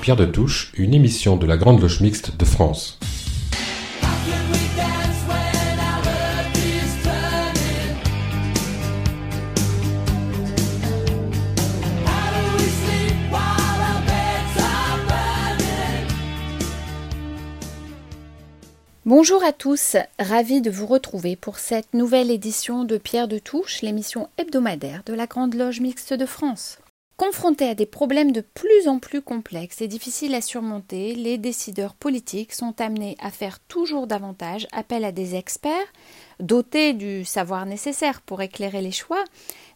Pierre de Touche, une émission de la Grande Loge Mixte de France. Bonjour à tous, ravi de vous retrouver pour cette nouvelle édition de Pierre de Touche, l'émission hebdomadaire de la Grande Loge Mixte de France. Confrontés à des problèmes de plus en plus complexes et difficiles à surmonter, les décideurs politiques sont amenés à faire toujours davantage appel à des experts, dotés du savoir nécessaire pour éclairer les choix.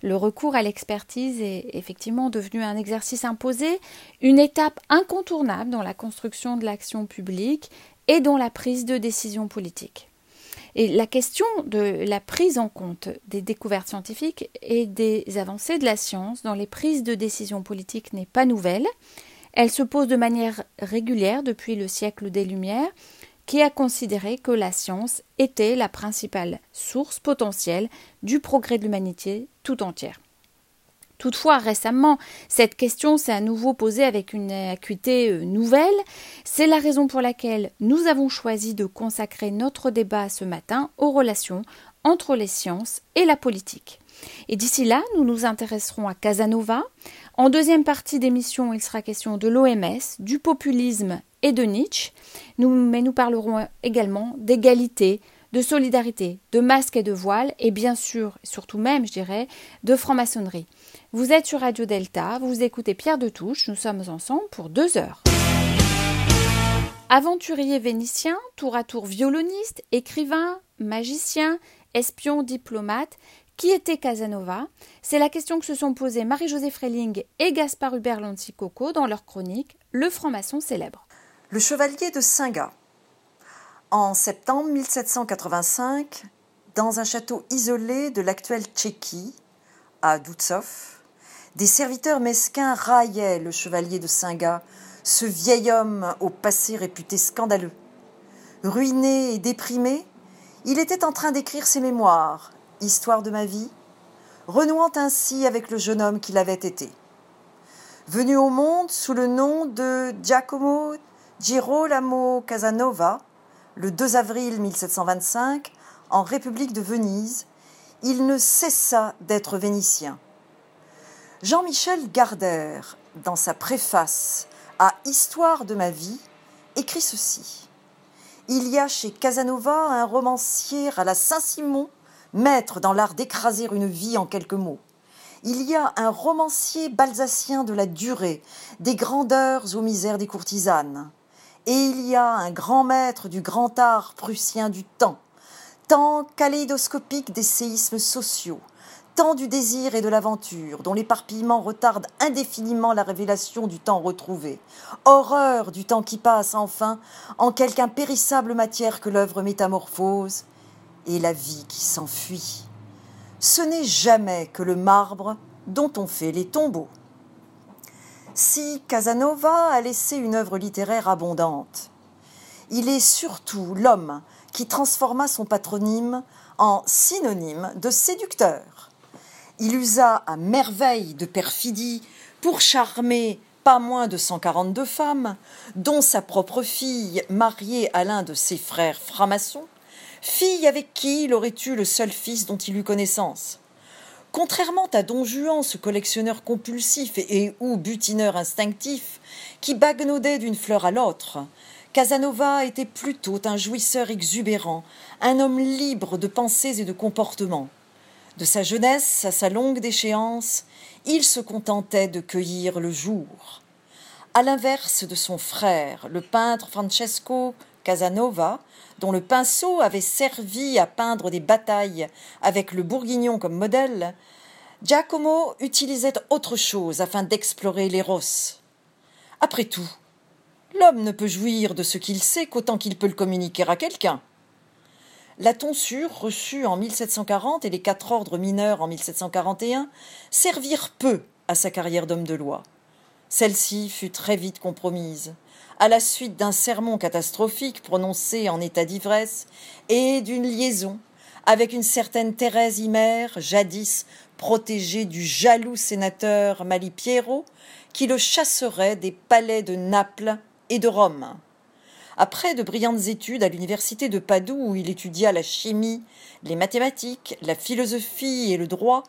Le recours à l'expertise est effectivement devenu un exercice imposé, une étape incontournable dans la construction de l'action publique et dans la prise de décision politique. Et la question de la prise en compte des découvertes scientifiques et des avancées de la science dans les prises de décision politiques n'est pas nouvelle. Elle se pose de manière régulière depuis le siècle des Lumières, qui a considéré que la science était la principale source potentielle du progrès de l'humanité tout entière. Toutefois, récemment, cette question s'est à nouveau posée avec une acuité euh, nouvelle. C'est la raison pour laquelle nous avons choisi de consacrer notre débat ce matin aux relations entre les sciences et la politique. Et d'ici là, nous nous intéresserons à Casanova. En deuxième partie d'émission, il sera question de l'OMS, du populisme et de Nietzsche. mais nous parlerons également d'égalité, de solidarité, de masques et de voiles, et bien sûr, surtout même, je dirais, de franc-maçonnerie. Vous êtes sur Radio Delta, vous écoutez Pierre de Touche, nous sommes ensemble pour deux heures. Aventurier vénitien, tour à tour violoniste, écrivain, magicien, espion, diplomate, qui était Casanova? C'est la question que se sont posées Marie-Josée Freling et Gaspard Hubert Lancy-Coco dans leur chronique Le franc-maçon célèbre. Le chevalier de Singa. En septembre 1785, dans un château isolé de l'actuelle Tchéquie, à Doutsov, des serviteurs mesquins raillaient le chevalier de Singa, ce vieil homme au passé réputé scandaleux. Ruiné et déprimé, il était en train d'écrire ses mémoires, Histoire de ma vie, renouant ainsi avec le jeune homme qu'il avait été. Venu au monde sous le nom de Giacomo Girolamo Casanova, le 2 avril 1725, en République de Venise, il ne cessa d'être vénitien. Jean-Michel Gardère, dans sa préface à Histoire de ma vie, écrit ceci. Il y a chez Casanova un romancier à la Saint-Simon, maître dans l'art d'écraser une vie en quelques mots. Il y a un romancier balsacien de la durée, des grandeurs aux misères des courtisanes. Et il y a un grand maître du grand art prussien du temps, temps kaléidoscopique des séismes sociaux, temps du désir et de l'aventure, dont l'éparpillement retarde indéfiniment la révélation du temps retrouvé. Horreur du temps qui passe enfin en quelque impérissable matière que l'œuvre métamorphose, et la vie qui s'enfuit. Ce n'est jamais que le marbre dont on fait les tombeaux. Si Casanova a laissé une œuvre littéraire abondante, il est surtout l'homme qui transforma son patronyme en synonyme de séducteur. Il usa à merveille de perfidie pour charmer pas moins de 142 femmes, dont sa propre fille, mariée à l'un de ses frères francs-maçons, fille avec qui il aurait eu le seul fils dont il eut connaissance. Contrairement à Don Juan, ce collectionneur compulsif et ou butineur instinctif, qui bagnaudait d'une fleur à l'autre, Casanova était plutôt un jouisseur exubérant, un homme libre de pensées et de comportements. De sa jeunesse à sa longue déchéance, il se contentait de cueillir le jour. À l'inverse de son frère, le peintre Francesco Casanova, dont le pinceau avait servi à peindre des batailles avec le bourguignon comme modèle, Giacomo utilisait autre chose afin d'explorer l'éros. Après tout, l'homme ne peut jouir de ce qu'il sait qu'autant qu'il peut le communiquer à quelqu'un. La tonsure, reçue en 1740 et les quatre ordres mineurs en 1741, servirent peu à sa carrière d'homme de loi. Celle-ci fut très vite compromise, à la suite d'un sermon catastrophique prononcé en état d'ivresse et d'une liaison avec une certaine Thérèse Himer, jadis protégée du jaloux sénateur Malipiero, qui le chasserait des palais de Naples et de Rome. Après de brillantes études à l'université de Padoue où il étudia la chimie, les mathématiques, la philosophie et le droit,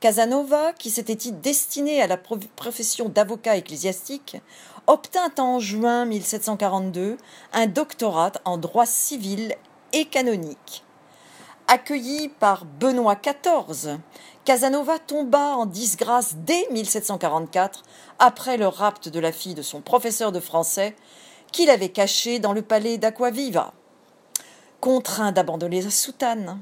Casanova, qui s'était destiné à la profession d'avocat ecclésiastique, obtint en juin 1742 un doctorat en droit civil et canonique. Accueilli par Benoît XIV, Casanova tomba en disgrâce dès 1744 après le rapt de la fille de son professeur de français qu'il avait cachée dans le palais d'Aquaviva. Contraint d'abandonner sa soutane,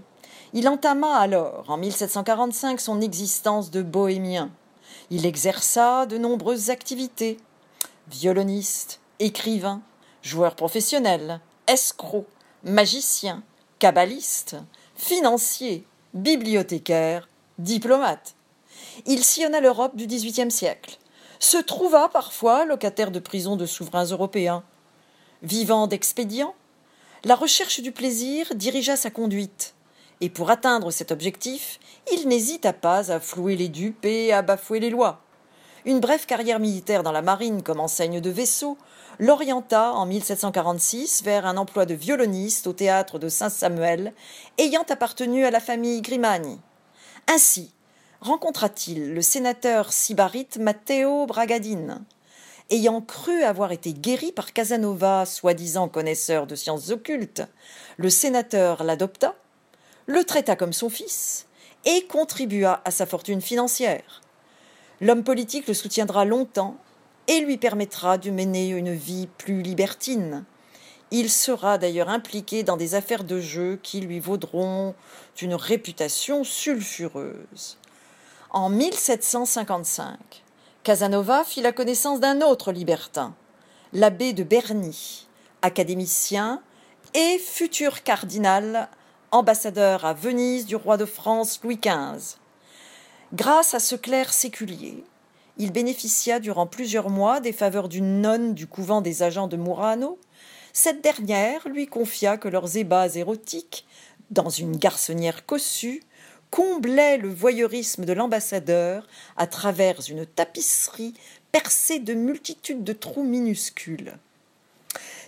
il entama alors, en 1745, son existence de bohémien. Il exerça de nombreuses activités violoniste, écrivain, joueur professionnel, escroc, magicien, kabbaliste, financier, bibliothécaire, diplomate. Il sillonna l'Europe du XVIIIe siècle, se trouva parfois locataire de prisons de souverains européens. Vivant d'expédients, la recherche du plaisir dirigea sa conduite, et pour atteindre cet objectif, il n'hésita pas à flouer les dupes et à bafouer les lois. Une brève carrière militaire dans la marine comme enseigne de vaisseau l'orienta en 1746 vers un emploi de violoniste au théâtre de Saint-Samuel, ayant appartenu à la famille Grimani. Ainsi rencontra-t-il le sénateur sybarite Matteo Bragadine. Ayant cru avoir été guéri par Casanova, soi-disant connaisseur de sciences occultes, le sénateur l'adopta, le traita comme son fils et contribua à sa fortune financière. L'homme politique le soutiendra longtemps et lui permettra de mener une vie plus libertine. Il sera d'ailleurs impliqué dans des affaires de jeu qui lui vaudront une réputation sulfureuse. En 1755, Casanova fit la connaissance d'un autre libertin, l'abbé de Berny, académicien et futur cardinal, ambassadeur à Venise du roi de France Louis XV. Grâce à ce clerc séculier, il bénéficia durant plusieurs mois des faveurs d'une nonne du couvent des agents de Murano. Cette dernière lui confia que leurs ébats érotiques, dans une garçonnière cossue, comblaient le voyeurisme de l'ambassadeur à travers une tapisserie percée de multitudes de trous minuscules.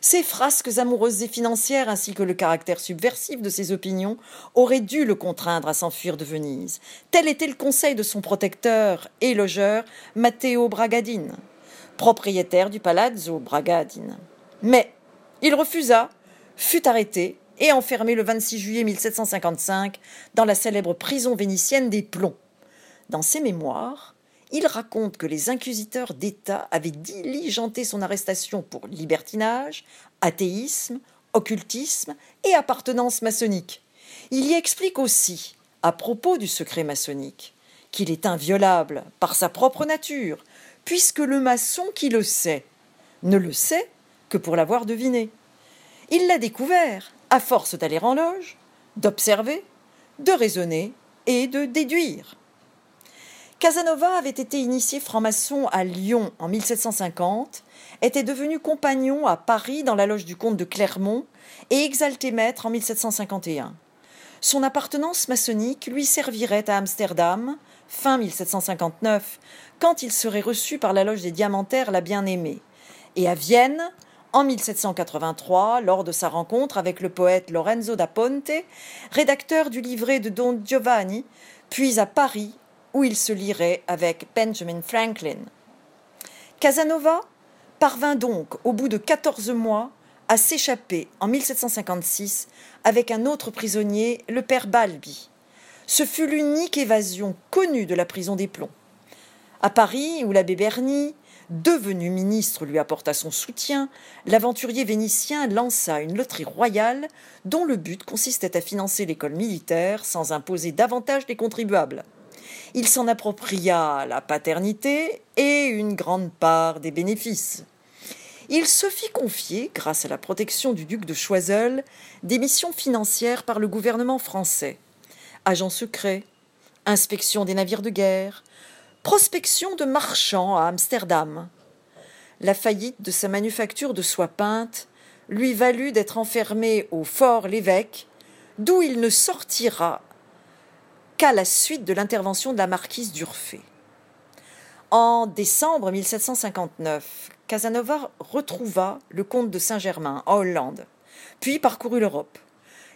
Ces frasques amoureuses et financières, ainsi que le caractère subversif de ses opinions, auraient dû le contraindre à s'enfuir de Venise. Tel était le conseil de son protecteur et logeur, Matteo Bragadine, propriétaire du Palazzo Bragadine. Mais il refusa, fut arrêté et enfermé le 26 juillet 1755 dans la célèbre prison vénitienne des Plombs. Dans ses mémoires, il raconte que les inquisiteurs d'État avaient diligenté son arrestation pour libertinage, athéisme, occultisme et appartenance maçonnique. Il y explique aussi, à propos du secret maçonnique, qu'il est inviolable par sa propre nature, puisque le maçon qui le sait ne le sait que pour l'avoir deviné. Il l'a découvert à force d'aller en loge, d'observer, de raisonner et de déduire. Casanova avait été initié franc-maçon à Lyon en 1750, était devenu compagnon à Paris dans la loge du comte de Clermont et exalté maître en 1751. Son appartenance maçonnique lui servirait à Amsterdam, fin 1759, quand il serait reçu par la loge des Diamantaires la Bien-Aimée, et à Vienne, en 1783, lors de sa rencontre avec le poète Lorenzo da Ponte, rédacteur du livret de Don Giovanni, puis à Paris où il se lirait avec Benjamin Franklin. Casanova parvint donc, au bout de quatorze mois, à s'échapper en 1756 avec un autre prisonnier, le père Balbi. Ce fut l'unique évasion connue de la prison des plombs. À Paris, où l'abbé Berny, devenu ministre, lui apporta son soutien, l'aventurier vénitien lança une loterie royale dont le but consistait à financer l'école militaire sans imposer davantage les contribuables. Il s'en appropria la paternité et une grande part des bénéfices. Il se fit confier, grâce à la protection du duc de Choiseul, des missions financières par le gouvernement français. Agent secret, inspection des navires de guerre, prospection de marchands à Amsterdam. La faillite de sa manufacture de soie peinte lui valut d'être enfermé au fort l'évêque, d'où il ne sortira qu'à la suite de l'intervention de la marquise d'Urfé. En décembre 1759, Casanova retrouva le comte de Saint-Germain en Hollande, puis parcourut l'Europe.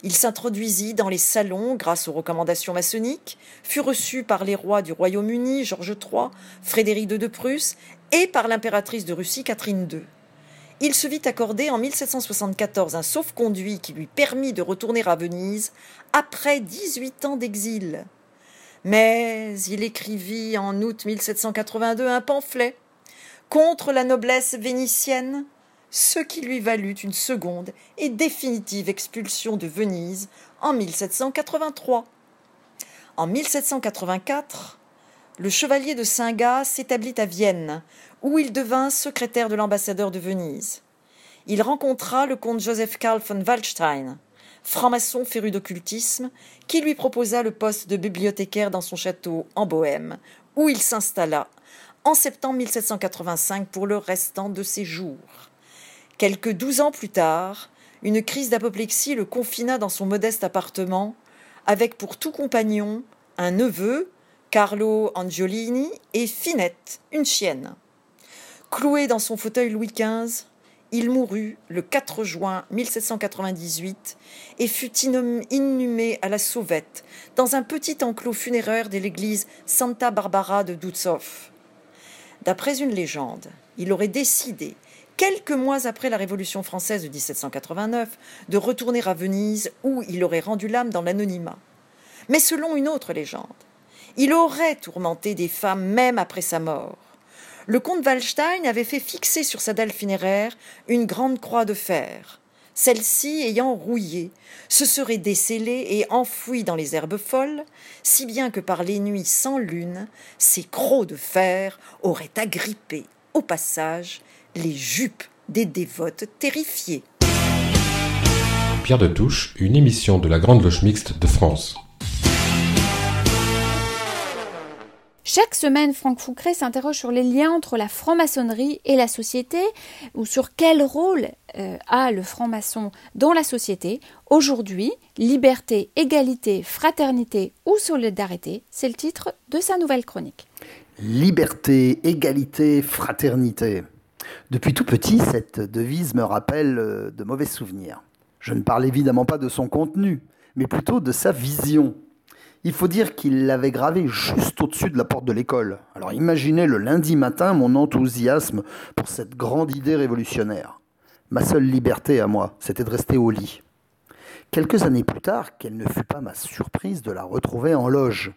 Il s'introduisit dans les salons grâce aux recommandations maçonniques, fut reçu par les rois du Royaume-Uni, Georges III, Frédéric II de Prusse, et par l'impératrice de Russie, Catherine II. Il se vit accorder en 1774 un sauf-conduit qui lui permit de retourner à Venise après 18 ans d'exil. Mais il écrivit en août 1782 un pamphlet contre la noblesse vénitienne, ce qui lui valut une seconde et définitive expulsion de Venise en 1783. En 1784, le chevalier de Saint-Gas s'établit à Vienne, où il devint secrétaire de l'ambassadeur de Venise. Il rencontra le comte Joseph Karl von Waldstein, franc-maçon féru d'occultisme, qui lui proposa le poste de bibliothécaire dans son château en Bohême, où il s'installa en septembre 1785 pour le restant de ses jours. Quelques douze ans plus tard, une crise d'apoplexie le confina dans son modeste appartement, avec pour tout compagnon un neveu, Carlo Angiolini, et Finette, une chienne. Cloué dans son fauteuil Louis XV, il mourut le 4 juin 1798 et fut inhumé à la sauvette dans un petit enclos funéraire de l'église Santa Barbara de Dutzow. D'après une légende, il aurait décidé, quelques mois après la Révolution française de 1789, de retourner à Venise où il aurait rendu l'âme dans l'anonymat. Mais selon une autre légende, il aurait tourmenté des femmes même après sa mort le comte Wallstein avait fait fixer sur sa dalle funéraire une grande croix de fer. Celle-ci, ayant rouillé, se serait décellée et enfouie dans les herbes folles, si bien que par les nuits sans lune, ces crocs de fer auraient agrippé, au passage, les jupes des dévotes terrifiées. Pierre de Touche, une émission de la Grande Loge Mixte de France. Chaque semaine, Franck Foucret s'interroge sur les liens entre la franc-maçonnerie et la société, ou sur quel rôle euh, a le franc-maçon dans la société. Aujourd'hui, liberté, égalité, fraternité ou solidarité, c'est le titre de sa nouvelle chronique. Liberté, égalité, fraternité. Depuis tout petit, cette devise me rappelle euh, de mauvais souvenirs. Je ne parle évidemment pas de son contenu, mais plutôt de sa vision il faut dire qu'il l'avait gravé juste au-dessus de la porte de l'école. Alors imaginez le lundi matin mon enthousiasme pour cette grande idée révolutionnaire. Ma seule liberté à moi, c'était de rester au lit. Quelques années plus tard, quelle ne fut pas ma surprise de la retrouver en loge.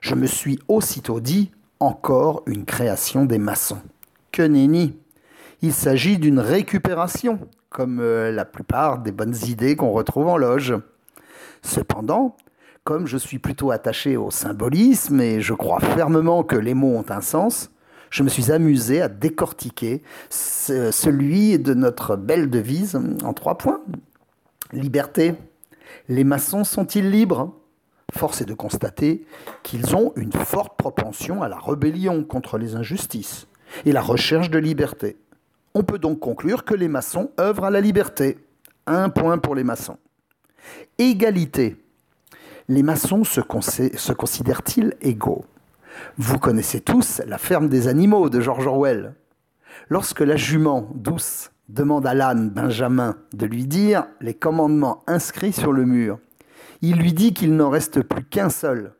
Je me suis aussitôt dit encore une création des maçons. Que nenni Il s'agit d'une récupération, comme euh, la plupart des bonnes idées qu'on retrouve en loge. Cependant, comme je suis plutôt attaché au symbolisme et je crois fermement que les mots ont un sens, je me suis amusé à décortiquer celui de notre belle devise en trois points. Liberté. Les maçons sont-ils libres? Force est de constater qu'ils ont une forte propension à la rébellion contre les injustices et la recherche de liberté. On peut donc conclure que les maçons œuvrent à la liberté. Un point pour les maçons. Égalité les maçons se, considèrent-ils égaux? Vous connaissez tous La ferme des animaux de George Orwell. Lorsque la jument douce demande à l'âne Benjamin de lui dire les commandements inscrits sur le mur, il lui dit qu'il n'en reste plus qu'un seul.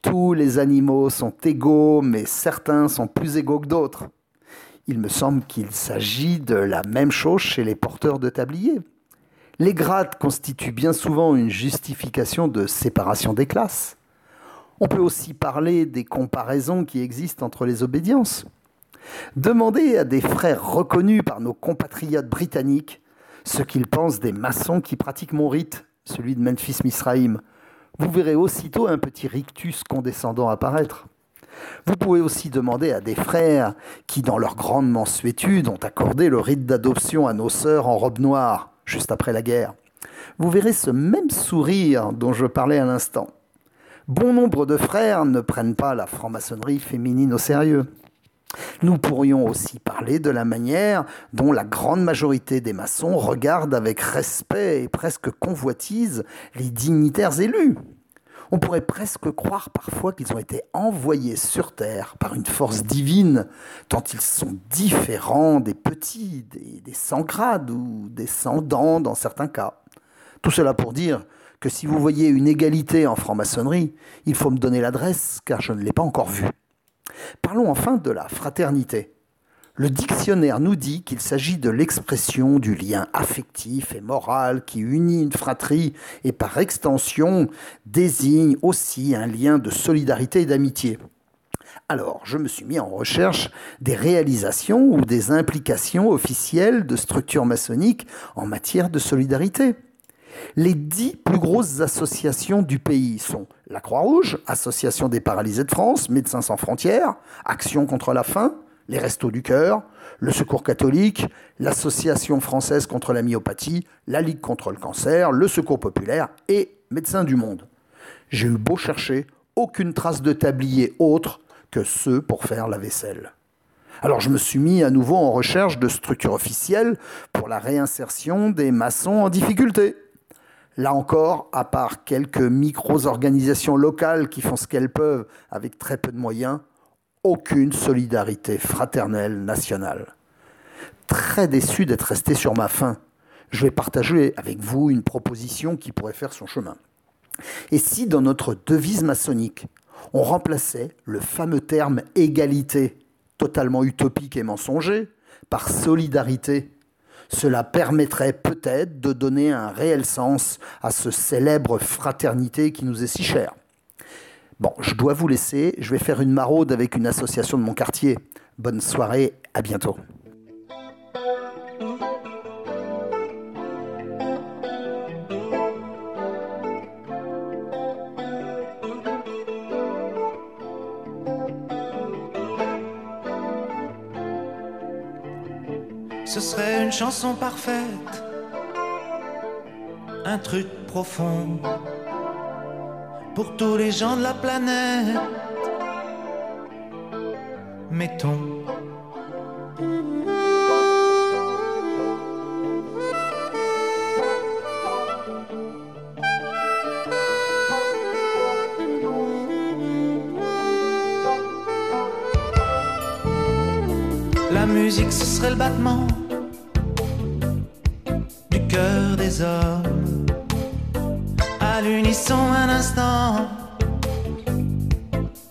Tous les animaux sont égaux, mais certains sont plus égaux que d'autres. Il me semble qu'il s'agit de la même chose chez les porteurs de tabliers. Les grades constituent bien souvent une justification de séparation des classes. On peut aussi parler des comparaisons qui existent entre les obédiences. Demandez à des frères reconnus par nos compatriotes britanniques ce qu'ils pensent des maçons qui pratiquent mon rite, celui de Memphis Misraïm. Vous verrez aussitôt un petit rictus condescendant apparaître. Vous pouvez aussi demander à des frères qui, dans leur grande mansuétude, ont accordé le rite d'adoption à nos sœurs en robe noire juste après la guerre. Vous verrez ce même sourire dont je parlais à l'instant. Bon nombre de frères ne prennent pas la franc-maçonnerie féminine au sérieux. Nous pourrions aussi parler de la manière dont la grande majorité des maçons regardent avec respect et presque convoitise les dignitaires élus. On pourrait presque croire parfois qu'ils ont été envoyés sur Terre par une force divine, tant ils sont différents des petits, des, des sans grades ou des sans dents dans certains cas. Tout cela pour dire que si vous voyez une égalité en franc-maçonnerie, il faut me donner l'adresse car je ne l'ai pas encore vue. Parlons enfin de la fraternité. Le dictionnaire nous dit qu'il s'agit de l'expression du lien affectif et moral qui unit une fratrie et par extension désigne aussi un lien de solidarité et d'amitié. Alors, je me suis mis en recherche des réalisations ou des implications officielles de structures maçonniques en matière de solidarité. Les dix plus grosses associations du pays sont la Croix-Rouge, Association des paralysés de France, Médecins sans frontières, Action contre la faim, les Restos du Cœur, le Secours catholique, l'Association française contre la myopathie, la Ligue contre le cancer, le Secours populaire et Médecins du Monde. J'ai eu beau chercher, aucune trace de tablier autre que ceux pour faire la vaisselle. Alors je me suis mis à nouveau en recherche de structures officielles pour la réinsertion des maçons en difficulté. Là encore, à part quelques micro-organisations locales qui font ce qu'elles peuvent avec très peu de moyens, aucune solidarité fraternelle nationale. Très déçu d'être resté sur ma faim, je vais partager avec vous une proposition qui pourrait faire son chemin. Et si dans notre devise maçonnique, on remplaçait le fameux terme égalité, totalement utopique et mensonger, par solidarité cela permettrait peut-être de donner un réel sens à ce célèbre fraternité qui nous est si cher. Bon, je dois vous laisser, je vais faire une maraude avec une association de mon quartier. Bonne soirée, à bientôt. ce serait une chanson parfaite, un truc profond pour tous les gens de la planète. Mettons. La musique, ce serait le battement des hommes. Un instant,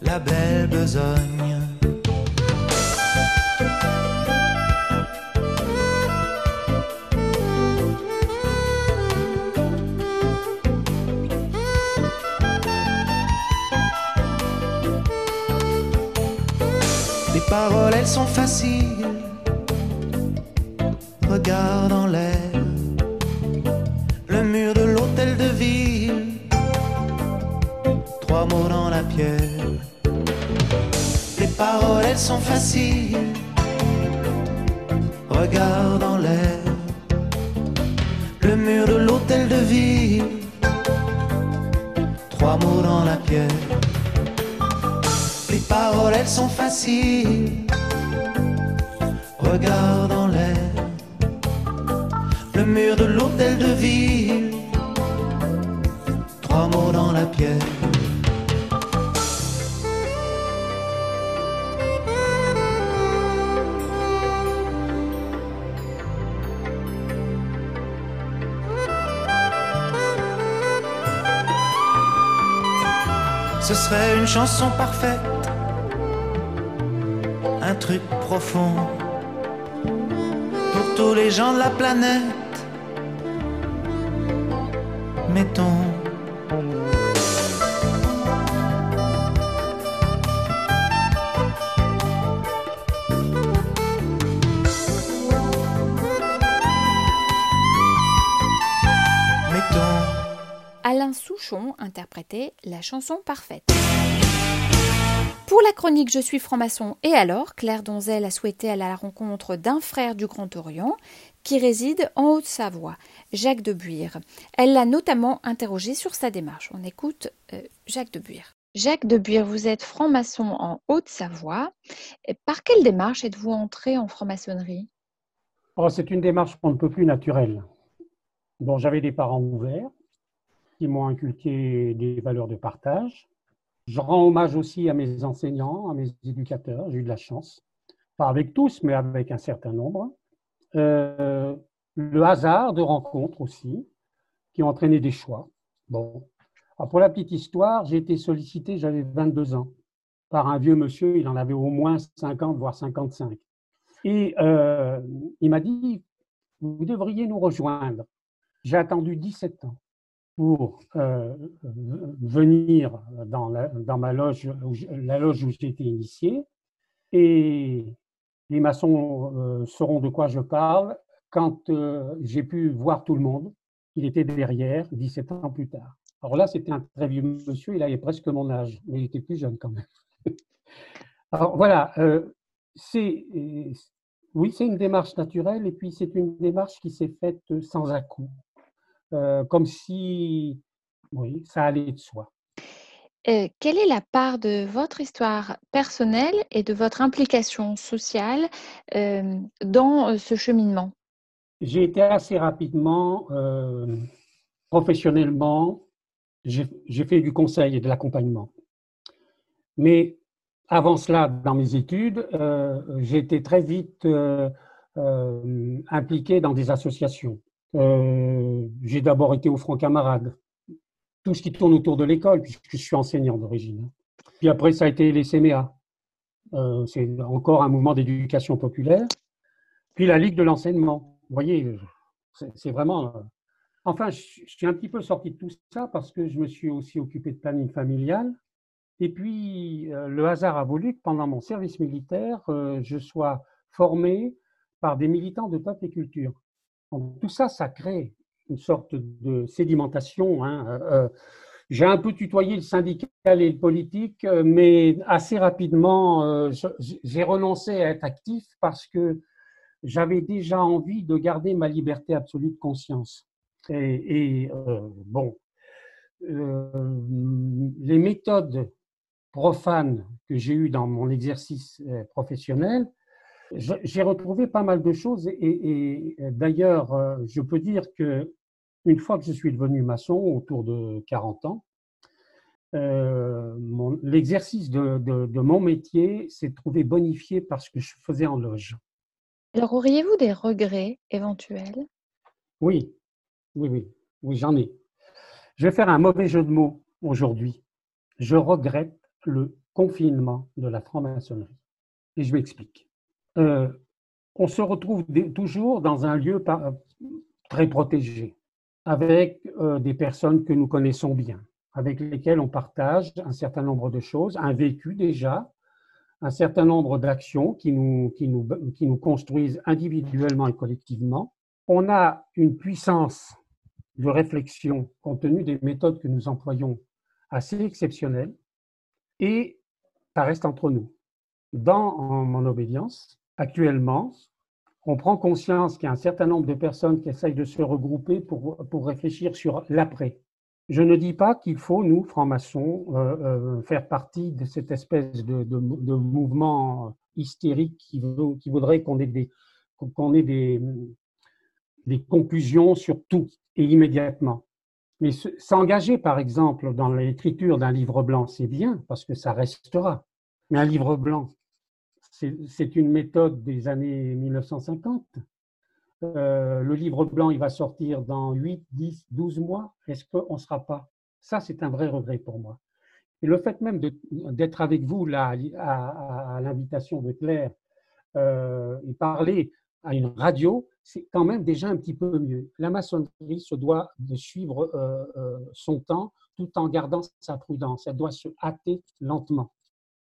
la belle besogne. Les paroles, elles sont faciles. Regarde en l'air Les paroles, elles sont faciles. Regarde en l'air. Le mur de l'hôtel de ville. Trois mots dans la pierre. Les paroles, elles sont faciles. Regarde en l'air. Le mur de l'hôtel de ville. Une chanson parfaite, un truc profond pour tous les gens de la planète. Mettons. Interprétait la chanson parfaite. Pour la chronique Je suis franc-maçon et alors, Claire Donzel a souhaité aller à la rencontre d'un frère du Grand Orient qui réside en Haute-Savoie, Jacques de Buire. Elle l'a notamment interrogé sur sa démarche. On écoute euh, Jacques de Buire. Jacques de Buire, vous êtes franc-maçon en Haute-Savoie. Par quelle démarche êtes-vous entré en franc-maçonnerie? Oh, C'est une démarche un peu plus naturelle. Bon, j'avais des parents ouverts qui m'ont inculqué des valeurs de partage. Je rends hommage aussi à mes enseignants, à mes éducateurs. J'ai eu de la chance. Pas avec tous, mais avec un certain nombre. Euh, le hasard de rencontres aussi, qui ont entraîné des choix. Bon. pour la petite histoire, j'ai été sollicité, j'avais 22 ans, par un vieux monsieur, il en avait au moins 50, voire 55. Et euh, il m'a dit, vous devriez nous rejoindre. J'ai attendu 17 ans pour euh, venir dans, la, dans ma loge, la loge où j'ai été initié. Et les maçons euh, sauront de quoi je parle. Quand euh, j'ai pu voir tout le monde, il était derrière 17 ans plus tard. Alors là, c'était un très vieux monsieur, il avait presque mon âge, mais il était plus jeune quand même. Alors voilà, c'est oui, c'est une démarche naturelle et puis c'est une démarche qui s'est faite sans à-coup. Euh, comme si oui, ça allait de soi. Euh, quelle est la part de votre histoire personnelle et de votre implication sociale euh, dans ce cheminement? J'ai été assez rapidement, professionnellement, j'ai fait du conseil et de l'accompagnement. Mais avant cela, dans mes études, j'ai été très vite impliqué dans des associations. Euh, j'ai d'abord été au Front Camarade, tout ce qui tourne autour de l'école, puisque je suis enseignant d'origine. Puis après, ça a été les CMA. Euh, c'est encore un mouvement d'éducation populaire. Puis la Ligue de l'enseignement. Vous voyez, c'est vraiment. Euh, enfin, je, suis un petit peu sorti de tout ça parce que je me suis aussi occupé de planning familial. Et puis, le hasard a voulu que pendant mon service militaire, je sois formé par des militants de peuple et culture tout ça, ça crée une sorte de sédimentation. Hein, euh, euh, j'ai un peu tutoyé le syndical et le politique, euh, mais assez rapidement, j'ai renoncé à être actif parce que j'avais déjà envie de garder ma liberté absolue de conscience. Et, bon, les méthodes profanes que j'ai eues dans mon exercice professionnel j'ai retrouvé pas mal de choses et, d'ailleurs, euh, je peux dire que une fois que je suis devenu maçon, autour de 40 ans, euh, l'exercice de, de, mon métier s'est trouvé bonifié par ce que je faisais en loge. Alors, auriez-vous des regrets éventuels? Oui, oui, oui, oui, j'en ai. Je vais faire un mauvais jeu de mots aujourd'hui. Je regrette le confinement de la franc-maçonnerie. Et je m'explique. Euh, on se retrouve toujours dans un lieu très protégé, avec euh, des personnes que nous connaissons bien, avec lesquelles on partage un certain nombre de choses, un vécu déjà, un certain nombre d'actions qui nous, qui, nous, qui nous construisent individuellement et collectivement. On a une puissance de réflexion compte tenu des méthodes que nous employons assez exceptionnelles et ça reste entre nous. Dans mon obédience, actuellement, on prend conscience qu'il y a un certain nombre de personnes qui essayent de se regrouper pour, pour réfléchir sur l'après. Je ne dis pas qu'il faut, nous, francs-maçons, euh, euh, faire partie de cette espèce de, mouvement hystérique qui, qui voudrait qu'on ait, des, qu'on ait des, des conclusions sur tout et immédiatement. Mais s'engager, par exemple, dans l'écriture d'un livre blanc, c'est bien, parce que ça restera. Mais un livre blanc, c'est une méthode des années 1950. Euh, le livre blanc, il va sortir dans 8, 10, 12 mois. Est-ce qu'on ne sera pas? Ça, c'est un vrai regret pour moi. Et le fait même d'être avec vous là, à, l'invitation de Claire, euh, et parler à une radio, c'est quand même déjà un petit peu mieux. La maçonnerie se doit de suivre euh, son temps tout en gardant sa prudence. Elle doit se hâter lentement.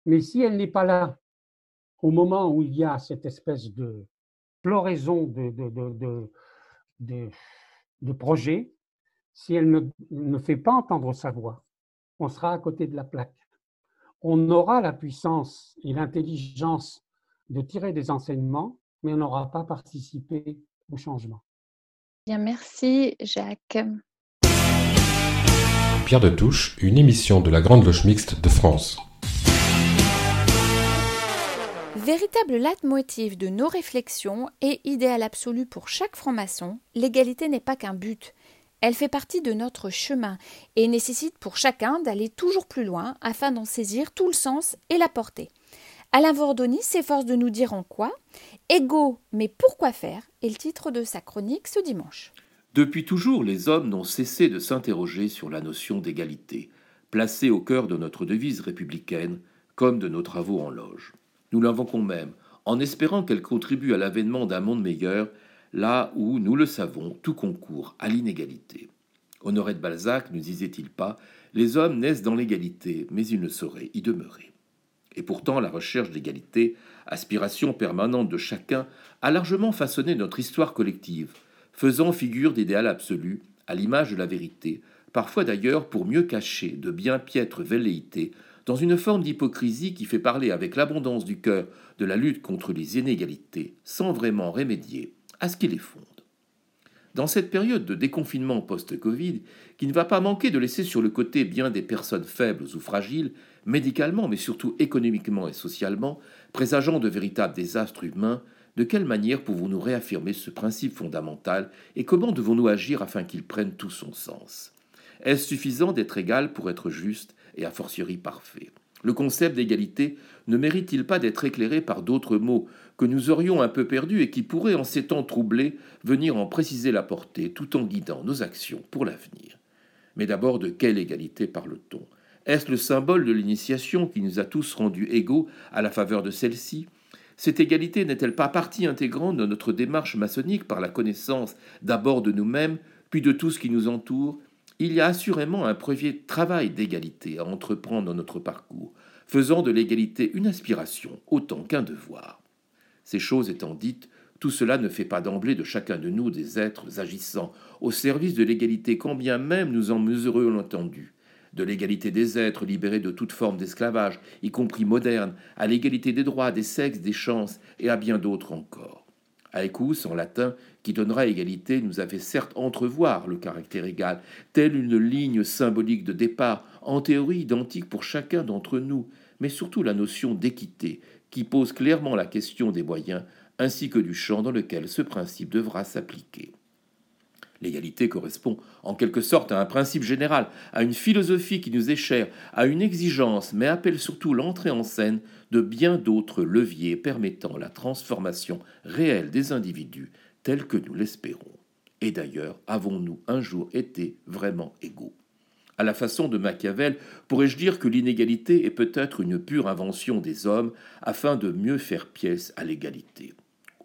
Mais si elle n'est pas là au moment où il y a cette espèce de floraison de, de, de, de, projets, si elle ne, ne fait pas entendre sa voix, on sera à côté de la plaque. On aura la puissance et l'intelligence de tirer des enseignements, mais on n'aura pas participé au changement. Bien, merci Jacques. Pierre de Touche, une émission de la Grande Loge Mixte de France. Véritable leitmotiv de nos réflexions et idéal absolu pour chaque franc-maçon, l'égalité n'est pas qu'un but. Elle fait partie de notre chemin et nécessite pour chacun d'aller toujours plus loin afin d'en saisir tout le sens et la portée. Alain Vordoni s'efforce de nous dire en quoi Égaux, mais pourquoi faire est le titre de sa chronique ce dimanche. Depuis toujours, les hommes n'ont cessé de s'interroger sur la notion d'égalité, placée au cœur de notre devise républicaine comme de nos travaux en loge. Nous l'invoquons même en espérant qu'elle contribue à l'avènement d'un monde meilleur, là où, nous le savons, tout concourt à l'inégalité. Honoré de Balzac ne disait-il pas Les hommes naissent dans l'égalité, mais ils ne sauraient y demeurer. Et pourtant, la recherche d'égalité, aspiration permanente de chacun, a largement façonné notre histoire collective, faisant figure d'idéal absolu, à l'image de la vérité, parfois d'ailleurs pour mieux cacher de bien piètres velléités, dans une forme d'hypocrisie qui fait parler avec l'abondance du cœur de la lutte contre les inégalités, sans vraiment remédier à ce qui les fonde. Dans cette période de déconfinement post-Covid, qui ne va pas manquer de laisser sur le côté bien des personnes faibles ou fragiles, médicalement mais surtout économiquement et socialement, présageant de véritables désastres humains, de quelle manière pouvons-nous réaffirmer ce principe fondamental et comment devons-nous agir afin qu'il prenne tout son sens? Est-ce suffisant d'être égal pour être juste et a fortiori parfait. Le concept d'égalité ne mérite-t-il pas d'être éclairé par d'autres mots que nous aurions un peu perdus et qui pourraient, en ces temps troublés, venir en préciser la portée tout en guidant nos actions pour l'avenir? Mais d'abord, de quelle égalité parle-t-on? Est-ce le symbole de l'initiation qui nous a tous rendus égaux à la faveur de celle-ci? Cette égalité n'est-elle pas partie intégrante de notre démarche maçonnique par la connaissance d'abord de nous-mêmes, puis de tout ce qui nous entoure? Il y a assurément un premier travail d'égalité à entreprendre dans notre parcours, faisant de l'égalité une aspiration autant qu'un devoir. Ces choses étant dites, tout cela ne fait pas d'emblée de chacun de nous des êtres agissant au service de l'égalité, quand bien même nous en mesurons l'entendu de l'égalité des êtres libérés de toute forme d'esclavage, y compris moderne, à l'égalité des droits, des sexes, des chances, et à bien d'autres encore. Aecus, en latin, qui donnera égalité, nous avait certes entrevoir le caractère égal, telle une ligne symbolique de départ, en théorie identique pour chacun d'entre nous, mais surtout la notion d'équité, qui pose clairement la question des moyens, ainsi que du champ dans lequel ce principe devra s'appliquer. L'égalité correspond en quelque sorte à un principe général, à une philosophie qui nous est chère, à une exigence, mais appelle surtout l'entrée en scène de bien d'autres leviers permettant la transformation réelle des individus tels que nous l'espérons. Et d'ailleurs, avons-nous un jour été vraiment égaux? À la façon de Machiavel, pourrais-je dire que l'inégalité est peut-être une pure invention des hommes afin de mieux faire pièce à l'égalité?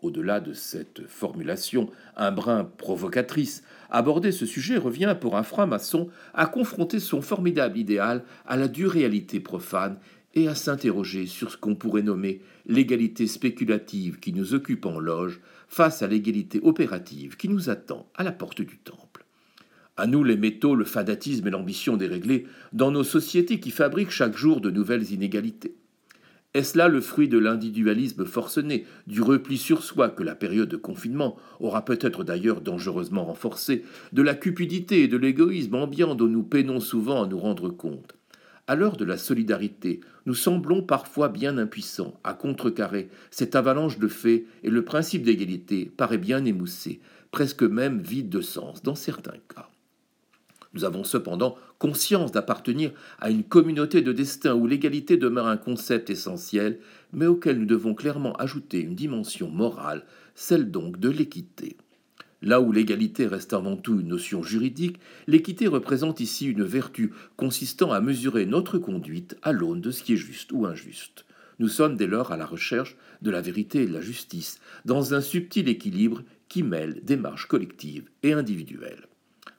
Au-delà de cette formulation un brin provocatrice, aborder ce sujet revient pour un franc-maçon à confronter son formidable idéal à la dure réalité profane et à s'interroger sur ce qu'on pourrait nommer l'égalité spéculative qui nous occupe en loge face à l'égalité opérative qui nous attend à la porte du temple. À nous les métaux, le fanatisme et l'ambition déréglée dans nos sociétés qui fabriquent chaque jour de nouvelles inégalités. Est-ce là le fruit de l'individualisme forcené, du repli sur soi que la période de confinement aura peut-être d'ailleurs dangereusement renforcé, de la cupidité et de l'égoïsme ambiant dont nous peinons souvent à nous rendre compte? À l'heure de la solidarité, nous semblons parfois bien impuissants à contrecarrer cette avalanche de faits et le principe d'égalité paraît bien émoussé, presque même vide de sens dans certains cas. Nous avons cependant conscience d'appartenir à une communauté de destin où l'égalité demeure un concept essentiel, mais auquel nous devons clairement ajouter une dimension morale, celle donc de l'équité. Là où l'égalité reste avant tout une notion juridique, l'équité représente ici une vertu consistant à mesurer notre conduite à l'aune de ce qui est juste ou injuste. Nous sommes dès lors à la recherche de la vérité et de la justice, dans un subtil équilibre qui mêle démarches collectives et individuelles.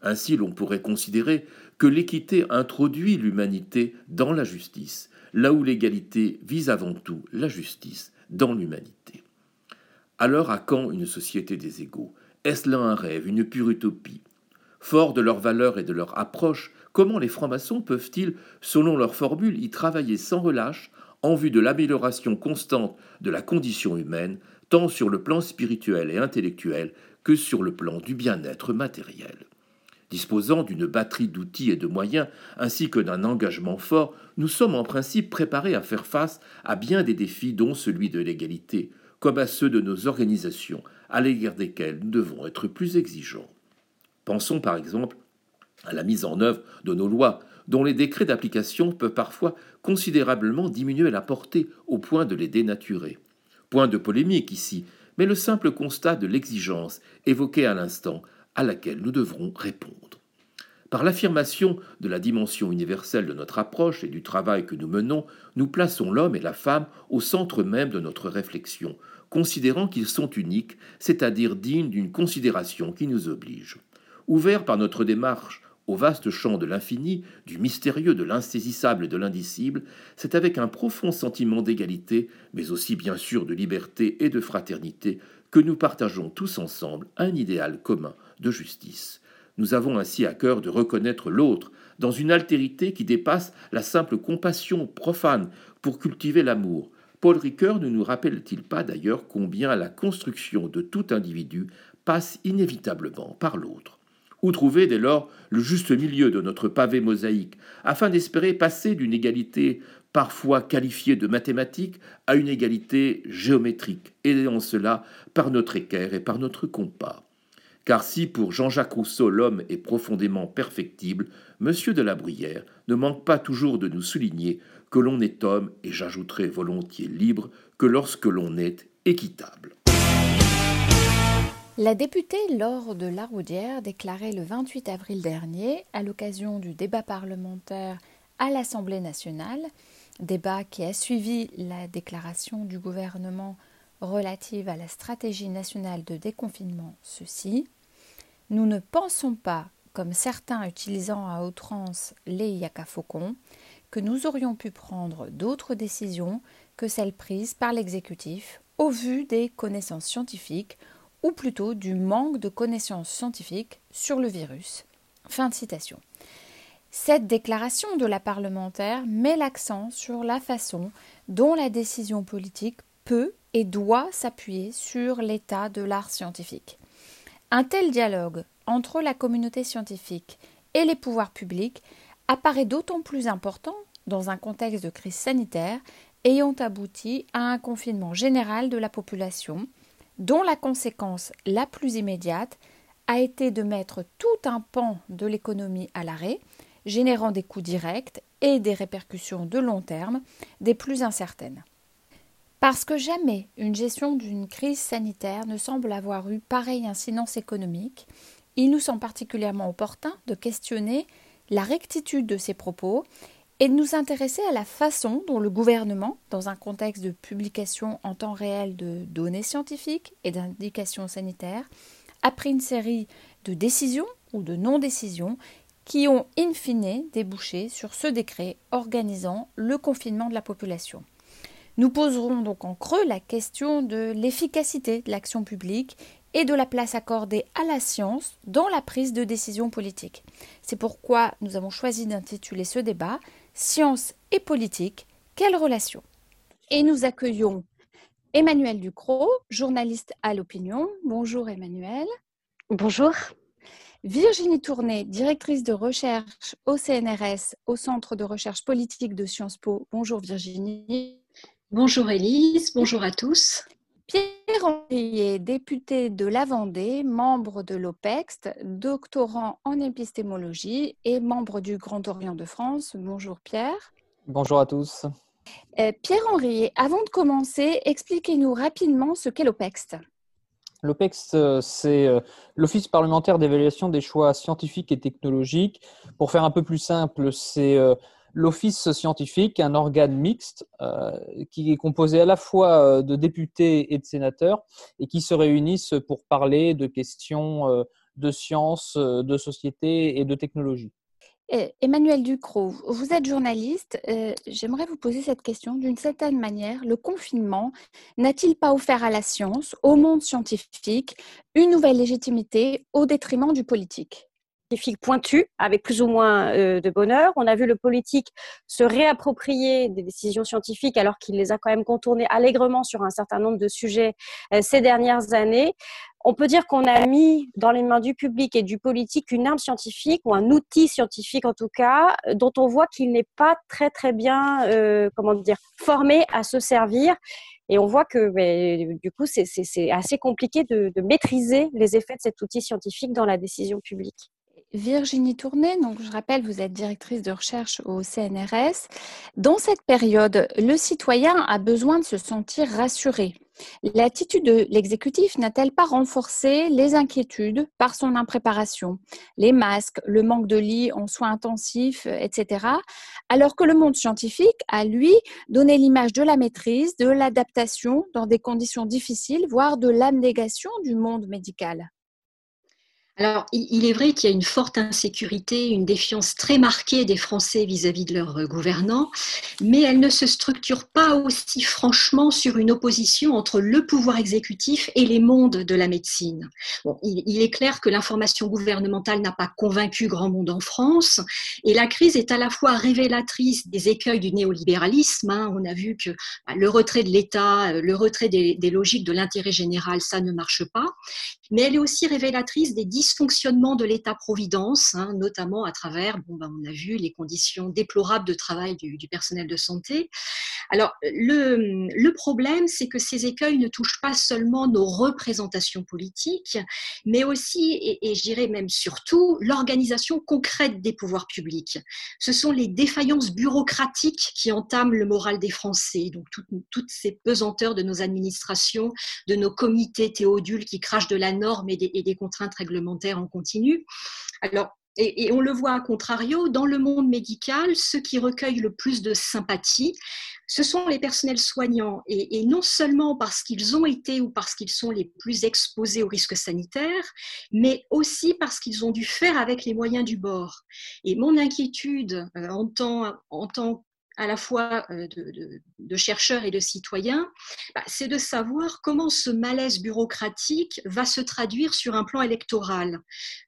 Ainsi, l'on pourrait considérer que l'équité introduit l'humanité dans la justice, là où l'égalité vise avant tout la justice dans l'humanité. Alors à quand une société des égaux? Est-ce là un rêve, une pure utopie? Fort de leurs valeurs et de leur approche, comment les francs-maçons peuvent-ils, selon leur formule, y travailler sans relâche en vue de l'amélioration constante de la condition humaine, tant sur le plan spirituel et intellectuel que sur le plan du bien-être matériel? Disposant d'une batterie d'outils et de moyens, ainsi que d'un engagement fort, nous sommes en principe préparés à faire face à bien des défis, dont celui de l'égalité, comme à ceux de nos organisations, à l'égard desquels nous devons être plus exigeants. Pensons par exemple à la mise en œuvre de nos lois, dont les décrets d'application peuvent parfois considérablement diminuer la portée au point de les dénaturer. Point de polémique ici, mais le simple constat de l'exigence évoquée à l'instant à laquelle nous devrons répondre. Par l'affirmation de la dimension universelle de notre approche et du travail que nous menons, nous plaçons l'homme et la femme au centre même de notre réflexion, considérant qu'ils sont uniques, c'est-à-dire dignes d'une considération qui nous oblige. Ouvert par notre démarche au vaste champ de l'infini, du mystérieux, de l'insaisissable et de l'indicible, c'est avec un profond sentiment d'égalité, mais aussi bien sûr de liberté et de fraternité, que nous partageons tous ensemble un idéal commun de justice. Nous avons ainsi à cœur de reconnaître l'autre dans une altérité qui dépasse la simple compassion profane pour cultiver l'amour. Paul Ricoeur ne nous rappelle-t-il pas d'ailleurs combien la construction de tout individu passe inévitablement par l'autre? Où trouver dès lors le juste milieu de notre pavé mosaïque, afin d'espérer passer d'une égalité parfois qualifiée de mathématique à une égalité géométrique, aidée en cela par notre équerre et par notre compas? Car si pour Jean-Jacques Rousseau l'homme est profondément perfectible, M. de la Bruyère ne manque pas toujours de nous souligner que l'on est homme, et j'ajouterai volontiers libre, que lorsque l'on est équitable. La députée Laure de Laroudière déclarait le 28 avril dernier, à l'occasion du débat parlementaire à l'Assemblée nationale, débat qui a suivi la déclaration du gouvernement relative à la stratégie nationale de déconfinement, ceci Nous ne pensons pas, comme certains utilisant à outrance les yakafaucons, que nous aurions pu prendre d'autres décisions que celles prises par l'exécutif au vu des connaissances scientifiques ou plutôt du manque de connaissances scientifiques sur le virus. Fin citation. Cette déclaration de la parlementaire met l'accent sur la façon dont la décision politique peut et doit s'appuyer sur l'état de l'art scientifique. Un tel dialogue entre la communauté scientifique et les pouvoirs publics apparaît d'autant plus important dans un contexte de crise sanitaire ayant abouti à un confinement général de la population dont la conséquence la plus immédiate a été de mettre tout un pan de l'économie à l'arrêt, générant des coûts directs et des répercussions de long terme des plus incertaines. Parce que jamais une gestion d'une crise sanitaire ne semble avoir eu pareille incidence économique, il nous semble particulièrement opportun de questionner la rectitude de ces propos et de nous intéresser à la façon dont le gouvernement, dans un contexte de publication en temps réel de données scientifiques et d'indications sanitaires, a pris une série de décisions ou de non-décisions qui ont in fine débouché sur ce décret organisant le confinement de la population. Nous poserons donc en creux la question de l'efficacité de l'action publique et de la place accordée à la science dans la prise de décision politique. C'est pourquoi nous avons choisi d'intituler ce débat Science et politique, quelle relation Et nous accueillons Emmanuel Ducrot, journaliste à l'opinion. Bonjour Emmanuel. Bonjour. Virginie Tourné, directrice de recherche au CNRS, au Centre de recherche politique de Sciences Po. Bonjour Virginie. Bonjour Élise, bonjour à tous. Pierre Henriet, député de la Vendée, membre de l'OPEX, doctorant en épistémologie et membre du Grand Orient de France. Bonjour Pierre. Bonjour à tous. Euh, Pierre Henriet, avant de commencer, expliquez-nous rapidement ce qu'est l'OPEX. L'OPEX, euh, c'est euh, l'Office parlementaire d'évaluation des choix scientifiques et technologiques. Pour faire un peu plus simple, c'est l'Office scientifique, un organe mixte euh, qui est composé à la fois euh, de députés et de sénateurs et qui se réunissent pour parler de questions euh, de sciences, de société et de technologie. Emmanuel Ducrot, vous êtes journaliste. J'aimerais vous poser cette question. D'une certaine manière, le confinement n'a-t-il pas offert à la science, au monde scientifique, une nouvelle légitimité au détriment du politique? Pointu, avec plus ou moins euh, de bonheur. On a vu le politique se réapproprier des décisions scientifiques alors qu'il les a quand même contournées allègrement sur un certain nombre de sujets euh, ces dernières années. On peut dire qu'on a mis dans les mains du public et du politique une arme scientifique ou un outil scientifique en tout cas, dont on voit qu'il n'est pas très très bien, euh, comment dire, formé à se servir. Et on voit que ben, du coup, c'est assez compliqué de, de maîtriser les effets de cet outil scientifique dans la décision publique. Virginie Tournet, donc je rappelle, vous êtes directrice de recherche au CNRS. Dans cette période, le citoyen a besoin de se sentir rassuré. L'attitude de l'exécutif n'a-t-elle pas renforcé les inquiétudes par son impréparation, les masques, le manque de lits en soins intensifs, etc., alors que le monde scientifique a, lui, donné l'image de la maîtrise, de l'adaptation dans des conditions difficiles, voire de l'abnégation du monde médical alors, il est vrai qu'il y a une forte insécurité, une défiance très marquée des Français vis-à-vis de leurs gouvernants, mais elle ne se structure pas aussi franchement sur une opposition entre le pouvoir exécutif et les mondes de la médecine. il, est clair que l'information gouvernementale n'a pas convaincu grand monde en France, et la crise est à la fois révélatrice des écueils du néolibéralisme. Hein. On a vu que bah, le retrait de l'État, le retrait des logiques de l'intérêt général, ça ne marche pas, mais elle est aussi révélatrice des dysfonctionnements de l'État-providence, hein, notamment à travers, bon, ben, on a vu les conditions déplorables de travail du, personnel de santé. Alors, le, le problème, c'est que ces écueils ne touchent pas seulement nos représentations politiques, mais aussi, et, et je dirais même surtout, l'organisation concrète des pouvoirs publics. Ce sont les défaillances bureaucratiques qui entament le moral des Français, donc toutes, toutes ces pesanteurs de nos administrations, de nos comités théodules qui crachent de la normes et des, contraintes réglementaires en continu. Alors, et, on le voit à contrario, dans le monde médical, ceux qui recueillent le plus de sympathie, ce sont les personnels soignants. Et, non seulement parce qu'ils ont été ou parce qu'ils sont les plus exposés aux risques sanitaires, mais aussi parce qu'ils ont dû faire avec les moyens du bord. Et mon inquiétude euh, en tant, en tant à la fois euh, de, chercheurs et de citoyens, bah, c'est de savoir comment ce malaise bureaucratique va se traduire sur un plan électoral.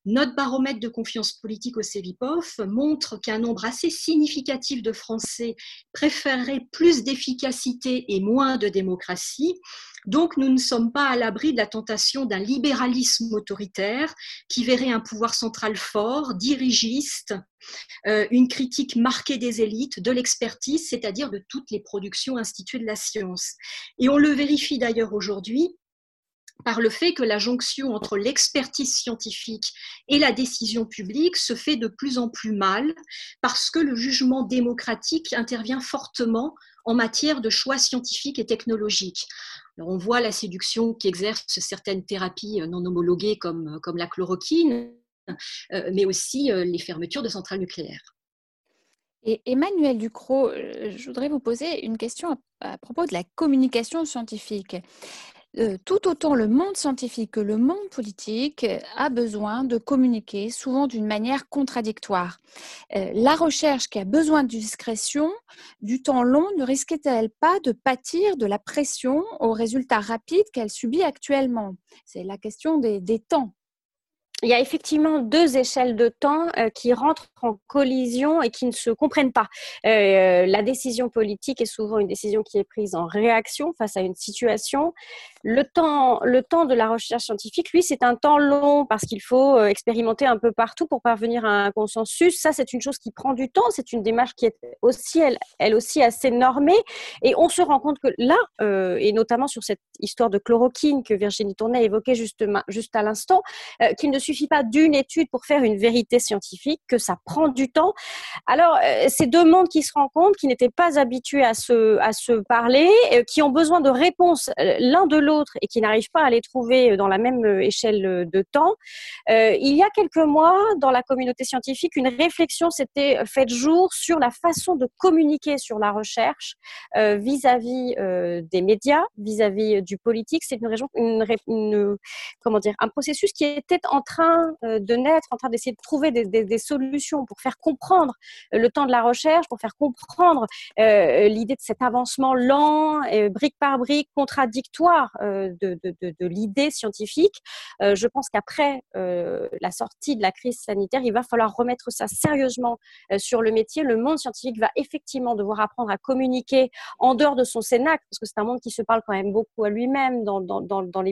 Notre baromètre de confiance politique au CEVIPOF montre qu'un nombre assez significatif de Français préférerait plus d'efficacité et moins de démocratie. Donc, nous ne sommes pas à l'abri de la tentation d'un libéralisme autoritaire qui verrait un pouvoir central fort, dirigiste, euh, une critique marquée des élites, de l'expertise, c'est-à-dire de toutes les productions instituées de la science. Et on le vérifie d'ailleurs aujourd'hui par le fait que la jonction entre l'expertise scientifique et la décision publique se fait de plus en plus mal parce que le jugement démocratique intervient fortement en matière de choix scientifiques et technologiques. On voit la séduction qu'exercent certaines thérapies non homologuées comme, comme la chloroquine, euh, mais aussi euh, les fermetures de centrales nucléaires. Et Emmanuel Ducrot, euh, je voudrais vous poser une question à propos de la communication scientifique. Tout autant le monde scientifique que le monde politique a besoin de communiquer, souvent d'une manière contradictoire. La recherche qui a besoin de discrétion, du temps long, ne risquait-elle pas de pâtir de la pression aux résultats rapides qu'elle subit actuellement? C'est la question des, temps il y a effectivement deux échelles de temps euh, qui rentrent en collision et qui ne se comprennent pas. Euh, la décision politique est souvent une décision qui est prise en réaction face à une situation. Le temps, le temps de la recherche scientifique, lui, c'est un temps long parce qu'il faut euh, expérimenter un peu partout pour parvenir à un consensus. Ça, c'est une chose qui prend du temps. C'est une démarche qui est aussi, elle, aussi assez normée. Et on se rend compte que là, et notamment sur cette histoire de chloroquine que Virginie Tournet évoquait juste, juste à l'instant, qu'il ne suffit pas d'une étude pour faire une vérité scientifique, que ça prend du temps. Alors, euh, ces deux mondes qui se rencontrent, qui n'étaient pas habitués à se, parler, euh, qui ont besoin de réponses euh, l'un de l'autre et qui n'arrivent pas à les trouver dans la même échelle de temps. il y a quelques mois, dans la communauté scientifique, une réflexion s'était faite jour sur la façon de communiquer sur la recherche vis-à-vis des médias, vis-à-vis du politique. C'est une, dire, un processus qui était en train euh, de naître, en train d'essayer de trouver des, solutions pour faire comprendre euh, le temps de la recherche, pour faire comprendre euh, l'idée de cet avancement lent, brique par brique, contradictoire de, l'idée scientifique. je pense qu'après la sortie de la crise sanitaire, il va falloir remettre ça sérieusement sur le métier. Le monde scientifique va effectivement devoir apprendre à communiquer en dehors de son cénacle, parce que c'est un monde qui se parle quand même beaucoup à lui-même dans,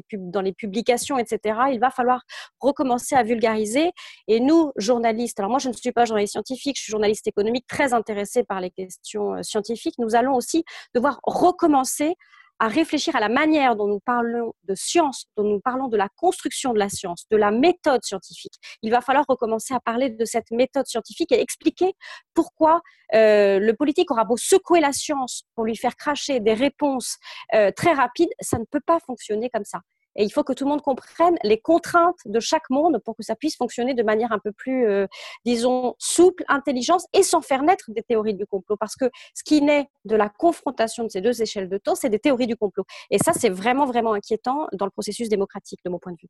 les publications, etc. Il va falloir recommencer à vulgariser. Et nous, journalistes, alors moi je ne suis pas journaliste scientifique, je suis journaliste économique très intéressée par les questions euh, scientifiques, nous allons aussi devoir recommencer à réfléchir à la manière dont nous parlons de science, dont nous parlons de la construction de la science, de la méthode scientifique. Il va falloir recommencer à parler de cette méthode scientifique et expliquer pourquoi euh, le politique aura beau secouer la science pour lui faire cracher des réponses euh, très rapides, ça ne peut pas fonctionner comme ça. Et il faut que tout le monde comprenne les contraintes de chaque monde pour que ça puisse fonctionner de manière un peu plus, euh, disons, souple, intelligente et sans faire naître des théories du complot. Parce que ce qui naît de la confrontation de ces deux échelles de temps, c'est des théories du complot. Et ça, c'est vraiment, vraiment inquiétant dans le processus démocratique, de mon point de vue.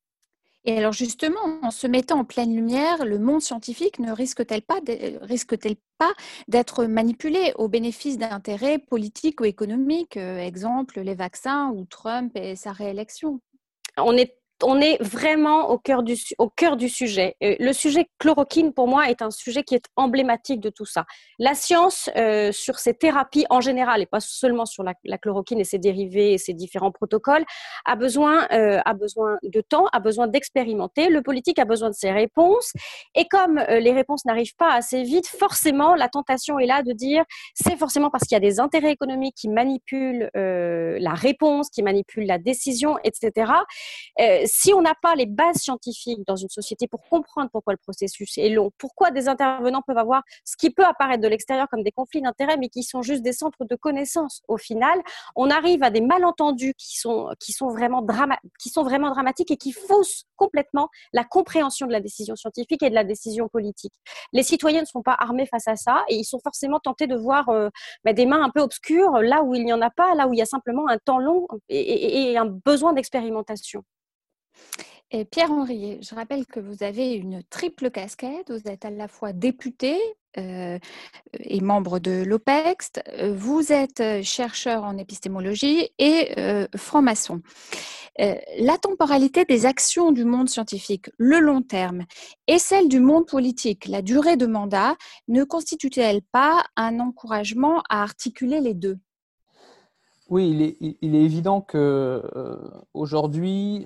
Et alors justement, en se mettant en pleine lumière, le monde scientifique ne risque-t-il pas, risque-t-il pas d'être manipulé au bénéfice d'intérêts politiques ou économiques, euh, exemple les vaccins ou Trump et sa réélection? On est on est vraiment au cœur du, au cœur du sujet. Euh, le sujet chloroquine, pour moi, est un sujet qui est emblématique de tout ça. La science, euh, sur ces thérapies en général, et pas seulement sur la, chloroquine et ses dérivés et ses différents protocoles, a besoin, euh, a besoin de temps, a besoin d'expérimenter. Le politique a besoin de ses réponses. Et comme les réponses n'arrivent pas assez vite, forcément, la tentation est là de dire c'est forcément parce qu'il y a des intérêts économiques qui manipulent la réponse, qui manipulent la décision, etc si on n'a pas les bases scientifiques dans une société pour comprendre pourquoi le processus est long, pourquoi des intervenants peuvent avoir ce qui peut apparaître de l'extérieur comme des conflits d'intérêts, mais qui sont juste des centres de connaissances au final, on arrive à des malentendus qui sont, qui sont, vraiment, dramatiques et qui faussent complètement la compréhension de la décision scientifique et de la décision politique. Les citoyens ne sont pas armés face à ça et ils sont forcément tentés de voir euh, bah, des mains un peu obscures là où il n'y en a pas, là où il y a simplement un temps long et un besoin d'expérimentation. Pierre Henriet, je rappelle que vous avez une triple casquette. Vous êtes à la fois député euh, et membre de l'OPEX. Vous êtes euh, chercheur en épistémologie et euh, franc-maçon. la temporalité des actions du monde scientifique, le long terme, et celle du monde politique, la durée de mandat, ne constitue-t-elle pas un encouragement à articuler les deux? Oui, il est, il est, évident que aujourd'hui,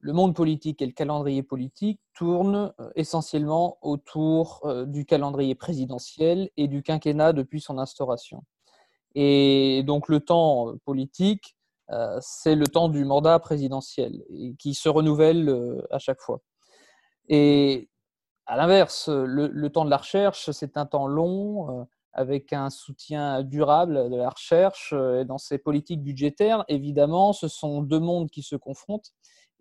le monde politique et le calendrier politique tournent euh, essentiellement autour euh, du calendrier présidentiel et du quinquennat depuis son instauration. Et donc le temps politique, euh, c'est le temps du mandat présidentiel qui se renouvelle à chaque fois. Et à l'inverse, le, temps de la recherche, c'est un temps long avec un soutien durable de la recherche et dans ces politiques budgétaires. Évidemment, ce sont deux mondes qui se confrontent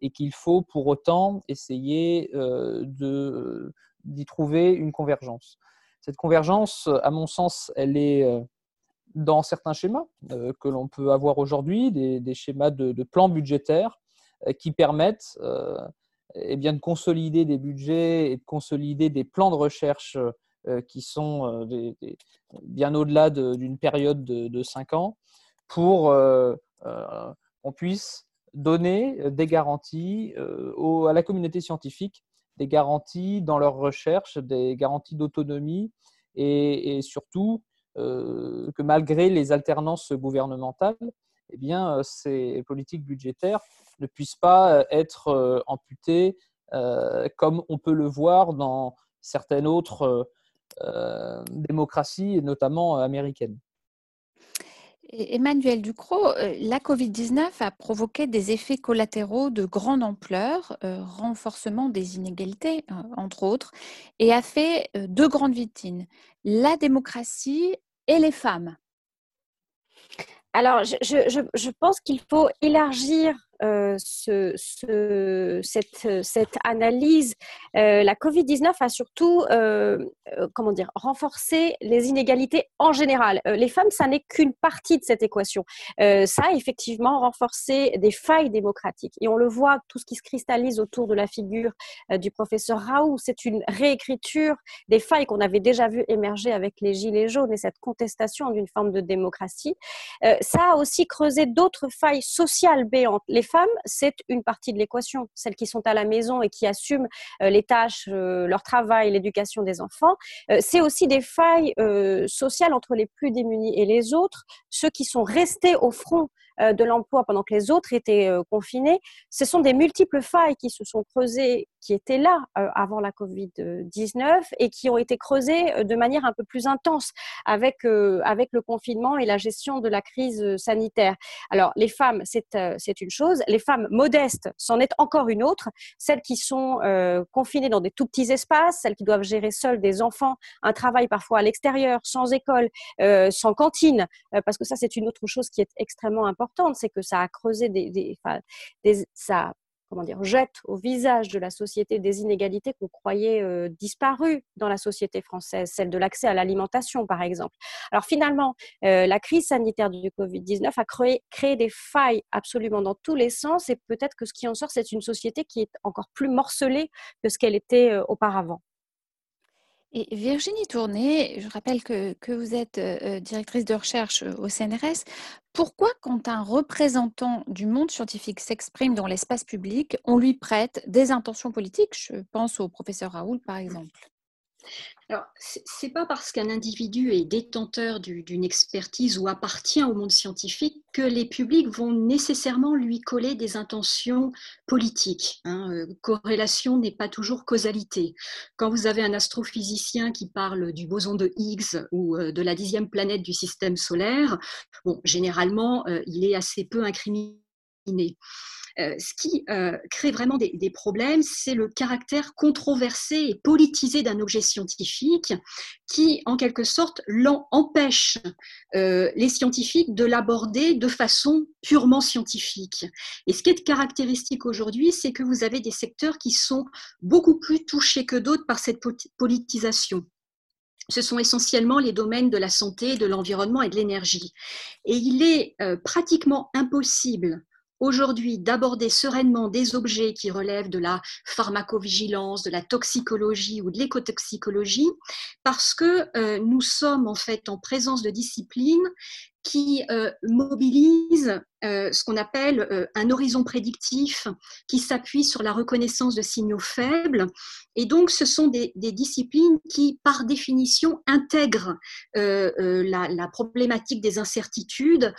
et qu'il faut pour autant essayer euh, euh, d'y trouver une convergence. Cette convergence, à mon sens, elle est euh, dans certains schémas que l'on peut avoir aujourd'hui, des, schémas de, plans budgétaires qui permettent eh bien, de consolider des budgets et de consolider des plans de recherche qui sont bien au-delà d'une période de, de, cinq ans pour qu'on puisse donner euh, des garanties euh, à la communauté scientifique, des garanties dans leur recherche, des garanties d'autonomie et, surtout euh, que malgré les alternances gouvernementales, eh bien, ces politiques budgétaires ne puissent pas être amputées comme on peut le voir dans certaines autres démocraties, notamment américaines. Emmanuel Ducrot, euh, la Covid-19 a provoqué des effets collatéraux de grande ampleur, euh, renforcement des inégalités, euh, entre autres, et a fait deux grandes victimes, la démocratie et les femmes. Alors, je pense qu'il faut élargir euh, ce, cette, analyse, euh, la Covid-19 a surtout, euh, comment dire, renforcé les inégalités en général. les femmes, ça n'est qu'une partie de cette équation. ça a effectivement renforcé des failles démocratiques. Et on le voit, tout ce qui se cristallise autour de la figure du professeur Raoult, c'est une réécriture des failles qu'on avait déjà vu émerger avec les Gilets jaunes et cette contestation d'une forme de démocratie. ça a aussi creusé d'autres failles sociales béantes. Les femmes, c'est une partie de l'équation, celles qui sont à la maison et qui assument euh, les tâches, euh, leur travail, l'éducation des enfants. Euh, c'est aussi des failles sociales entre les plus démunis et les autres, ceux qui sont restés au front de l'emploi pendant que les autres étaient confinés. Ce sont des multiples failles qui se sont creusées, qui étaient là avant la Covid-19 et qui ont été creusées de manière un peu plus intense avec, avec le confinement et la gestion de la crise sanitaire. Alors, les femmes, c'est une chose. Les femmes modestes, c'en est encore une autre. Celles qui sont confinées dans des tout petits espaces, celles qui doivent gérer seules des enfants, un travail parfois à l'extérieur, sans école, sans cantine, parce que ça, c'est une autre chose qui est extrêmement importante, c'est que ça a creusé des, ça comment dire, jette au visage de la société des inégalités qu'on croyait euh, disparues dans la société française, celle de l'accès à l'alimentation, par exemple. Alors finalement, euh, la crise sanitaire du Covid-19 a créé, créé, des failles absolument dans tous les sens et peut-être que ce qui en sort, c'est une société qui est encore plus morcelée que ce qu'elle était euh, auparavant. Et Virginie Tourné, je rappelle que, vous êtes directrice de recherche au CNRS. Pourquoi, quand un représentant du monde scientifique s'exprime dans l'espace public, on lui prête des intentions politiques? Je pense au professeur Raoul, par exemple. Alors, c'est pas parce qu'un individu est détenteur d'une expertise ou appartient au monde scientifique que les publics vont nécessairement lui coller des intentions politiques. Hein. Euh, corrélation n'est pas toujours causalité. Quand vous avez un astrophysicien qui parle du boson de Higgs ou euh, de la dixième planète du système solaire, bon, généralement, euh, il est assez peu incriminé. Euh, ce qui euh, crée vraiment des, problèmes, c'est le caractère controversé et politisé d'un objet scientifique qui, en quelque sorte, empêche euh, les scientifiques de l'aborder de façon purement scientifique. Et ce qui est caractéristique aujourd'hui, c'est que vous avez des secteurs qui sont beaucoup plus touchés que d'autres par cette politisation ce sont essentiellement les domaines de la santé, de l'environnement et de l'énergie. Et il est pratiquement impossible aujourd'hui d'aborder sereinement des objets qui relèvent de la pharmacovigilance, de la toxicologie ou de l'écotoxicologie, parce que euh, nous sommes en fait en présence de disciplines qui euh, mobilise euh, ce qu'on appelle euh, un horizon prédictif qui s'appuie sur la reconnaissance de signaux faibles. Et donc, ce sont des, disciplines qui, par définition, intègrent la, la, problématique des incertitudes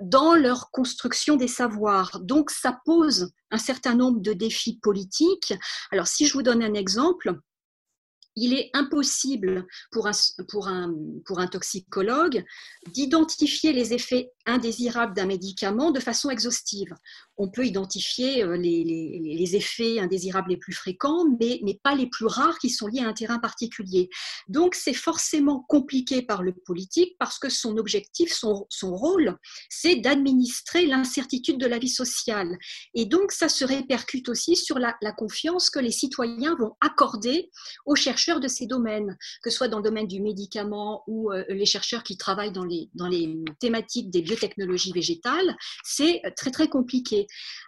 dans leur construction des savoirs. Donc, ça pose un certain nombre de défis politiques. Alors, si je vous donne un exemple, il est impossible pour un, toxicologue d'identifier les effets indésirables d'un médicament de façon exhaustive. On peut identifier euh, les, effets indésirables les plus fréquents, mais, pas les plus rares qui sont liés à un terrain particulier. Donc c'est forcément compliqué par le politique parce que son objectif, son, rôle, c'est d'administrer l'incertitude de la vie sociale. Et donc ça se répercute aussi sur la, confiance que les citoyens vont accorder aux chercheurs de ces domaines, que ce soit dans le domaine du médicament ou euh, les chercheurs qui travaillent dans les, dans les thématiques des biotechnologies végétales, c'est très très compliqué.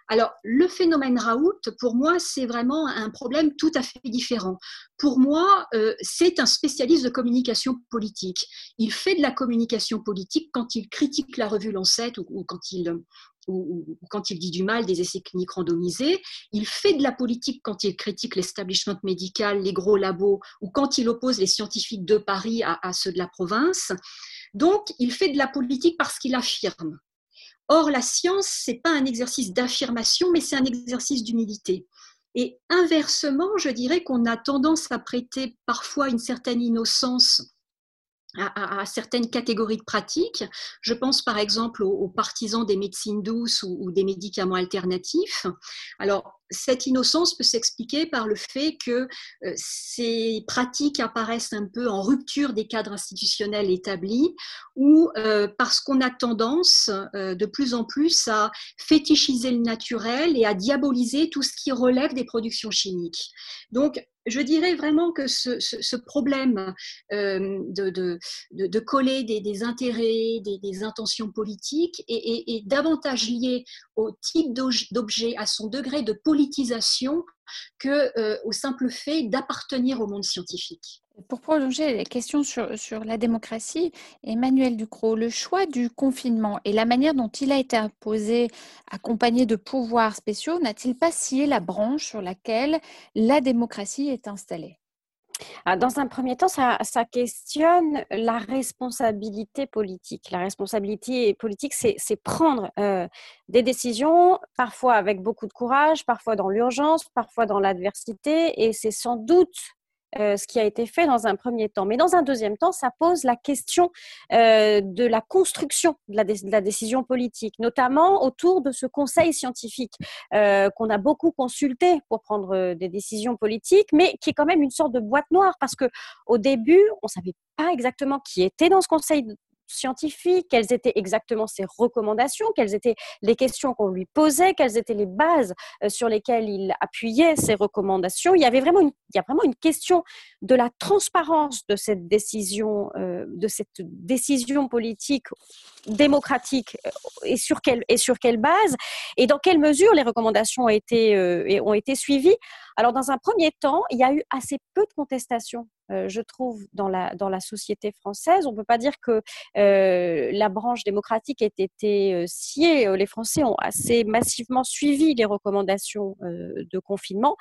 Alors le phénomène Raoult, pour moi, c'est vraiment un problème tout à fait différent. Pour moi, euh, c'est un spécialiste de communication politique. Il fait de la communication politique quand il critique la revue Lancet ou quand il ou, quand il dit du mal des essais cliniques randomisés. Il fait de la politique quand il critique l'establishment médical, les gros labos, ou quand il oppose les scientifiques de Paris à, à ceux de la province. Donc, il fait de la politique parce qu'il affirme. Or, la science, c'est pas un exercice d'affirmation, mais c'est un exercice d'humilité. Et inversement, je dirais qu'on a tendance à prêter parfois une certaine innocence à, certaines catégories de pratiques. Je pense par exemple aux, partisans des médecines douces ou, des médicaments alternatifs. Alors, cette innocence peut s'expliquer par le fait que euh, ces pratiques apparaissent un peu en rupture des cadres institutionnels établis ou euh, parce qu'on a tendance euh, de plus en plus à fétichiser le naturel et à diaboliser tout ce qui relève des productions chimiques. Donc, je dirais vraiment que ce, problème de, coller des, intérêts, des, intentions politiques est, davantage lié au type d'objet, à son degré de politisation, que euh, au simple fait d'appartenir au monde scientifique. Pour prolonger les questions sur, sur, la démocratie, Emmanuel Ducrot, le choix du confinement et la manière dont il a été imposé, accompagné de pouvoirs spéciaux, n'a-t-il pas scié la branche sur laquelle la démocratie est installée? Dans un premier temps, ça, questionne la responsabilité politique. La responsabilité politique, c'est prendre euh, des décisions, parfois avec beaucoup de courage, parfois dans l'urgence, parfois dans l'adversité, et c'est sans doute euh, ce qui a été fait dans un premier temps. Mais dans un deuxième temps, ça pose la question euh, de la construction de la, décision politique, notamment autour de ce conseil scientifique euh, qu'on a beaucoup consulté pour prendre des décisions politiques, mais qui est quand même une sorte de boîte noire parce que au début, on savait pas exactement qui était dans ce conseil scientifique, quelles étaient exactement ses recommandations, quelles étaient les questions qu'on lui posait, quelles étaient les bases euh, sur lesquelles il appuyait ses recommandations. Il y avait vraiment une, il y a vraiment une question de la transparence de cette décision, euh, de cette décision politique démocratique euh, et sur quelle et sur quelle base et dans quelle mesure les recommandations ont été ont été suivies. Alors dans un premier temps, il y a eu assez peu de contestations euh, je trouve, dans la, société française. On ne peut pas dire que euh, la branche démocratique ait été euh, sciée. Les Français ont assez massivement suivi les recommandations de confinement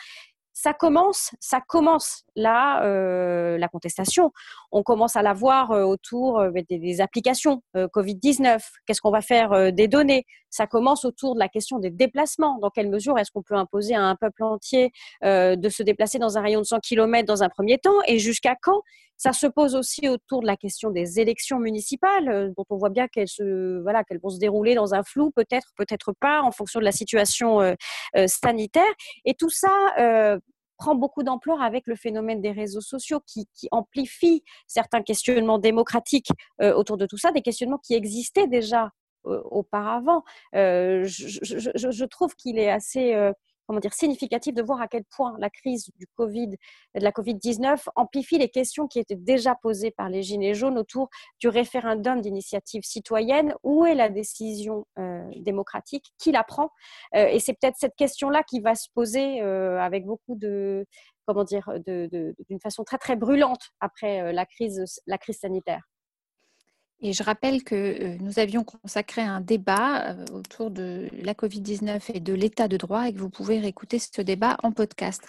ça commence, ça commence là, euh, la contestation. On commence à la voir euh, autour euh, des, applications Covid-19. Qu'est-ce qu'on va faire des données? Ça commence autour de la question des déplacements. Dans quelle mesure est-ce qu'on peut imposer à un peuple entier de se déplacer dans un rayon de 100 km dans un premier temps? Et jusqu'à quand? Ça se pose aussi autour de la question des élections municipales, dont on voit bien qu'elles vont se dérouler dans un flou, peut-être, peut-être pas, en fonction de la situation sanitaire. Et tout ça prend beaucoup d'ampleur avec le phénomène des réseaux sociaux qui, amplifie certains questionnements démocratiques euh, autour de tout ça, des questionnements qui existaient déjà euh, auparavant. Euh, je, trouve qu'il est assez comment dire, significatif de voir à quel point la crise de la Covid-19 amplifie les questions qui étaient déjà posées par les Gilets jaunes autour du référendum d'initiative citoyenne. Où est la décision euh, démocratique? Qui la prend? Euh, Et c'est peut-être cette question-là qui va se poser euh, avec beaucoup de, comment dire, d'une façon très très brûlante après la crise sanitaire. Et je rappelle que euh, nous avions consacré un débat euh, autour de la Covid-19 et de l'état de droit et que vous pouvez réécouter ce débat en podcast.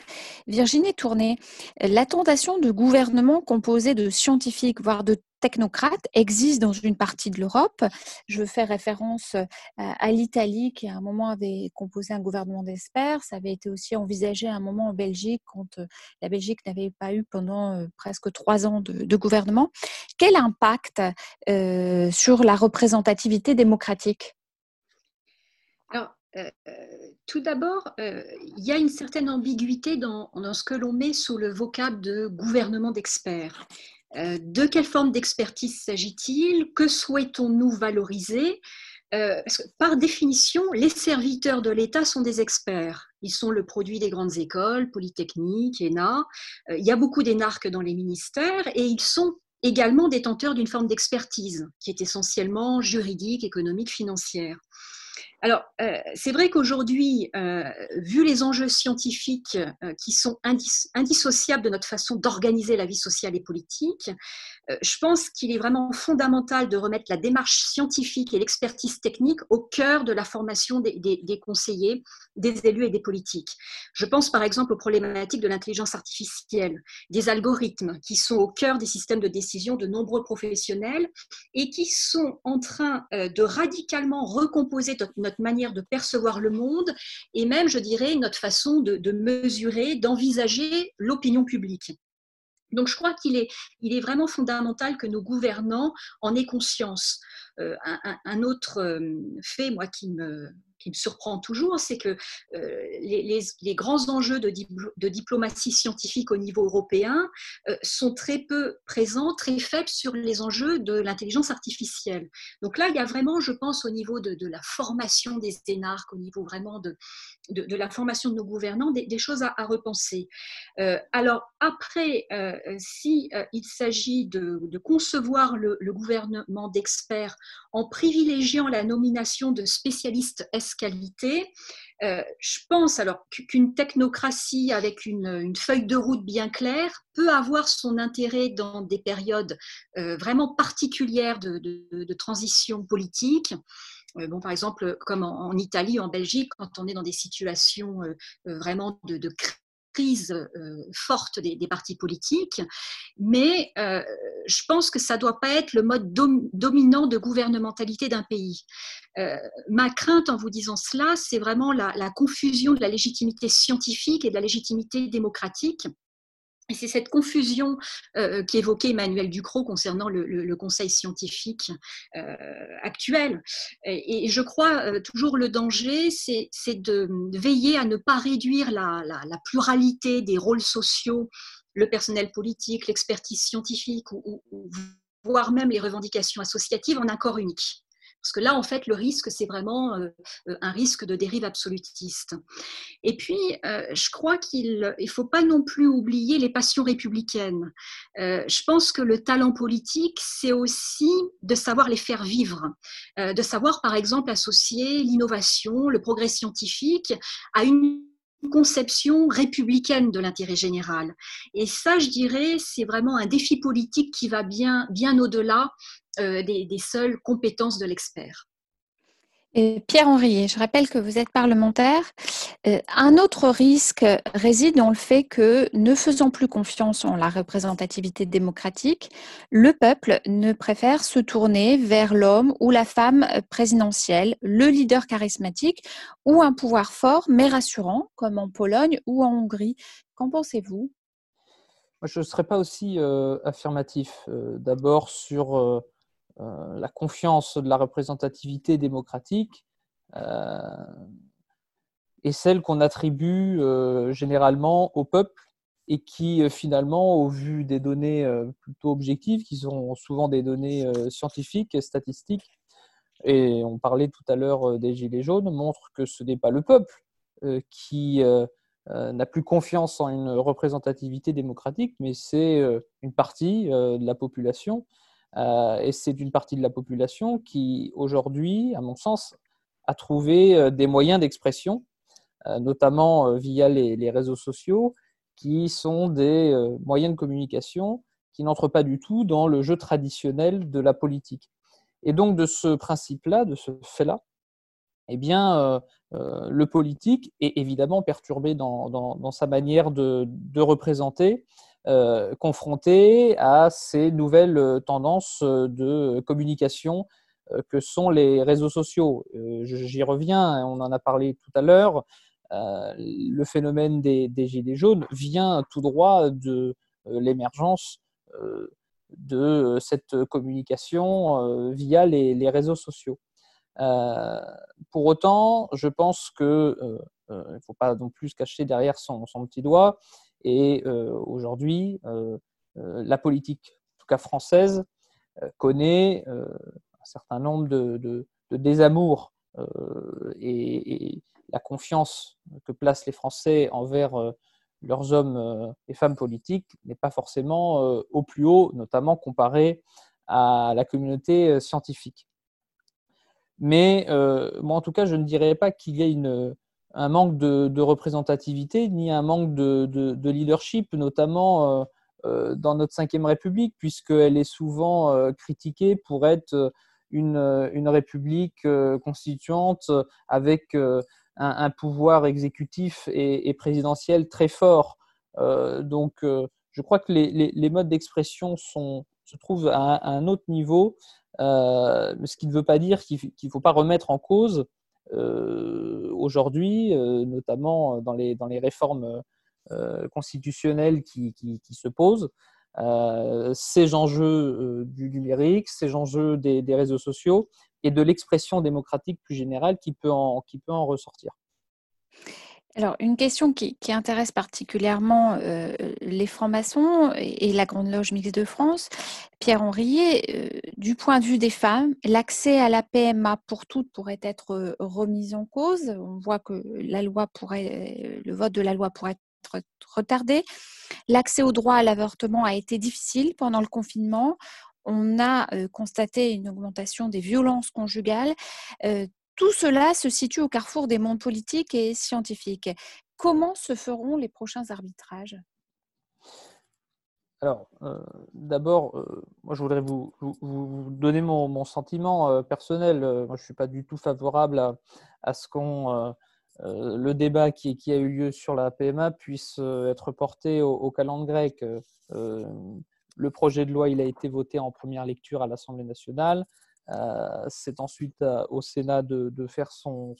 Virginie Tourné, la tentation de gouvernement composé de scientifiques, voire de technocrates existe dans une partie de l'Europe. Je fais référence euh, à l'Italie qui à un moment avait composé un gouvernement d'experts. Ça avait été aussi envisagé à un moment en Belgique quand euh, la Belgique n'avait pas eu pendant euh, presque trois ans de, gouvernement. Quel impact sur la représentativité démocratique? Alors, tout d'abord, il y a une certaine ambiguïté dans, dans ce que l'on met sous le vocable de gouvernement d'experts. Euh, de quelle forme d'expertise s'agit-il? Que souhaitons-nous valoriser? Euh, par définition, les serviteurs de l'État sont des experts. Ils sont le produit des grandes écoles, Polytechnique, ENA. Euh, il y a beaucoup d'énarques dans les ministères et ils sont également détenteurs d'une forme d'expertise qui est essentiellement juridique, économique, financière. Alors, euh, c'est vrai qu'aujourd'hui, euh, vu les enjeux scientifiques euh, qui sont indissociables de notre façon d'organiser la vie sociale et politique, je pense qu'il est vraiment fondamental de remettre la démarche scientifique et l'expertise technique au cœur de la formation des, des, conseillers, des élus et des politiques. Je pense par exemple aux problématiques de l'intelligence artificielle, des algorithmes qui sont au cœur des systèmes de décision de nombreux professionnels et qui sont en train de radicalement recomposer notre notre manière de percevoir le monde et même, je dirais, notre façon de, mesurer, d'envisager l'opinion publique. Donc je crois qu'il est, il est vraiment fondamental que nos gouvernants en aient conscience. Euh, un, autre euh, fait, moi, qui me, qui me surprend toujours, c'est que euh, les, grands enjeux de, diplomatie scientifique au niveau européen euh, sont très peu présents, très faibles sur les enjeux de l'intelligence artificielle. Donc là, il y a vraiment, je pense, au niveau de, la formation des énarques, au niveau vraiment de, de, la formation de nos gouvernants, des, choses à, repenser. Euh, alors après, si il s'agit de, concevoir le, le gouvernement d'experts en privilégiant la nomination de spécialistes qualité. Euh, je pense alors qu'une technocratie avec une, feuille de route bien claire peut avoir son intérêt dans des périodes euh, vraiment particulières de, transition politique. Euh, bon, par exemple, comme en, Italie, en Belgique, quand on est dans des situations vraiment de, prise forte des, partis politiques, mais je pense que ça ne doit pas être le mode dominant de gouvernementalité d'un pays. ma crainte en vous disant cela, c'est vraiment la confusion de la légitimité scientifique et de la légitimité démocratique c'est cette confusion euh, qu'évoquait Emmanuel Ducrot concernant le, conseil scientifique euh, actuel. Et, je crois euh, toujours le danger, c'est de, veiller à ne pas réduire la, pluralité des rôles sociaux, le personnel politique, l'expertise scientifique, voire même les revendications associatives en un corps unique. Parce que là, en fait, le risque, c'est vraiment euh, euh, un risque de dérive absolutiste. Et puis, euh, je crois qu'il ne faut pas non plus oublier les passions républicaines. je pense que le talent politique, c'est aussi de savoir les faire vivre, de savoir, par exemple, associer l'innovation, le progrès scientifique à une conception républicaine de l'intérêt général. Et ça, je dirais, c'est vraiment un défi politique qui va bien, bien au-delà euh, des, seules compétences de l'expert. Pierre Henriet, je rappelle que vous êtes parlementaire. Euh, un autre risque réside dans le fait que, ne faisant plus confiance en la représentativité démocratique, le peuple ne préfère se tourner vers l'homme ou la femme présidentielle, le leader charismatique ou un pouvoir fort mais rassurant, comme en Pologne ou en Hongrie. Qu'en pensez-vous? Je ne serais pas aussi euh, affirmatif. D'abord sur euh, la confiance de la représentativité démocratique euh, est celle qu'on attribue euh, généralement au peuple et qui finalement, au vu des données plutôt objectives, qui sont souvent des données scientifiques et statistiques, et on parlait tout à l'heure des Gilets jaunes, montre que ce n'est pas le peuple qui n'a plus confiance en une représentativité démocratique, mais c'est une partie de la population euh, et c'est une partie de la population qui, aujourd'hui, à mon sens, a trouvé euh, des moyens d'expression, euh, notamment via les, réseaux sociaux, qui sont des moyens de communication qui n'entrent pas du tout dans le jeu traditionnel de la politique. Et donc, de ce principe-là, de ce fait-là, eh bien, le politique est évidemment perturbé dans, sa manière de représenter euh, confrontés à ces nouvelles euh, tendances euh, de communication que sont les réseaux sociaux. J'y reviens, on en a parlé tout à l'heure. le phénomène des, gilets jaunes vient tout droit de l'émergence de cette communication via les, réseaux sociaux. pour autant, je pense qu'il ne faut pas non plus se cacher derrière son petit doigt. Et euh, aujourd'hui, euh, euh, la politique, en tout cas française, connaît un certain nombre de, désamours et, la confiance que placent les Français envers leurs hommes et femmes politiques n'est pas forcément au plus haut, notamment comparé à la communauté scientifique. Mais moi, en tout cas, je ne dirais pas qu'il y ait une, un manque de, représentativité ni un manque de, leadership, notamment euh, euh, dans notre Ve République, puisqu'elle est souvent euh, critiquée pour être une, république constituante avec un, pouvoir exécutif et, présidentiel très fort. donc, je crois que les, modes d'expression se trouvent à, un autre niveau, ce qui ne veut pas dire qu'il ne faut pas remettre en cause aujourd'hui, euh, notamment dans les, dans les réformes euh, constitutionnelles qui, qui, se posent. ces enjeux du numérique, ces enjeux des, des, réseaux sociaux et de l'expression démocratique plus générale qui peut en, qui peut en ressortir. Alors, une question qui, intéresse particulièrement euh, les francs-maçons et, la Grande Loge Mixte de France, Pierre Henriet, euh, du point de vue des femmes, l'accès à la PMA pour toutes pourrait être euh, remis en cause. On voit que la loi pourrait, le vote de la loi pourrait être retardé. L'accès au droit à l'avortement a été difficile pendant le confinement on a constaté une augmentation des violences conjugales tout cela se situe au carrefour des mondes politiques et scientifiques. Comment se feront les prochains arbitrages? Alors, euh, d'abord, euh, moi, je voudrais vous, donner mon, sentiment euh, personnel. moi, je ne suis pas du tout favorable à, ce qu'on le débat qui, a eu lieu sur la PMA puisse être porté au, au calendrier grec. le projet de loi il a été voté en première lecture à l'Assemblée nationale. C'est ensuite au Sénat de, faire son,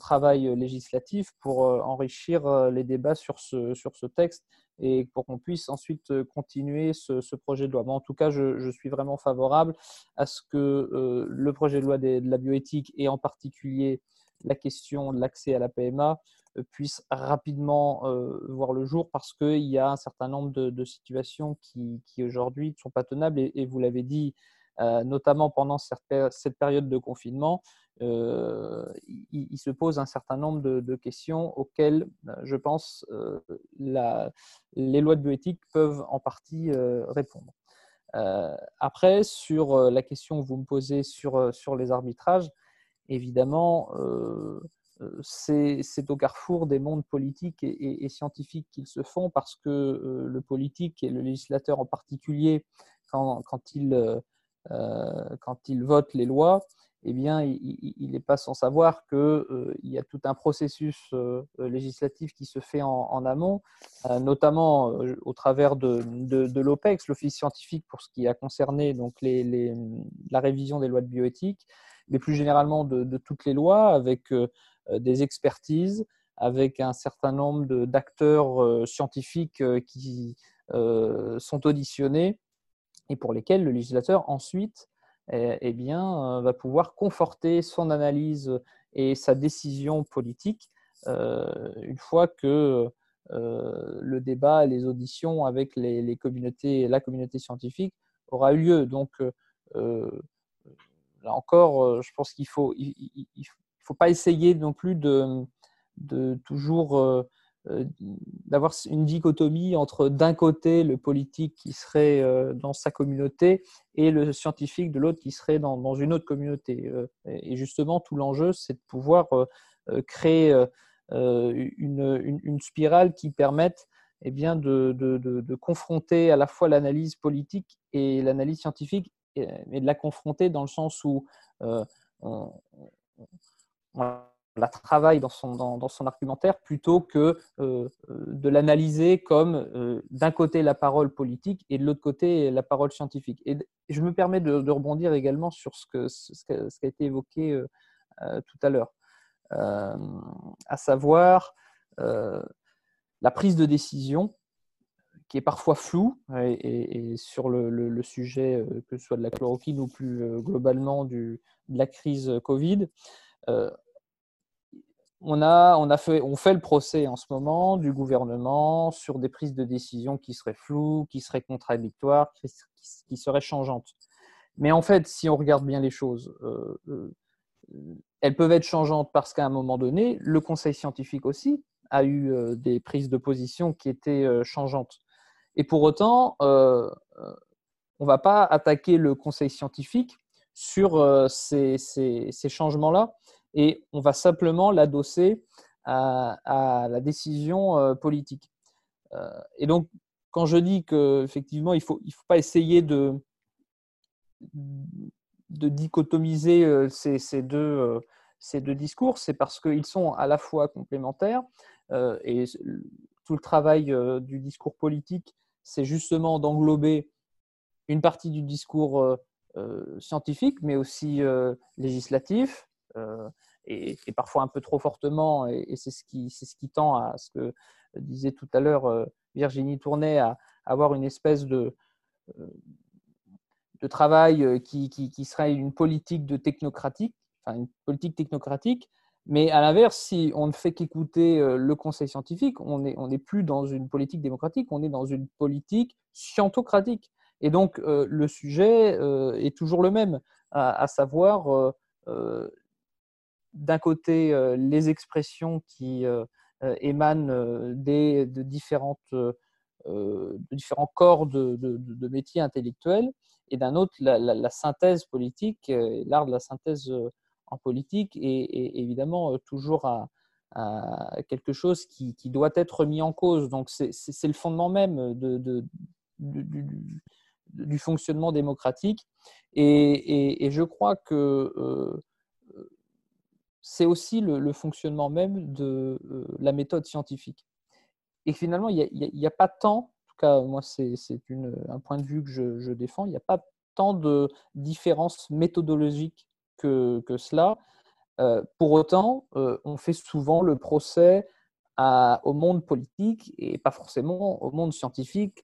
travail législatif pour enrichir les débats sur ce, texte et pour qu'on puisse ensuite euh, continuer ce, projet de loi. En tout cas, je, suis vraiment favorable à ce que euh, le projet de loi de, la bioéthique et en particulier la question de l'accès à la PMA euh, puisse rapidement voir le jour parce qu'il y a un certain nombre de, situations qui, aujourd'hui ne sont pas tenables et, vous l'avez dit, notamment pendant cette période de confinement, euh, il, se pose un certain nombre de, questions auxquelles, euh, je pense, euh, les lois de bioéthique peuvent en partie répondre. après, sur la question que vous me posez sur, sur les arbitrages, évidemment, c'est au carrefour des mondes politiques et, scientifiques qu'ils se font parce que le politique et le législateur en particulier, quand, quand, il, quand il vote les lois, eh bien, il n'est pas sans savoir qu'il euh, y a tout un processus euh, législatif qui se fait en, amont, euh, notamment au travers de, l'OPEX, l'Office scientifique, pour ce qui a concerné donc, la révision des lois de bioéthique, mais plus généralement de, toutes les lois, avec des expertises, avec un certain nombre d'acteurs scientifiques qui sont auditionnés et pour lesquels le législateur ensuite eh, eh bien, euh, va pouvoir conforter son analyse et sa décision politique euh, une fois que euh, le débat les auditions avec les, communautés, la communauté scientifique aura eu lieu. Donc, là encore, je pense qu'il faut, il, faut pas essayer non plus de, toujours euh, d'avoir une dichotomie entre d'un côté le politique qui serait euh, dans sa communauté et le scientifique de l'autre qui serait dans, une autre communauté. Euh, et justement, tout l'enjeu, c'est de pouvoir créer une, spirale qui permette eh bien, de, confronter à la fois l'analyse politique et l'analyse scientifique, mais de la confronter dans le sens où on, la travaille dans son, dans, son argumentaire plutôt que euh, de l'analyser comme euh, d'un côté la parole politique et de l'autre côté la parole scientifique. Et je me permets de, rebondir également sur ce, que, ce, qui a été évoqué euh, tout à l'heure, à savoir la prise de décision qui est parfois floue et, sur le, sujet que ce soit de la chloroquine ou plus globalement du, de la crise Covid on, a, on, a fait, on fait le procès en ce moment du gouvernement sur des prises de décision qui seraient floues, qui seraient contradictoires, qui, seraient changeantes. Mais en fait, si on regarde bien les choses, euh, euh, elles peuvent être changeantes parce qu'à un moment donné, le conseil scientifique aussi a eu euh, des prises de position qui étaient changeantes. Et pour autant, on ne va pas attaquer le conseil scientifique sur ces, ces changements-là et on va simplement l'adosser à, la décision euh, politique. Euh, et donc, quand je dis qu'effectivement, il ne faut, il faut pas essayer de, dichotomiser euh, ces deux discours, c'est parce qu'ils sont à la fois complémentaires et tout le travail du discours politique, c'est justement d'englober une partie du discours scientifique, mais aussi législatif, euh, et, parfois un peu trop fortement, et, c'est ce, qui, tend à ce que disait tout à l'heure euh, Virginie Tournay, à avoir une espèce de, euh, travail qui, serait une politique de technocratique, enfin une politique technocratique, mais à l'inverse, si on ne fait qu'écouter le conseil scientifique, on n'est on plus dans une politique démocratique, on est dans une politique scientocratique. Et donc, le sujet est toujours le même, à, savoir d'un côté euh, les expressions qui euh, euh, émanent des, de, différentes, différents corps de, de, métiers intellectuels, et d'un autre la, synthèse politique, l'art de la synthèse en politique est, évidemment toujours quelque chose qui, qui, doit être mis en cause. Donc c'est le fondement même de, du, du, fonctionnement démocratique. Et, et, je crois que c'est aussi le, fonctionnement même de la méthode scientifique. Et finalement, il n'y a, pas tant, en tout cas, moi, c'est un point de vue que je, défends, il n'y a pas tant de différences méthodologiques que, que cela. pour autant, on fait souvent le procès au monde politique et pas forcément au monde scientifique,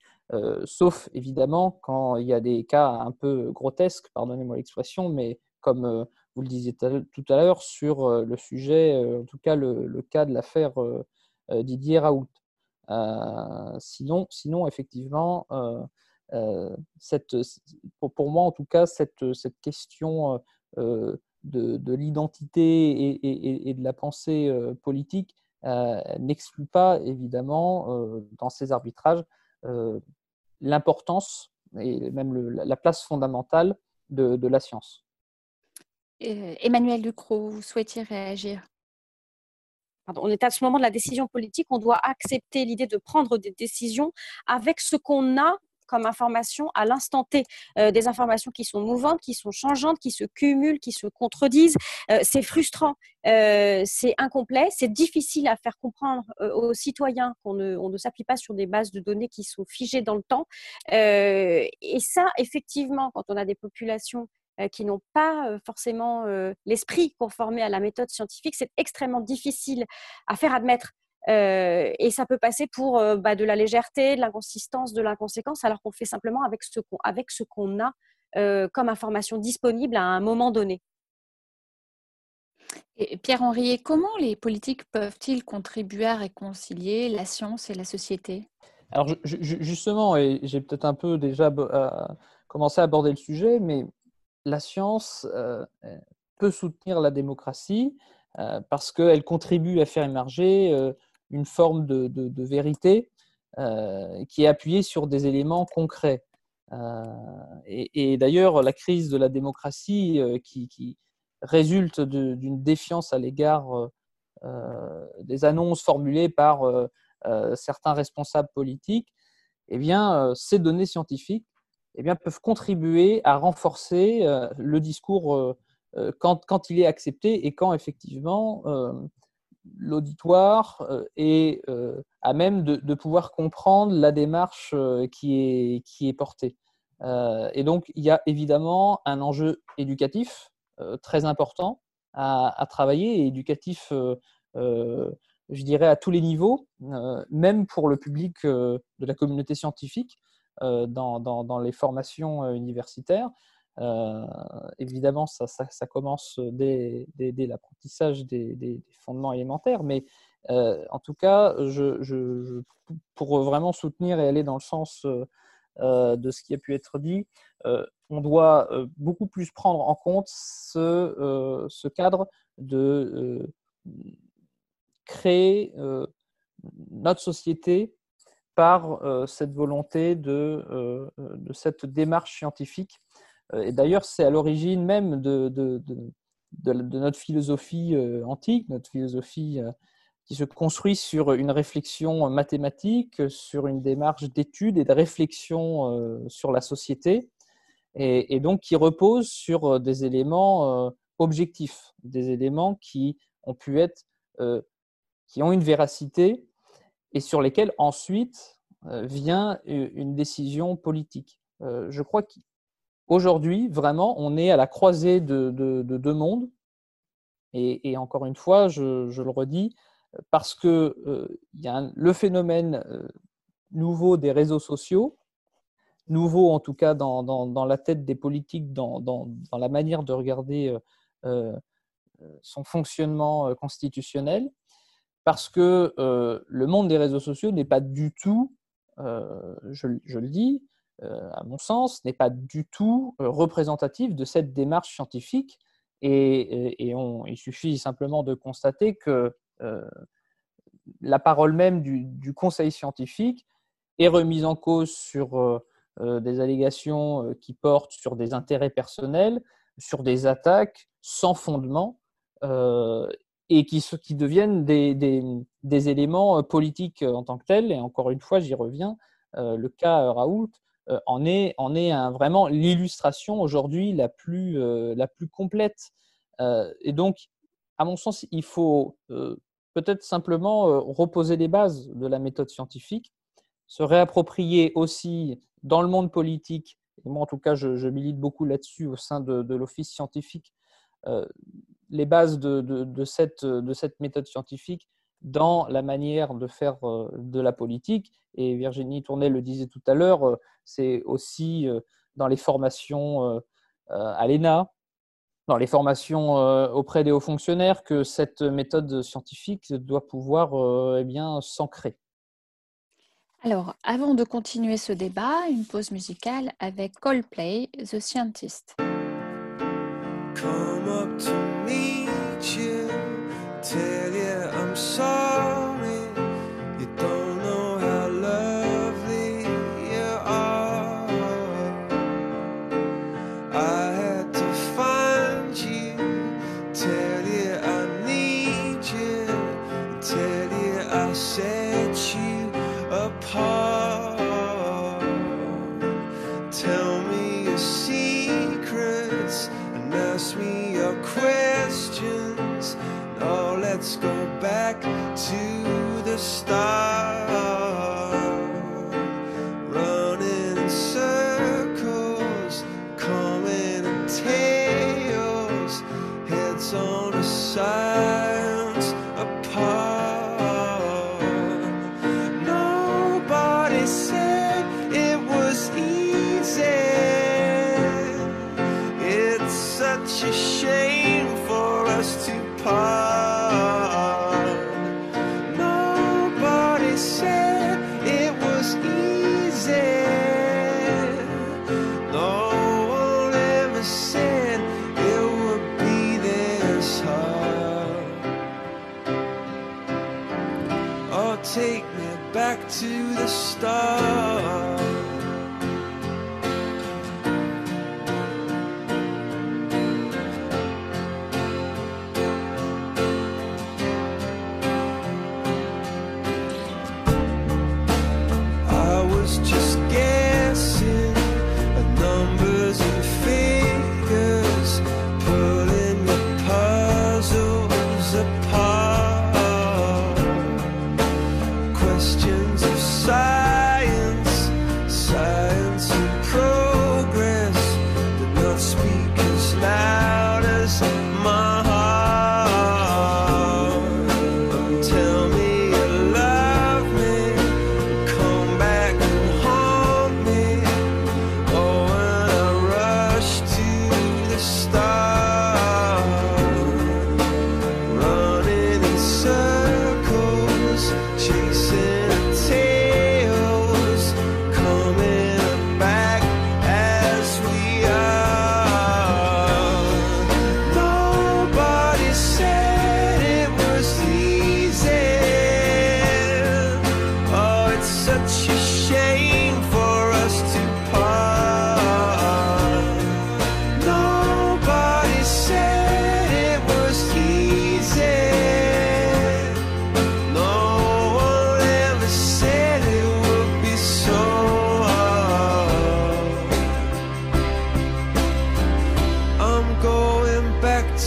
sauf évidemment quand il y a des cas un peu grotesques, pardonnez-moi l'expression, mais comme vous le disiez tout à l'heure, sur le sujet, en tout cas le, cas de l'affaire Didier Raoult. sinon, sinon, effectivement, pour, moi, en tout cas, cette, question de, de l'identité et, de la pensée politique n'exclut pas, évidemment, dans ces arbitrages, l'importance et même la place fondamentale de la science. Emmanuel Ducrot, vous souhaitiez réagir? On est à ce moment de la décision politique, on doit accepter l'idée de prendre des décisions avec ce qu'on a comme information à l'instant T. Euh, des informations qui sont mouvantes, qui sont changeantes, qui se cumulent, qui se contredisent. Euh, c'est frustrant, euh, c'est incomplet, c'est difficile à faire comprendre aux citoyens qu'on ne, s'appuie pas sur des bases de données qui sont figées dans le temps. et ça, effectivement, quand on a des populations euh, qui n'ont pas euh, forcément euh, l'esprit conformé à la méthode scientifique, c'est extrêmement difficile à faire admettre. et ça peut passer pour bah, de la légèreté, de l'inconsistance, de l'inconséquence, alors qu'on fait simplement avec ce qu'on, avec ce qu'on a comme information disponible à un moment donné. Et Pierre-Henri, comment les politiques peuvent-ils contribuer à réconcilier la science et la société? Alors justement, et j'ai peut-être un peu déjà commencé à aborder le sujet, mais la science peut soutenir la démocratie parce qu'elle contribue à faire émerger une forme de, vérité qui est appuyée sur des éléments concrets. et, d'ailleurs, la crise de la démocratie qui, résulte d'une défiance à l'égard des annonces formulées par certains responsables politiques, eh bien, ces données scientifiques eh bien, peuvent contribuer à renforcer euh, le discours euh, euh, quand, quand, il est accepté et quand effectivement l'auditoire est à même de, pouvoir comprendre la démarche qui est, qui est portée. et donc, il y a évidemment un enjeu éducatif très important à, à travailler, et éducatif, je dirais, à tous les niveaux, même pour le public de la communauté scientifique. Euh, dans, les formations euh, universitaires. Euh, évidemment, ça, commence dès, l'apprentissage des, fondements élémentaires, mais en tout cas, pour vraiment soutenir et aller dans le sens de ce qui a pu être dit, on doit beaucoup plus prendre en compte ce cadre de créer notre société par euh, cette volonté de, euh, de, cette démarche scientifique. Euh, et d'ailleurs, c'est à l'origine même de, notre philosophie antique, notre philosophie qui se construit sur une réflexion mathématique, sur une démarche d'étude et de réflexion sur la société, et, et, donc qui repose sur des éléments objectifs, des éléments qui ont pu être, qui ont une véracité et sur lesquels ensuite euh, vient une décision politique. Euh, je crois qu'aujourd'hui, vraiment, on est à la croisée de, deux mondes. Et, encore une fois, je, le redis, parce euh, y a le phénomène nouveau des réseaux sociaux, nouveau en tout cas dans, la tête des politiques, dans, la manière de regarder son fonctionnement constitutionnel, parce que euh, le monde des réseaux sociaux n'est pas du tout, euh, je, le dis, euh, à mon sens, n'est pas du tout représentatif de cette démarche scientifique. Et, il suffit simplement de constater que la parole même du, conseil scientifique est remise en cause sur des allégations qui portent sur des intérêts personnels, sur des attaques sans fondement et qui, deviennent des, éléments euh, politiques euh, en tant que tels. Et encore une fois, j'y reviens, euh, le cas Raoult en est, vraiment l'illustration aujourd'hui la, plus complète. et donc, à mon sens, il faut peut-être simplement reposer les bases de la méthode scientifique, se réapproprier aussi dans le monde politique, et moi en tout cas je, milite beaucoup là-dessus au sein de l'Office scientifique, les bases de, cette, méthode scientifique dans la manière de faire euh, de la politique. Et Virginie Tournay le disait tout à l'heure, euh, c'est aussi euh, dans les formations à l'ENA, dans les formations auprès des hauts fonctionnaires, que cette méthode scientifique doit pouvoir eh bien s'ancrer. Alors, avant de continuer ce débat, une pause musicale avec Coldplay, The Scientist. come up to meet you, tell you I'm sorry.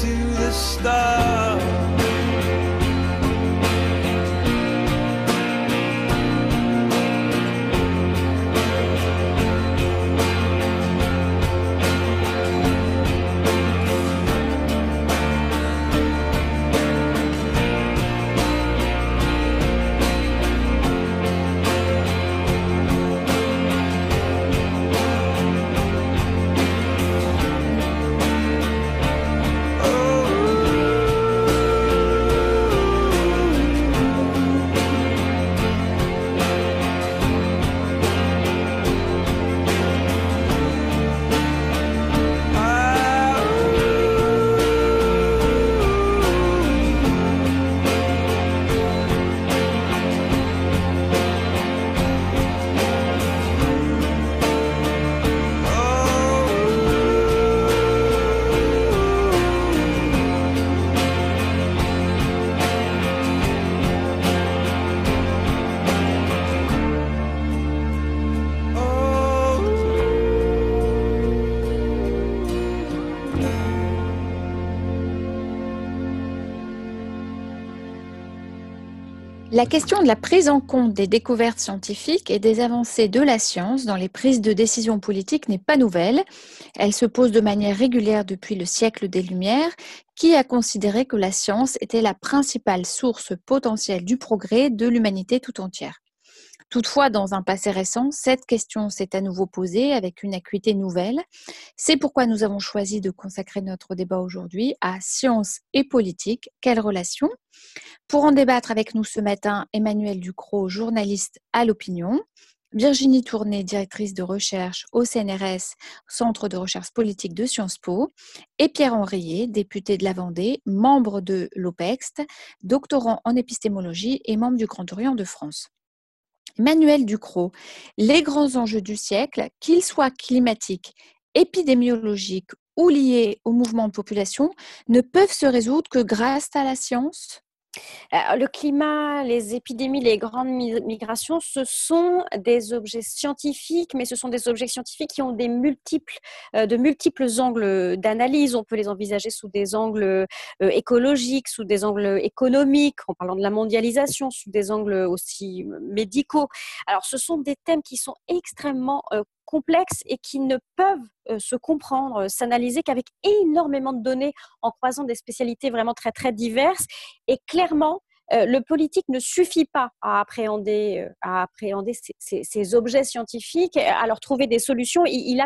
to the stars. Question de la prise en compte des découvertes scientifiques et des avancées de la science dans les prises de décision politiques n'est pas nouvelle. Elle se pose de manière régulière depuis le siècle des Lumières, qui a considéré que la science était la principale source potentielle du progrès de l'humanité tout entière? Toutefois, dans un passé récent, cette question s'est à nouveau posée avec une acuité nouvelle. C'est pourquoi nous avons choisi de consacrer notre débat aujourd'hui à science et politique. Quelle relation Pour en débattre avec nous ce matin, Emmanuel Ducrot, journaliste à l'opinion. Virginie Tourné, directrice de recherche au CNRS, Centre de recherche politique de Sciences Po, et Pierre Henriet, député de la Vendée, membre de l'OPEXT, doctorant en épistémologie et membre du Grand Orient de France. Manuel Ducrot, les grands enjeux du siècle, qu'ils soient climatiques, épidémiologiques ou liés au mouvement de population, ne peuvent se résoudre que grâce à la science? Le climat, les épidémies, les grandes migrations, ce sont des objets scientifiques, mais ce sont des objets scientifiques qui ont des multiples, euh, de multiples angles d'analyse. On peut les envisager sous des angles euh, écologiques, sous des angles économiques, en parlant de la mondialisation, sous des angles aussi médicaux. Alors, ce sont des thèmes qui sont extrêmement complexes et qui ne peuvent euh, se comprendre, euh, s'analyser qu'avec énormément de données en croisant des spécialités vraiment très très diverses. Et clairement, euh, le politique ne suffit pas à appréhender, euh, ces, objets scientifiques, à leur trouver des solutions, il, il.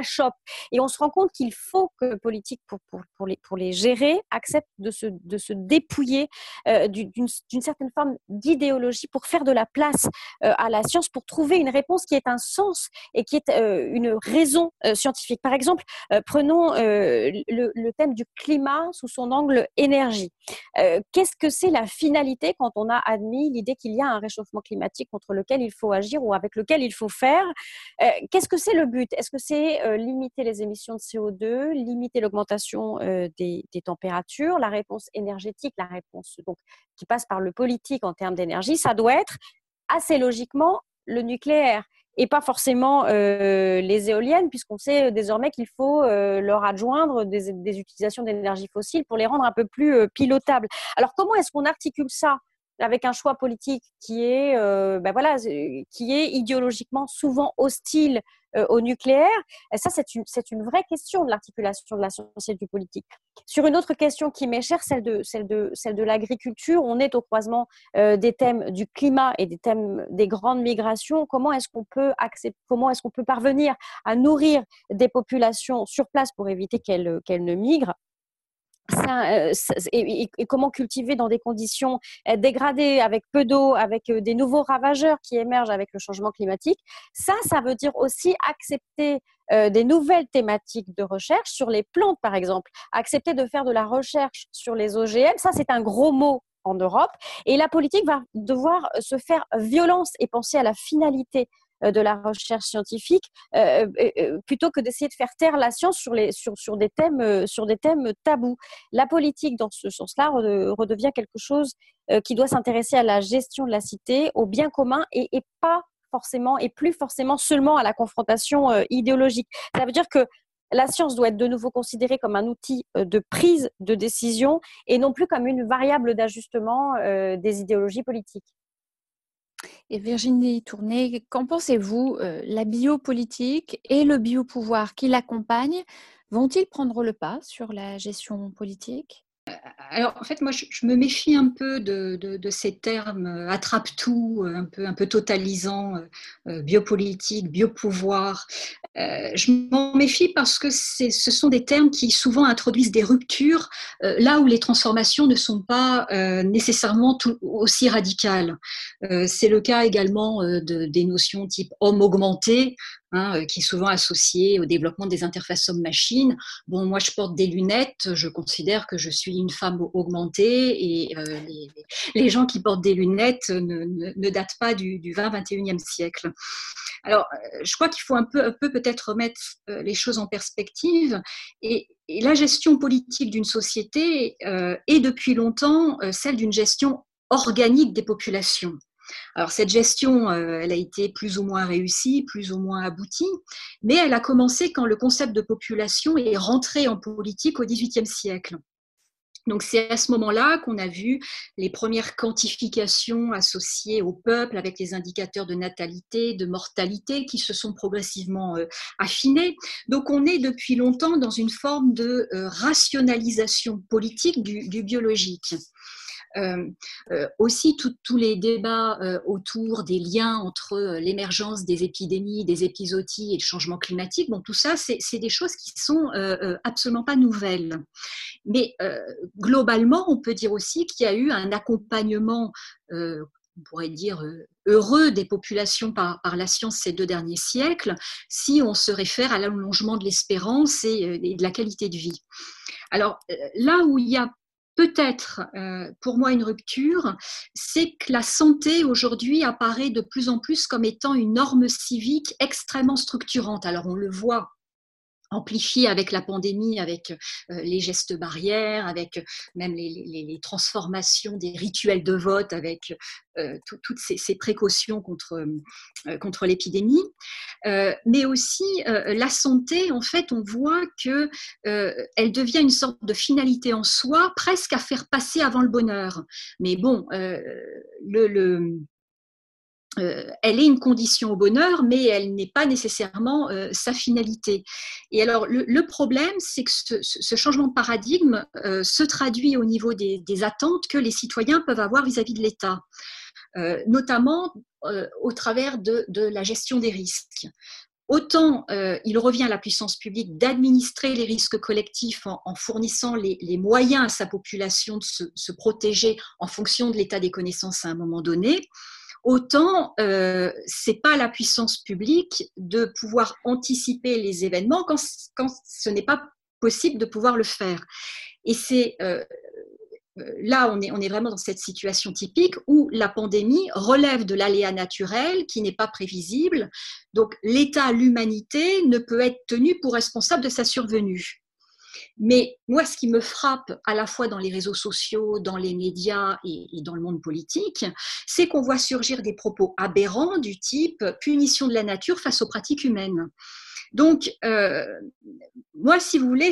Et on se rend compte qu'il faut que le politique, pour, les, gérer, accepte de se, dépouiller euh, d'une certaine forme d'idéologie pour faire de la place à la science, pour trouver une réponse qui ait un sens et qui est une raison scientifique. Par exemple, prenons le, le, thème du climat sous son angle énergie. Qu'est-ce que c'est la finalité on a admis l'idée qu'il y a un réchauffement climatique contre lequel il faut agir ou avec lequel il faut faire. Euh, qu'est-ce que c'est le but? Est-ce que c'est euh, limiter les émissions de CO2, limiter l'augmentation euh, des, températures, la réponse énergétique, la réponse donc qui passe par le politique en termes d'énergie Ça doit être assez logiquement le nucléaire et pas forcément les éoliennes, puisqu'on sait désormais qu'il faut leur adjoindre des utilisations d'énergie fossile pour les rendre un peu plus pilotables. Alors comment est-ce qu'on articule ça? Avec un choix politique qui est, euh, ben voilà, qui est idéologiquement souvent hostile euh, au nucléaire. Et ça, c'est une, une vraie question de l'articulation de la science et du politique. Sur une autre question qui m'est chère, celle de, celle de, celle de l'agriculture, on est au croisement euh, des thèmes du climat et des thèmes des grandes migrations. Comment est-ce qu'on peut comment est-ce qu'on peut parvenir à nourrir des populations sur place pour éviter qu'elles, qu'elles ne migrent? Euh, et, comment cultiver dans des conditions euh, dégradées, avec peu d'eau, avec euh, des nouveaux ravageurs qui émergent avec le changement climatique. Ça, ça veut dire aussi accepter des nouvelles thématiques de recherche sur les plantes, par exemple. Accepter de faire de la recherche sur les OGM, ça, c'est un gros mot en Europe. Et la politique va devoir se faire violence et penser à la finalité de la recherche scientifique euh, euh, plutôt que d'essayer de faire taire la science sur, des, thèmes, tabous. La politique, dans ce sens-là, redevient quelque chose qui doit s'intéresser à la gestion de la cité, au bien commun et, et pas forcément et plus forcément seulement à la confrontation idéologique. Ça veut dire que la science doit être de nouveau considérée comme un outil de prise de décision et non plus comme une variable d'ajustement des idéologies politiques. Et Virginie Tourné, qu'en pensez-vous euh, La biopolitique et le biopouvoir qui l'accompagnent vont-ils prendre le pas sur la gestion politique? Alors, en fait, moi, je, me méfie un peu de, ces termes euh, attrape-tout, euh, un peu, un peu totalisant, biopolitique, biopouvoir. je m'en méfie parce que ce sont des termes qui souvent introduisent des ruptures là où les transformations ne sont pas nécessairement aussi radicales. C'est le cas également de, des notions type homme augmenté, Hein, euh, qui est souvent associé au développement des interfaces homme-machine. Bon, moi, je porte des lunettes, je considère que je suis une femme augmentée et euh, les, gens qui portent des lunettes ne, datent pas du, du 20-21e siècle. Alors, euh, je crois qu'il faut un peu peut-être remettre les choses en perspective et, la gestion politique d'une société est depuis longtemps celle d'une gestion organique des populations. Alors cette gestion, euh, elle a été plus ou moins réussie, plus ou moins aboutie, mais elle a commencé quand le concept de population est rentré en politique au XVIIIe siècle. Donc c'est à ce moment-là qu'on a vu les premières quantifications associées au peuple avec les indicateurs de natalité, de mortalité qui se sont progressivement euh, affinés. Donc on est depuis longtemps dans une forme de euh, rationalisation politique du biologique. Euh, euh, aussi tous les débats euh, autour des liens entre l'émergence des épidémies, des épisodies et le changement climatique, bon, tout ça, c'est des choses qui sont absolument pas nouvelles. Mais globalement, on peut dire aussi qu'il y a eu un accompagnement on pourrait dire, heureux des populations par, la science ces deux derniers siècles, si on se réfère à l'allongement de l'espérance et, de la qualité de vie. Alors là où il y a peut-être euh, pour moi une rupture, c'est que la santé aujourd'hui apparaît de plus en plus comme étant une norme civique extrêmement structurante. Alors on le voit amplifié avec la pandémie, avec euh, les gestes barrières, avec euh, même les, transformations des rituels de vote, avec euh, toutes ces, précautions contre, contre l'épidémie. mais aussi la santé, en fait, on voit que elle devient une sorte de finalité en soi, presque à faire passer avant le bonheur. Mais bon, le euh, elle est une condition au bonheur, mais elle n'est pas nécessairement euh, sa finalité. Et alors, le, problème, c'est que ce, changement de paradigme euh, se traduit au niveau des, attentes que les citoyens peuvent avoir vis-à-vis de l'État, notamment au travers de, la gestion des risques. Autant il revient à la puissance publique d'administrer les risques collectifs en, fournissant les, moyens à sa population de se, se protéger en fonction de l'état des connaissances à un moment donné, autant euh, c'est pas la puissance publique de pouvoir anticiper les événements quand, ce n'est pas possible de pouvoir le faire. Et c'est euh, euh, là, on est, on est vraiment dans cette situation typique où la pandémie relève de l'aléa naturel qui n'est pas prévisible. Donc, l'État, l'humanité ne peut être tenu pour responsable de sa survenue. Mais moi, ce qui me frappe à la fois dans les réseaux sociaux, dans les médias et, dans le monde politique, c'est qu'on voit surgir des propos aberrants du type punition de la nature face aux pratiques humaines. Donc, euh, moi, si vous voulez,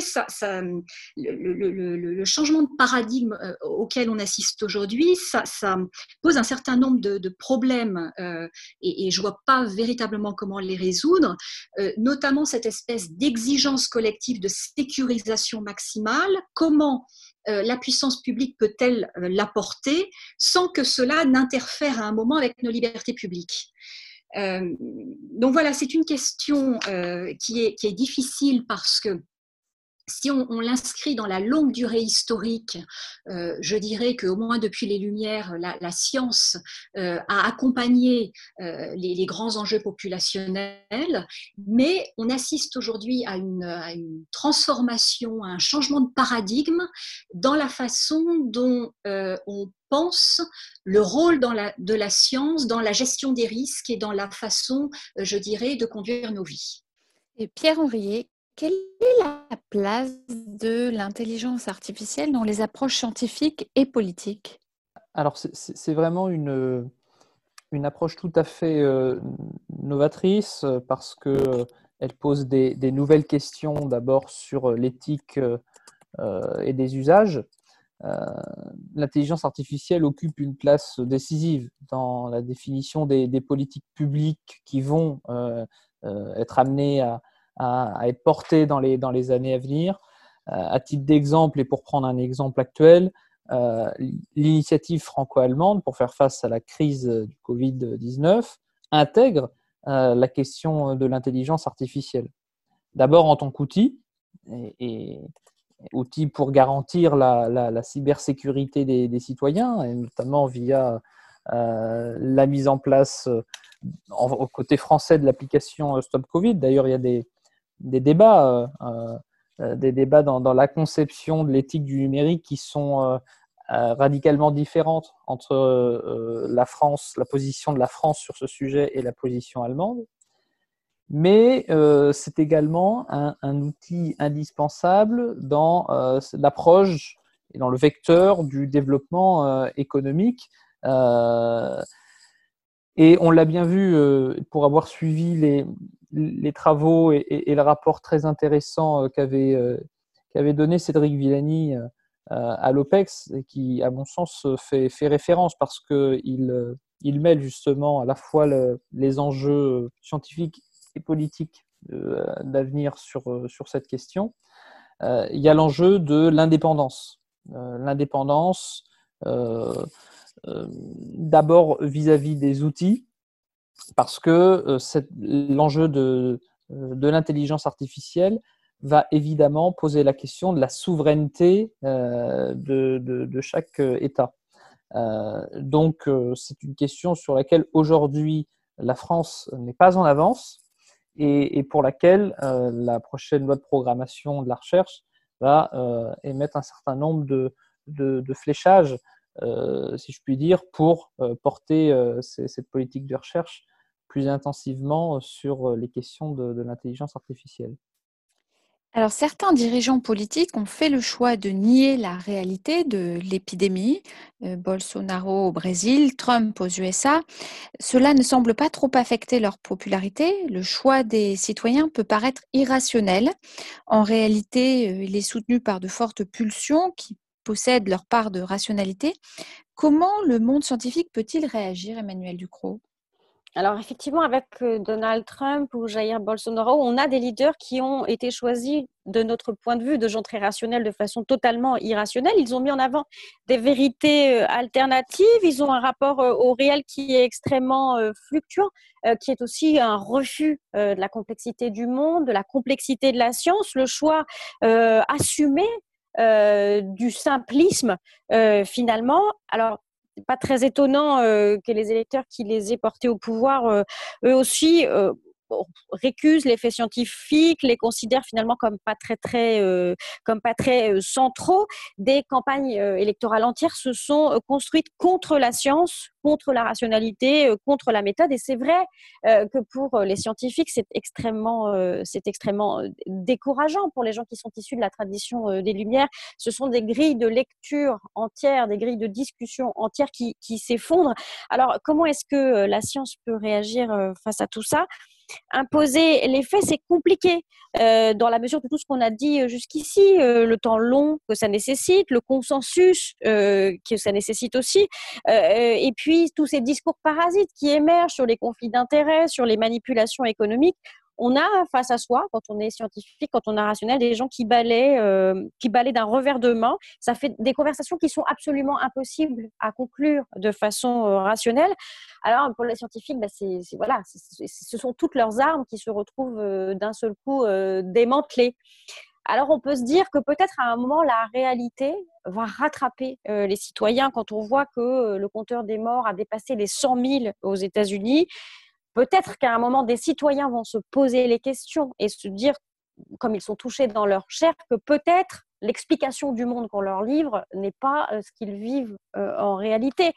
le, changement de paradigme euh, auquel on assiste aujourd'hui, ça, pose un certain nombre de, problèmes euh, et, je ne vois pas véritablement comment les résoudre, notamment cette espèce d'exigence collective de sécurisation maximale. Comment la puissance publique peut-elle l'apporter sans que cela n'interfère à un moment avec nos libertés publiques? Euh, donc voilà, c'est une question euh, qui, est, difficile parce que si on, l'inscrit dans la longue durée historique, euh, je dirais qu'au moins depuis les Lumières, la, science a accompagné les, grands enjeux populationnels, mais on assiste aujourd'hui à une, transformation, à un changement de paradigme dans la façon dont on pense le rôle de la science dans la gestion des risques et dans la façon, je dirais, de conduire nos vies. Et Pierre Henriet, quelle est la place de l'intelligence artificielle dans les approches scientifiques et politiques? Alors, c'est vraiment une, une approche tout à fait euh, novatrice euh, parce qu'elle euh, pose des, nouvelles questions d'abord sur l'éthique et des usages. L'intelligence artificielle occupe une place décisive dans la définition des, politiques publiques qui vont être amenées à, être porté dans les, années à venir. Euh, à titre d'exemple, et pour prendre un exemple actuel, euh, l'initiative franco-allemande pour faire face à la crise du Covid-19 intègre euh, la question de l'intelligence artificielle. D'abord en tant qu'outil, et, outil pour garantir la, cybersécurité des, citoyens, et notamment via la mise en place au côté français de l'application Stop Covid. D'ailleurs, il y a des, débats, euh, euh, des débats dans, la conception de l'éthique du numérique qui sont euh, radicalement différentes entre la France, la position de la France sur ce sujet et la position allemande. Mais c'est également un, outil indispensable dans l'approche et dans le vecteur du développement économique. et on l'a bien vu pour avoir suivi les, travaux et, le rapport très intéressant euh, qu'avait euh, donné Cédric Villani à l'OPEX qui, à mon sens, fait, fait référence parce qu'il il mêle justement à la fois les enjeux scientifiques et politiques d'avenir sur, sur cette question. il y a l'enjeu de l'indépendance. l'indépendance, d'abord vis-à-vis des outils, parce que l'enjeu de, de l'intelligence artificielle va évidemment poser la question de la souveraineté euh, de, chaque euh, État. Euh, donc, c'est une question sur laquelle aujourd'hui la France n'est pas en avance et, pour laquelle la prochaine loi de programmation de la recherche va émettre un certain nombre de, de, fléchages, si je puis dire, pour porter cette politique de recherche plus intensivement sur les questions de l'intelligence artificielle. Alors, certains dirigeants politiques ont fait le choix de nier la réalité de l'épidémie. Euh, Bolsonaro au Brésil, Trump aux USA. Cela ne semble pas trop affecter leur popularité. Le choix des citoyens peut paraître irrationnel. En réalité, euh, il est soutenu par de fortes pulsions qui possèdent leur part de rationalité. Comment le monde scientifique peut-il réagir, Emmanuel Ducrot? Alors effectivement, avec euh, Donald Trump ou Jair Bolsonaro, on a des leaders qui ont été choisis de notre point de vue de gens très rationnels de façon totalement irrationnelle. Ils ont mis en avant des vérités euh, alternatives, ils ont un rapport euh, au réel qui est extrêmement fluctuant, qui est aussi un refus de la complexité du monde, de la complexité de la science, le choix assumé du simplisme finalement. Alors pas très étonnant euh, que les électeurs qui les aient portés au pouvoir, euh, eux aussi, euh, récusent les faits scientifiques, les considèrent finalement comme pas très très euh, comme pas très euh, centraux. Des campagnes euh, électorales entières se sont construites contre la science, contre la rationalité, contre la méthode. Et c'est vrai que pour les scientifiques, c'est extrêmement c'est extrêmement décourageant pour les gens qui sont issus de la tradition des Lumières. Ce sont des grilles de lecture entières, des grilles de discussion entières qui, qui s'effondrent. Alors comment est-ce que la science peut réagir face à tout ça? Imposer les faits, c'est compliqué euh, dans la mesure de tout ce qu'on a dit euh, jusqu'ici, euh, le temps long que ça nécessite, le consensus que ça nécessite aussi, et puis tous ces discours parasites qui émergent sur les conflits d'intérêts, sur les manipulations économiques on a face à soi, quand on est scientifique, quand on est rationnel, des gens euh, qui balaient d'un revers de main. Ça fait des conversations qui sont absolument impossibles à conclure de façon euh, rationnelle. Alors pour les scientifiques, bah, c'est, voilà, ce sont toutes leurs armes qui se retrouvent euh, d'un seul coup démantelées. Alors on peut se dire que peut-être à un moment la réalité va rattraper les citoyens quand on voit que le compteur des morts a dépassé les 100 000 aux États-Unis Peut-être qu'à un moment, des citoyens vont se poser les questions et se dire, comme ils sont touchés dans leur chair, que peut-être l'explication du monde qu'on leur livre n'est pas euh, ce qu'ils vivent euh, en réalité.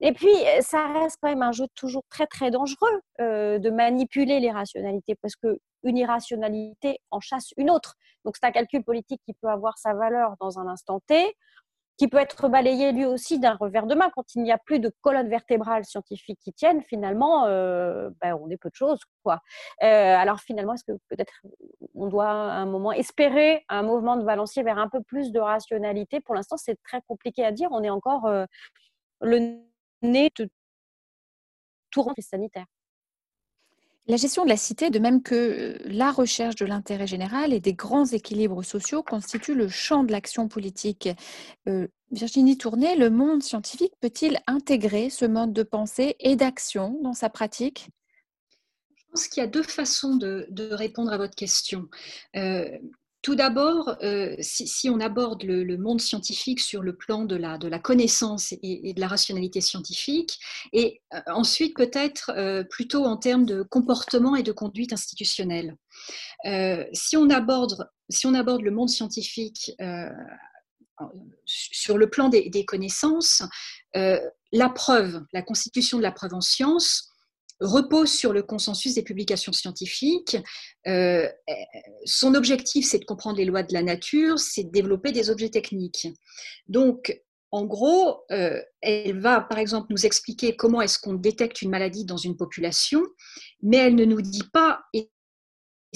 Et puis, euh, ça reste quand même un jeu toujours très très dangereux de manipuler les rationalités parce que une irrationalité en chasse une autre. Donc, c'est un calcul politique qui peut avoir sa valeur dans un instant T qui peut être balayé lui aussi d'un revers de main quand il n'y a plus de colonne vertébrale scientifique qui tienne. Finalement, euh, ben, on est peu de choses, quoi. Euh, alors finalement, est-ce que peut-être on doit à un moment espérer un mouvement de balancier vers un peu plus de rationalité? Pour l'instant, c'est très compliqué à dire. On est encore euh, le nez de tout sanitaire. La gestion de la cité, de même que euh, la recherche de l'intérêt général et des grands équilibres sociaux, constitue le champ de l'action politique. Euh, Virginie Tourné, le monde scientifique peut-il intégrer ce mode de pensée et d'action dans sa pratique? Je pense qu'il y a deux façons de, répondre à votre question. Euh, tout d'abord, euh, si, on aborde le, monde scientifique sur le plan de la, connaissance et, de la rationalité scientifique, et euh, ensuite peut-être euh, plutôt en termes de comportement et de conduite institutionnelle. si, on aborde, si on aborde le monde scientifique sur le plan des, des connaissances, la preuve, la constitution de la preuve en science, repose sur le consensus des publications scientifiques. Euh, son objectif, c'est de comprendre les lois de la nature, c'est de développer des objets techniques. Donc, en gros, euh, elle va, par exemple, nous expliquer comment est-ce qu'on détecte une maladie dans une population, mais elle ne nous dit pas,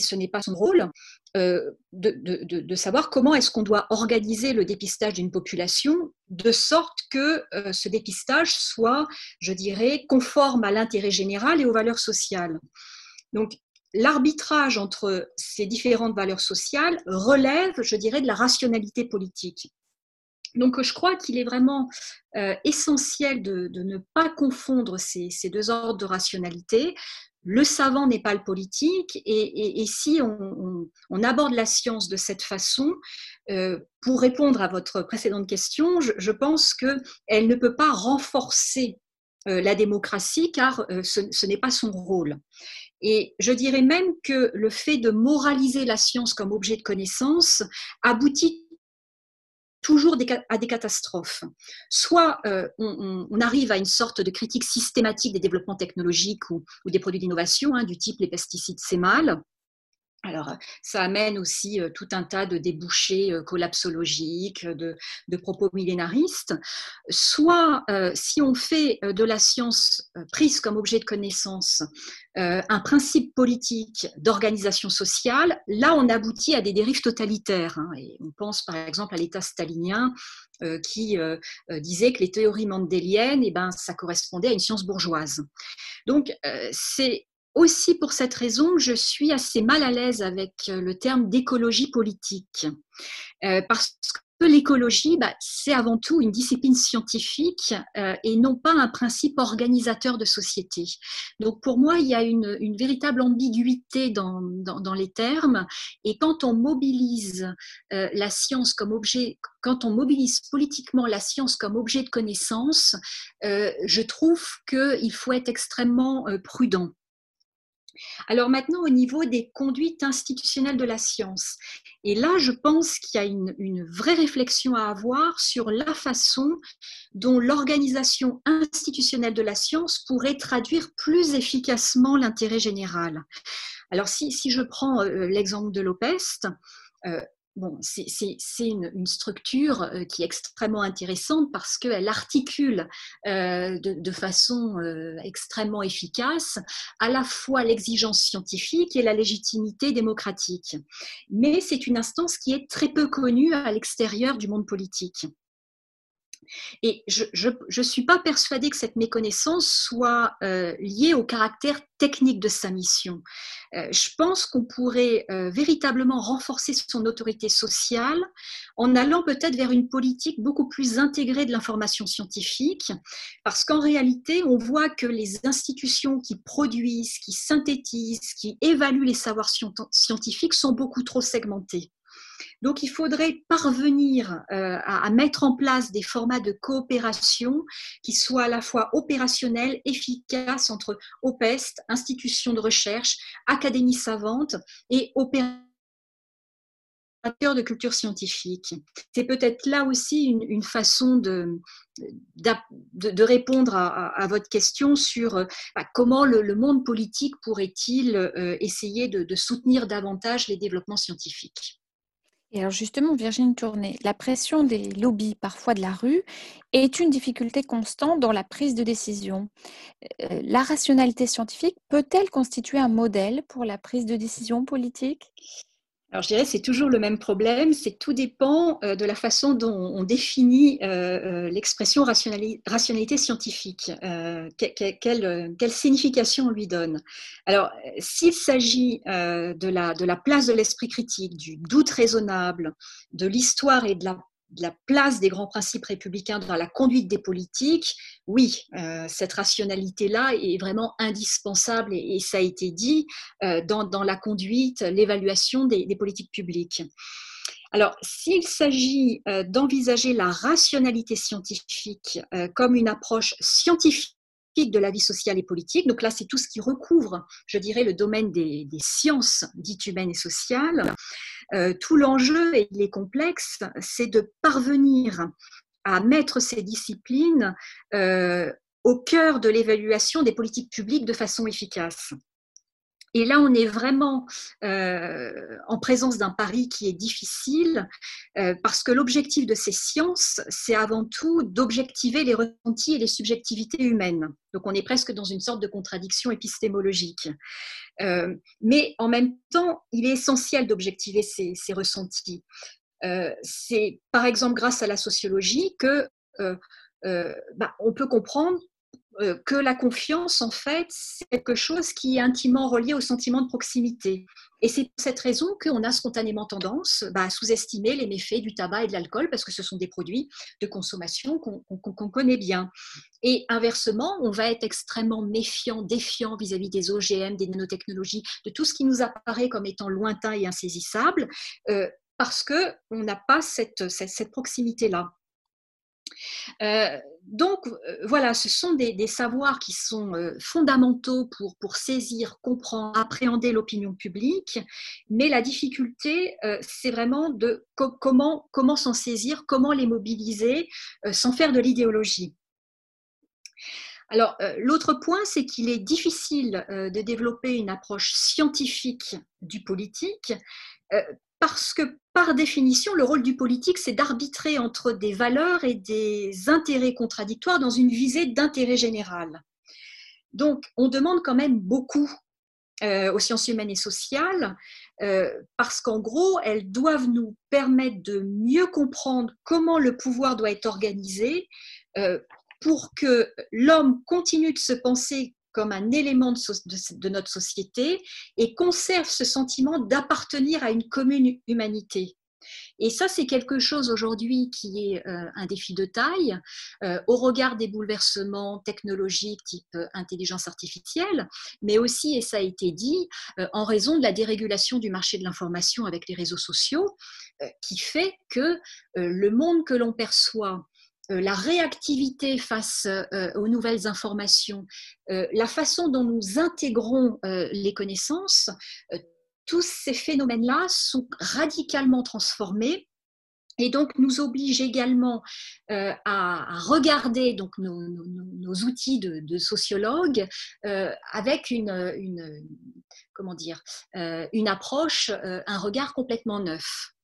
ce n'est pas son rôle, euh, de, savoir comment est-ce qu'on doit organiser le dépistage d'une population de sorte que euh, ce dépistage soit, je dirais, conforme à l'intérêt général et aux valeurs sociales. Donc, l'arbitrage entre ces différentes valeurs sociales relève, je dirais, de la rationalité politique. Donc, je crois qu'il est vraiment euh, essentiel de, ne pas confondre ces, deux ordres de rationalité le savant n'est pas le politique, et, si on, aborde la science de cette façon, euh, pour répondre à votre précédente question, je, pense qu'elle ne peut pas renforcer euh, la démocratie car euh, ce n'est pas son rôle. Et je dirais même que le fait de moraliser la science comme objet de connaissance aboutit toujours à des catastrophes. Soit euh, on, arrive à une sorte de critique systématique des développements technologiques ou, des produits d'innovation, hein, du type les pesticides, c'est mal, alors, ça amène aussi euh, tout un tas de débouchés euh, collapsologiques, de, propos millénaristes. Soit, euh, si on fait de la science prise comme objet de connaissance un principe politique d'organisation sociale, là, on aboutit à des dérives totalitaires. Hein. et on pense par exemple à l'État stalinien qui disait que les théories mendéliennes, eh ben, ça correspondait à une science bourgeoise. Donc, c'est aussi pour cette raison, je suis assez mal à l'aise avec euh, le terme d'écologie politique. Euh, parce que l'écologie, bah, c'est avant tout une discipline scientifique euh, et non pas un principe organisateur de société. Donc pour moi, il y a une, véritable ambiguïté dans, les termes. Et quand on mobilise la science comme objet, quand on mobilise politiquement la science comme objet de connaissance, je trouve qu'il faut être extrêmement prudent. Alors maintenant, au niveau des conduites institutionnelles de la science, et là, je pense qu'il y a une, vraie réflexion à avoir sur la façon dont l'organisation institutionnelle de la science pourrait traduire plus efficacement l'intérêt général. Alors si, je prends euh, l'exemple de l'OPEST, euh, C'est une, structure euh, qui est extrêmement intéressante parce qu'elle articule euh, de, façon euh, extrêmement efficace à la fois l'exigence scientifique et la légitimité démocratique. Mais c'est une instance qui est très peu connue à l'extérieur du monde politique. Et je ne suis pas persuadée que cette méconnaissance soit euh, liée au caractère technique de sa mission. Euh, je pense qu'on pourrait euh, véritablement renforcer son autorité sociale en allant peut-être vers une politique beaucoup plus intégrée de l'information scientifique, parce qu'en réalité, on voit que les institutions qui produisent, qui synthétisent, qui évaluent les savoirs scientifiques sont beaucoup trop segmentées. Donc, il faudrait parvenir euh, à, mettre en place des formats de coopération qui soient à la fois opérationnels, efficaces entre OPEST, institutions de recherche, académies savantes et opérateurs de culture scientifique. C'est peut-être là aussi une, façon de, répondre à, votre question sur bah, comment le, monde politique pourrait-il euh, essayer de soutenir davantage les développements scientifiques. Et alors justement, Virginie Tournay, la pression des lobbies, parfois de la rue, est une difficulté constante dans la prise de décision. Euh, la rationalité scientifique peut-elle constituer un modèle pour la prise de décision politique? Alors, je dirais c'est toujours le même problème, c'est tout dépend euh, de la façon dont on définit euh, euh, l'expression rationalité scientifique, quelle, signification on lui donne. Alors, s'il s'agit de la, de la place de l'esprit critique, du doute raisonnable, de l'histoire et de la de la place des grands principes républicains dans la conduite des politiques, oui, euh, cette rationalité-là est vraiment indispensable et, ça a été dit euh, dans, la conduite, l'évaluation des, politiques publiques. Alors, s'il s'agit euh, d'envisager la rationalité scientifique comme une approche scientifique de la vie sociale et politique. Donc là, c'est tout ce qui recouvre, je dirais, le domaine des, sciences dites humaines et sociales. Euh, tout l'enjeu, et il est complexe, c'est de parvenir à mettre ces disciplines euh, au cœur de l'évaluation des politiques publiques de façon efficace. Et là, on est vraiment euh, en présence d'un pari qui est difficile, euh, parce que l'objectif de ces sciences, c'est avant tout d'objectiver les ressentis et les subjectivités humaines. Donc, on est presque dans une sorte de contradiction épistémologique. Euh, mais en même temps, il est essentiel d'objectiver ces, ressentis. c'est par exemple grâce à la sociologie que bah, on peut comprendre que la confiance, en fait, c'est quelque chose qui est intimement relié au sentiment de proximité. Et c'est pour cette raison qu'on a spontanément tendance bah, à sous-estimer les méfaits du tabac et de l'alcool, parce que ce sont des produits de consommation qu'on connaît bien. Et inversement, on va être extrêmement méfiant, défiant vis-à-vis des OGM, des nanotechnologies, de tout ce qui nous apparaît comme étant lointain et insaisissable, euh, parce qu'on n'a pas cette proximité-là. Euh, donc euh, voilà, ce sont des, savoirs qui sont euh, fondamentaux pour, saisir, comprendre, appréhender l'opinion publique, mais la difficulté, c'est vraiment de comment, comment s'en saisir, comment les mobiliser sans faire de l'idéologie. Alors, l'autre point, c'est qu'il est difficile de développer une approche scientifique du politique parce que par définition, le rôle du politique, c'est d'arbitrer entre des valeurs et des intérêts contradictoires dans une visée d'intérêt général. Donc, on demande quand même beaucoup euh, aux sciences humaines et sociales, euh, parce qu'en gros, elles doivent nous permettre de mieux comprendre comment le pouvoir doit être organisé euh, pour que l'homme continue de se penser comme un élément de, notre société et conserve ce sentiment d'appartenir à une commune humanité. Et ça, c'est quelque chose aujourd'hui qui est euh, un défi de taille euh, au regard des bouleversements technologiques type euh, intelligence artificielle, mais aussi, et ça a été dit, en raison de la dérégulation du marché de l'information avec les réseaux sociaux, qui fait que le monde que l'on perçoit la réactivité face euh, aux nouvelles informations, euh, la façon dont nous intégrons les connaissances, tous ces phénomènes-là sont radicalement transformés et donc nous oblige également à, regarder donc nos, outils de, sociologues avec une, comment dire une approche, un regard complètement neuf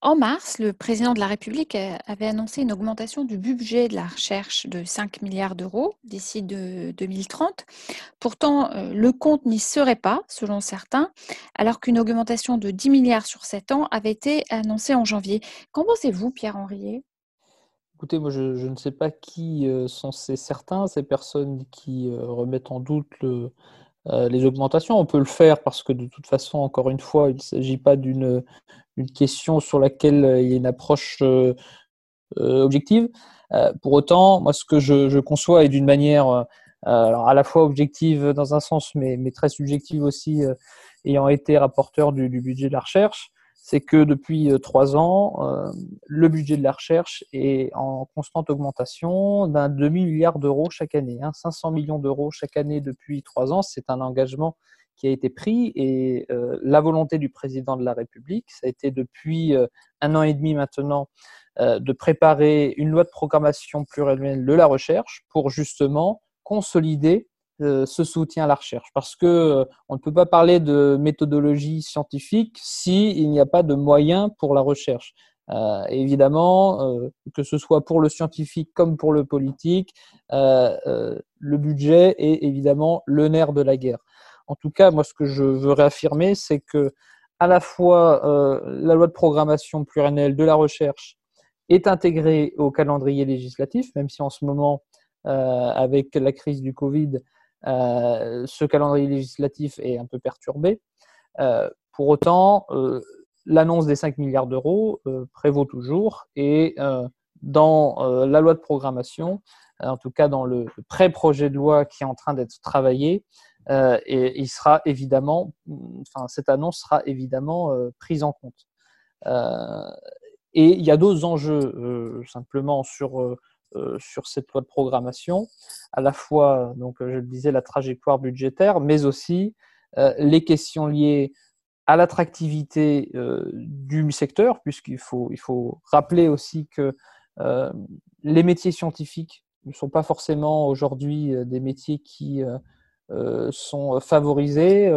en mars, le président de la République avait annoncé une augmentation du budget de la recherche de 5 milliards d'euros d'ici 2030. Pourtant, euh, le compte n'y serait pas, selon certains, alors qu'une augmentation de 10 milliards sur 7 ans avait été annoncée en janvier. Qu'en pensez-vous, Pierre Henriet Écoutez, moi, je, ne sais pas qui euh, sont ces certains, ces personnes qui euh, remettent en doute les augmentations. On peut le faire parce que de toute façon, encore une fois, il ne s'agit pas d'une une question sur laquelle euh, il y a une approche euh, euh, objective. pour autant, moi, ce que je, conçois est d'une manière à la fois objective dans un sens, mais, très subjective aussi, ayant été rapporteur du, budget de la recherche, c'est que depuis trois ans, le budget de la recherche est en constante augmentation d'un demi-milliard d'euros chaque année. 500 hein. millions d'euros chaque année depuis trois ans, c'est un engagement qui a été pris et euh, la volonté du président de la République, ça a été depuis euh, un an et demi maintenant euh, de préparer une loi de programmation pluriannuelle de la recherche pour justement consolider ce soutien à la recherche. Parce que on ne peut pas parler de méthodologie scientifique s'il n'y a pas de moyens pour la recherche. évidemment, que ce soit pour le scientifique comme pour le politique, le budget est évidemment le nerf de la guerre. En tout cas, moi, ce que je veux réaffirmer, c'est que à la fois euh, la loi de programmation pluriannuelle de la recherche est intégrée au calendrier législatif, même si en ce moment, euh, avec la crise du Covid, euh, ce calendrier législatif est un peu perturbé. pour autant, l'annonce des 5 milliards d'euros prévaut toujours et dans la loi de programmation, en tout cas dans le pré-projet de loi qui est en train d'être travaillé, euh, et il sera évidemment, enfin, cette annonce sera évidemment euh, prise en compte. Euh, et il y a d'autres enjeux simplement sur, sur cette loi de programmation, à la fois, donc, je le disais, la trajectoire budgétaire, mais aussi les questions liées à l'attractivité du secteur, puisqu'il faut, il faut rappeler aussi que les métiers scientifiques ne sont pas forcément aujourd'hui des métiers qui sont favorisés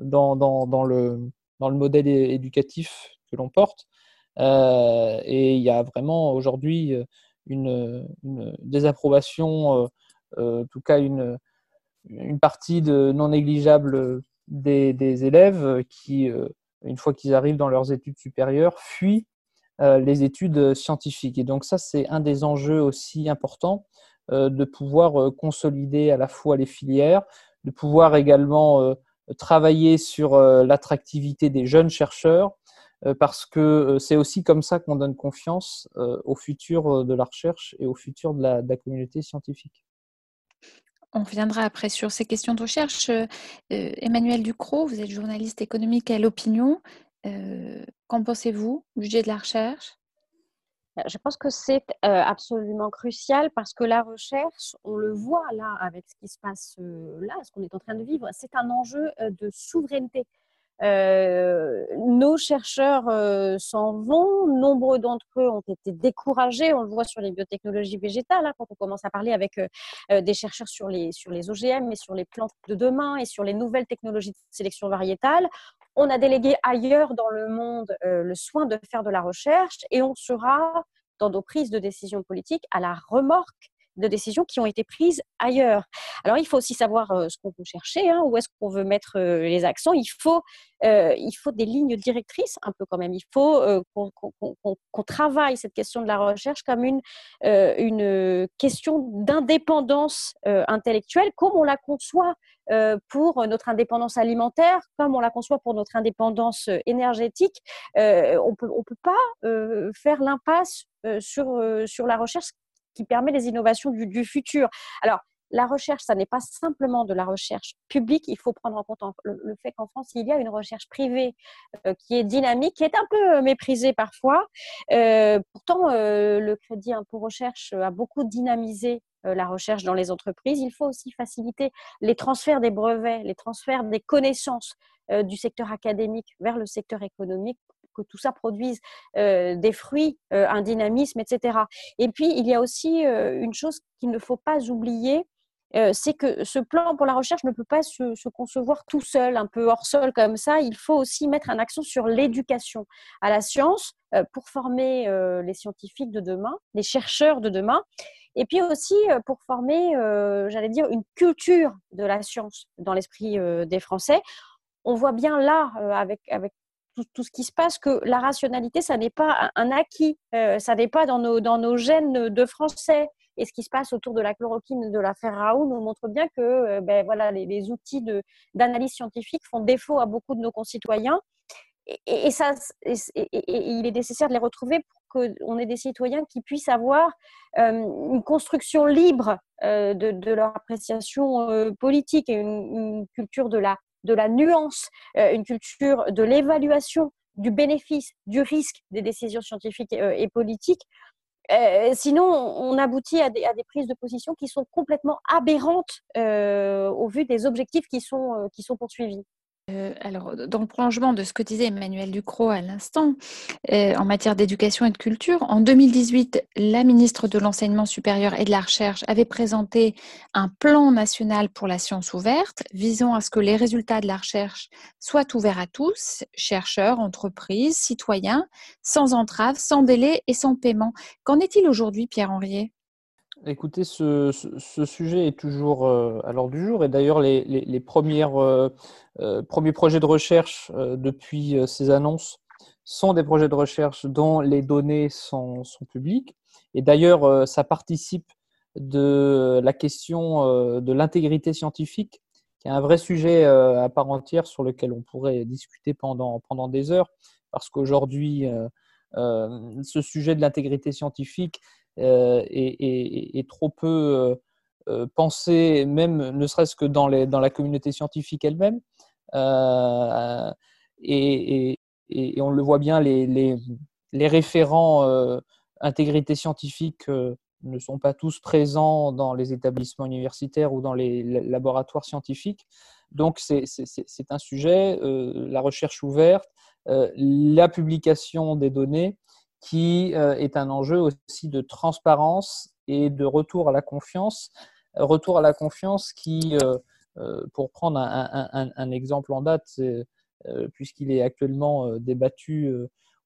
dans, dans, le, dans le modèle éducatif que l'on porte. et il y a vraiment aujourd'hui une, désapprobation, en tout cas une, une partie de non négligeable des, des élèves qui, une fois qu'ils arrivent dans leurs études supérieures, fuient les études scientifiques. Et donc ça, c'est un des enjeux aussi importants de pouvoir consolider à la fois les filières, de pouvoir également travailler sur l'attractivité des jeunes chercheurs, parce que c'est aussi comme ça qu'on donne confiance au futur de la recherche et au futur de la, communauté scientifique. On reviendra après sur ces questions de recherche. Emmanuel Ducrot, vous êtes journaliste économique à l'opinion. Qu'en pensez-vous, budget de la recherche? Je pense que c'est absolument crucial parce que la recherche, on le voit là avec ce qui se passe là, ce qu'on est en train de vivre, c'est un enjeu de souveraineté. Euh, nos chercheurs euh, s'en vont, nombreux d'entre eux ont été découragés, on le voit sur les biotechnologies végétales, hein, quand on commence à parler avec euh, des chercheurs sur les, sur les OGM et sur les plantes de demain et sur les nouvelles technologies de sélection variétale. On a délégué ailleurs dans le monde le soin de faire de la recherche et on sera dans nos prises de décision politiques à la remorque de décisions qui ont été prises ailleurs. Alors, il faut aussi savoir euh, ce qu'on veut chercher, hein, où est-ce qu'on veut mettre euh, les accents. Il faut, euh, il faut des lignes directrices, un peu quand même. Il faut qu'on travaille cette question de la recherche comme une, une question d'indépendance intellectuelle, comme on la conçoit pour notre indépendance alimentaire, comme on la conçoit pour notre indépendance énergétique. on ne peut, on peut pas faire l'impasse sur, sur la recherche qui permet les innovations du, futur. Alors, la recherche, ça n'est pas simplement de la recherche publique. Il faut prendre en compte le, fait qu'en France, il y a une recherche privée euh, qui est dynamique, qui est un peu euh, méprisée parfois. Euh, pourtant, le crédit impôt recherche a beaucoup dynamisé la recherche dans les entreprises. Il faut aussi faciliter les transferts des brevets, les transferts des connaissances du secteur académique vers le secteur économique que tout ça produise des fruits, un dynamisme, etc. Et puis, il y a aussi une chose qu'il ne faut pas oublier, c'est que ce plan pour la recherche ne peut pas se, concevoir tout seul, un peu hors sol comme ça. Il faut aussi mettre un accent sur l'éducation à la science pour former les scientifiques de demain, les chercheurs de demain, et puis aussi pour former, j'allais dire, une culture de la science dans l'esprit des Français. On voit bien là, avec, avec tout, ce qui se passe, que la rationalité, ça n'est pas un, acquis, euh, ça n'est pas dans nos, dans nos gènes de français. Et ce qui se passe autour de la chloroquine de l'affaire Raoult nous montre bien que euh, ben, voilà, les, outils d'analyse scientifique font défaut à beaucoup de nos concitoyens. Et, ça, il est nécessaire de les retrouver pour qu'on ait des citoyens qui puissent avoir euh, une construction libre de, leur appréciation politique et une, culture de la de la nuance, euh, une culture de l'évaluation du bénéfice, du risque des décisions scientifiques et, euh, politiques. Euh, sinon, on aboutit à des, prises de position qui sont complètement aberrantes au vu des objectifs qui sont poursuivis. Euh, alors, dans le prolongement de ce que disait Emmanuel Ducrot à l'instant, euh, en matière d'éducation et de culture, en 2018, la ministre de l'Enseignement supérieur et de la Recherche avait présenté un plan national pour la science ouverte, visant à ce que les résultats de la recherche soient ouverts à tous, chercheurs, entreprises, citoyens, sans entrave, sans délai et sans paiement. Qu'en est-il aujourd'hui, Pierre Henriet Écoutez, ce, sujet est toujours euh, à l'ordre du jour et d'ailleurs les, euh, euh, premiers projets de recherche depuis ces annonces sont des projets de recherche dont les données sont, publiques. Et d'ailleurs ça participe de la question de l'intégrité scientifique qui est un vrai sujet à part entière sur lequel on pourrait discuter pendant, pendant des heures parce qu'aujourd'hui ce sujet de l'intégrité scientifique euh, est, trop peu euh, euh, pensé, même ne serait-ce que dans, la communauté scientifique elle-même. Et, on le voit bien, les référents intégrité scientifique ne sont pas tous présents dans les établissements universitaires ou dans les laboratoires scientifiques. Donc, c'est un sujet, la recherche ouverte, la publication des données qui euh, est un enjeu aussi de transparence et de retour à la confiance. Retour à la confiance qui, euh, pour prendre un, exemple en date, puisqu'il est actuellement débattu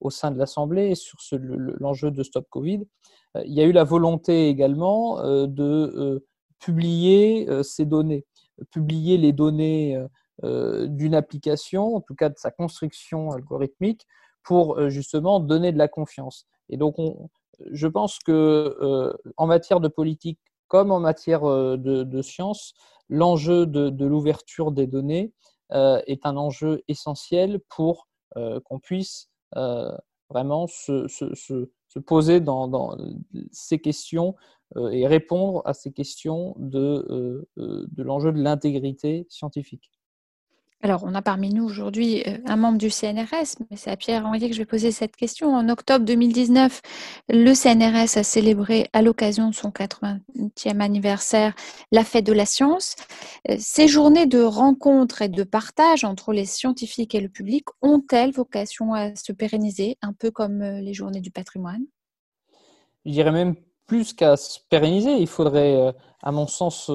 au sein de l'Assemblée sur l'enjeu de Stop Covid, il y a eu la volonté également de publier ces données, publier les données d'une application, en tout cas de sa construction algorithmique, pour justement donner de la confiance. Et donc, je pense que en matière de politique comme en matière de, de science, l'enjeu de, l'ouverture des données est un enjeu essentiel pour qu'on puisse vraiment se, poser dans, ces questions et répondre à ces questions de l'enjeu de l'intégrité scientifique. Alors, on a parmi nous aujourd'hui euh, un membre du CNRS, mais c'est à Pierre-Henri que je vais poser cette question. En octobre 2019, le CNRS a célébré à l'occasion de son 80e anniversaire la fête de la science. Euh, ces journées de rencontres et de partage entre les scientifiques et le public ont-elles vocation à se pérenniser, un peu comme euh, les journées du patrimoine? Je dirais même plus qu'à se pérenniser, il faudrait, à mon sens,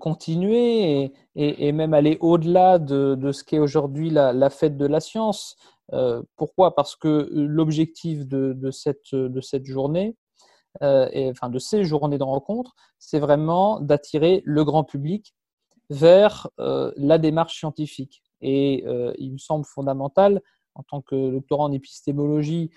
continuer et, même aller au-delà de, ce qu'est aujourd'hui la, fête de la science. Euh, pourquoi? Parce que l'objectif de, cette, journée, euh, et, enfin de ces journées de rencontre, c'est vraiment d'attirer le grand public vers la démarche scientifique. Et il me semble fondamental, en tant que doctorant en épistémologie,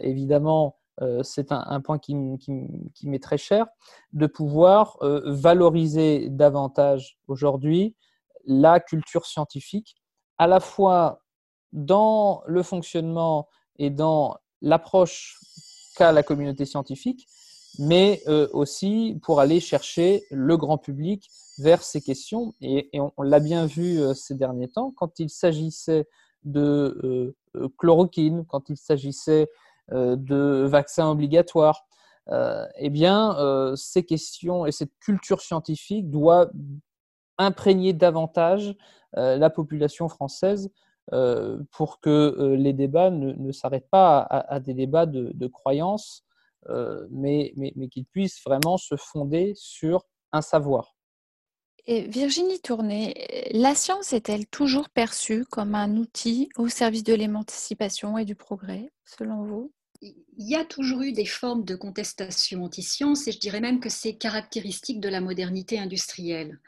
évidemment, euh, c'est un, point qui, m'est très cher, de pouvoir euh, valoriser davantage aujourd'hui la culture scientifique, à la fois dans le fonctionnement et dans l'approche qu'a la communauté scientifique, mais euh, aussi pour aller chercher le grand public vers ces questions. Et, on, l'a bien vu ces derniers temps, quand il s'agissait de chloroquine, quand il s'agissait euh, de vaccins obligatoires. Euh, eh bien, euh, ces questions et cette culture scientifique doit imprégner davantage la population française pour que les débats ne, s'arrêtent pas à, des débats de, croyances, mais, mais qu'ils puissent vraiment se fonder sur un savoir. Et Virginie Tourné, la science est-elle toujours perçue comme un outil au service de l'émancipation et du progrès, selon vous? Il y a toujours eu des formes de contestation anti-science et je dirais même que c'est caractéristique de la modernité industrielle.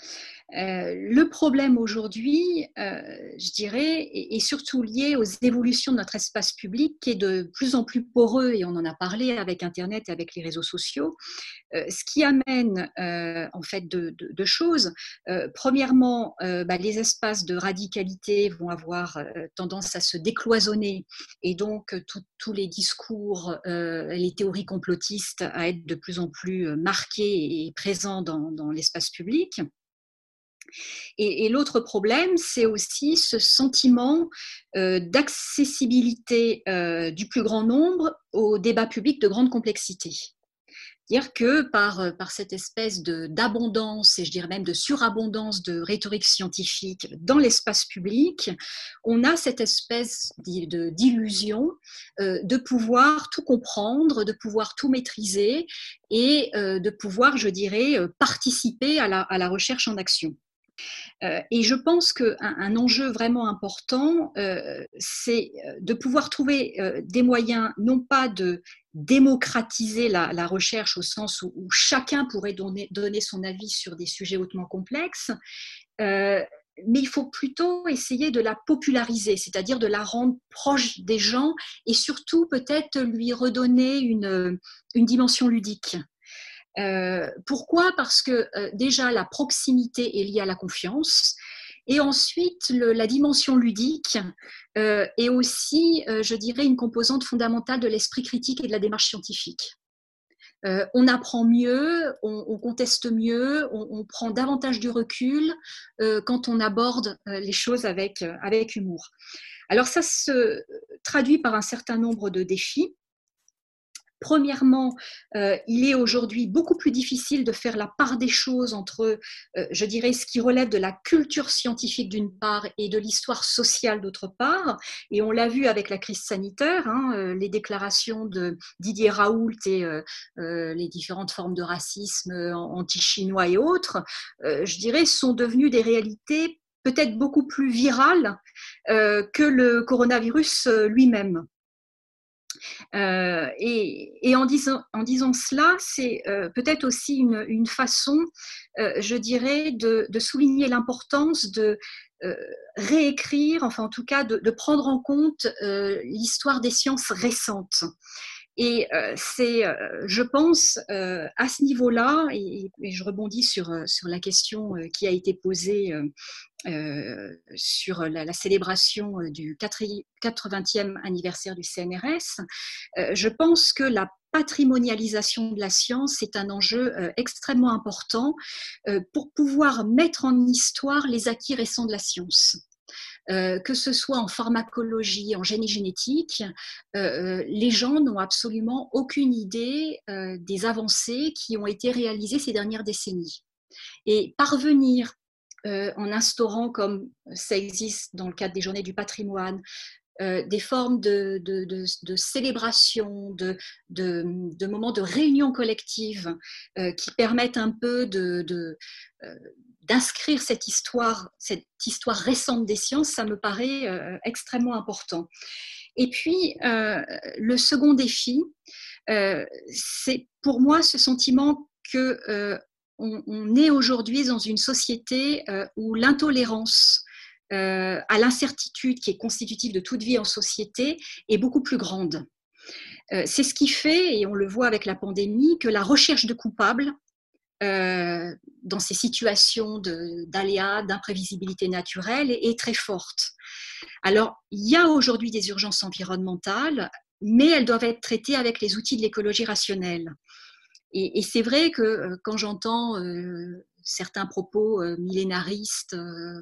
Euh, le problème aujourd'hui, euh, je dirais, est, surtout lié aux évolutions de notre espace public qui est de plus en plus poreux et on en a parlé avec Internet et avec les réseaux sociaux, euh, ce qui amène en fait deux, choses. premièrement, bah, les espaces de radicalité vont avoir tendance à se décloisonner et donc tous les discours, les théories complotistes à être de plus en plus marqués et présents dans l'espace public. Et, l'autre problème, c'est aussi ce sentiment euh, d'accessibilité euh, du plus grand nombre au débat public de grande complexité. Dire que par, euh, par cette espèce d'abondance, et je dirais même de surabondance de rhétorique scientifique dans l'espace public, on a cette espèce d'illusion de pouvoir tout comprendre, de pouvoir tout maîtriser et de pouvoir, je dirais, participer à la recherche en action. Euh, et je pense qu'un un enjeu vraiment important, euh, c'est euh, de pouvoir trouver des moyens, non pas de démocratiser la, recherche au sens où, chacun pourrait donner, son avis sur des sujets hautement complexes, mais il faut plutôt essayer de la populariser, c'est-à-dire de la rendre proche des gens et surtout peut-être lui redonner une dimension ludique. Euh, pourquoi? Parce que euh, déjà la proximité est liée à la confiance. Et ensuite, la dimension ludique euh, est aussi, je dirais, une composante fondamentale de l'esprit critique et de la démarche scientifique. on apprend mieux, on, conteste mieux, on, prend davantage du recul quand on aborde les choses avec, avec humour. Alors ça se traduit par un certain nombre de défis. Premièrement, euh, il est aujourd'hui beaucoup plus difficile de faire la part des choses entre, euh, je dirais, ce qui relève de la culture scientifique d'une part et de l'histoire sociale d'autre part. Et on l'a vu avec la crise sanitaire, hein, euh, les déclarations de Didier Raoult et les différentes formes de racisme anti-chinois et autres, je dirais, sont devenues des réalités peut-être beaucoup plus virales que le coronavirus lui-même. Euh, et, en, disant, en, disant, cela, c'est euh, peut-être aussi une, façon, euh, je dirais, de, souligner l'importance de réécrire, enfin en tout cas de, prendre en compte l'histoire des sciences récentes. Et c'est, je pense, à ce niveau-là, et, je rebondis sur, sur la question qui a été posée euh, sur la, célébration euh, du 80e anniversaire du CNRS, euh, je pense que la patrimonialisation de la science est un enjeu extrêmement important pour pouvoir mettre en histoire les acquis récents de la science. Que ce soit en pharmacologie, en génie génétique, les gens n'ont absolument aucune idée des avancées qui ont été réalisées ces dernières décennies. Et parvenir euh, en instaurant, comme ça existe dans le cadre des journées du patrimoine, euh, des formes de, célébration, de, moments de réunion collective euh, qui permettent un peu d'inscrire cette histoire, cette histoire récente des sciences, ça me paraît extrêmement important. Et puis, le second défi, c'est pour moi ce sentiment que on, est aujourd'hui dans une société euh, où l'intolérance euh, à l'incertitude qui est constitutive de toute vie en société est beaucoup plus grande. Euh, c'est ce qui fait, et on le voit avec la pandémie, que la recherche de coupables dans ces situations d'aléas, d'imprévisibilité naturelle est, très forte. Alors, il y a aujourd'hui des urgences environnementales, mais elles doivent être traitées avec les outils de l'écologie rationnelle. Et, c'est vrai que euh, quand j'entends euh, certains propos euh, millénaristes,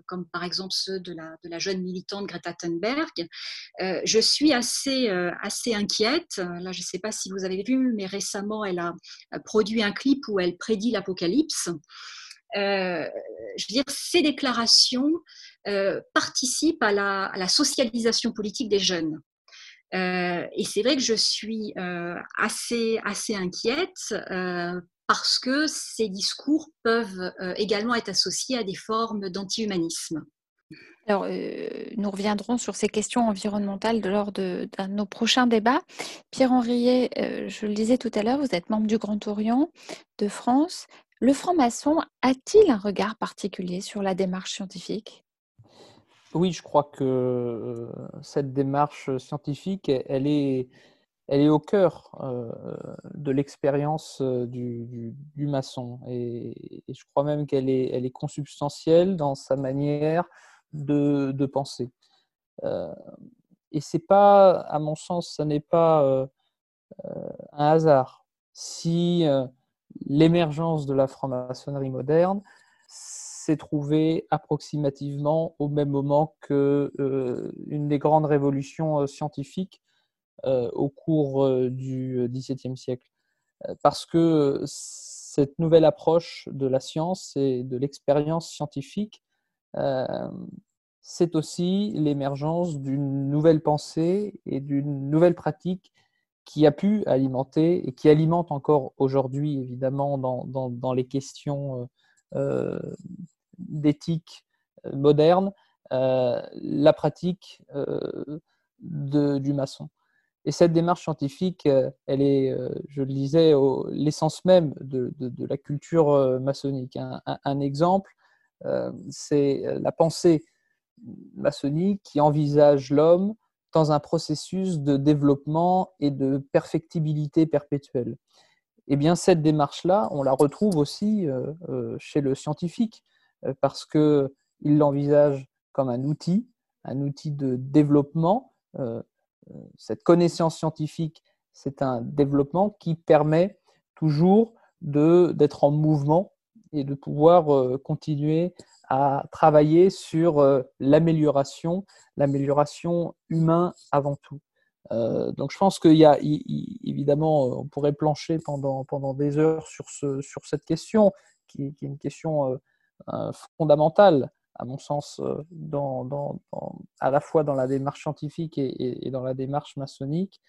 comme par exemple ceux de la, jeune militante Greta Thunberg, je suis assez, assez inquiète. Là, je ne sais pas si vous avez vu, mais récemment, elle a produit un clip où elle prédit l'apocalypse. je veux dire, ces déclarations participent à la, socialisation politique des jeunes. Euh, et c'est vrai que je suis euh, assez, assez inquiète euh, parce que ces discours peuvent également être associés à des formes d'anti-humanisme. Alors, nous reviendrons sur ces questions environnementales lors de, de, nos prochains débats. Pierre Henriet, je le disais tout à l'heure, vous êtes membre du Grand Orient de France. Le franc-maçon a-t-il un regard particulier sur la démarche scientifique? Oui, je crois que euh, cette démarche scientifique, elle est, elle est au cœur euh, de l'expérience euh, du, maçon. Et, je crois même qu'elle est, elle est consubstantielle dans sa manière de, penser. et c'est pas, à mon sens, ce n'est pas un hasard. Si l'émergence de la franc-maçonnerie moderne s'est trouvé approximativement au même moment que euh, une des grandes révolutions euh, scientifiques euh, au cours du XVIIe siècle. Parce que cette nouvelle approche de la science et de l'expérience scientifique, c'est aussi l'émergence d'une nouvelle pensée et d'une nouvelle pratique qui a pu alimenter et qui alimente encore aujourd'hui, évidemment, dans, les questions d'éthique euh, moderne euh, la pratique euh, du maçon. Et cette démarche scientifique, elle est, je le disais, l'essence même de, la culture maçonnique. Un, exemple, c'est la pensée maçonnique qui envisage l'homme dans un processus de développement et de perfectibilité perpétuelle. Eh bien, cette démarche-là, on la retrouve aussi chez le scientifique. Euh, parce qu'il l'envisage comme un outil, un outil de développement. Euh, euh, cette connaissance scientifique, c'est un développement qui permet toujours d'être en mouvement et de pouvoir continuer à travailler sur l'amélioration, l'amélioration humaine avant tout. donc je pense qu'il y a, évidemment, on pourrait plancher pendant, pendant des heures sur, ce, sur cette question, qui, est une question fondamentale, à mon sens, dans, à la fois dans la démarche scientifique et, dans la démarche maçonnique.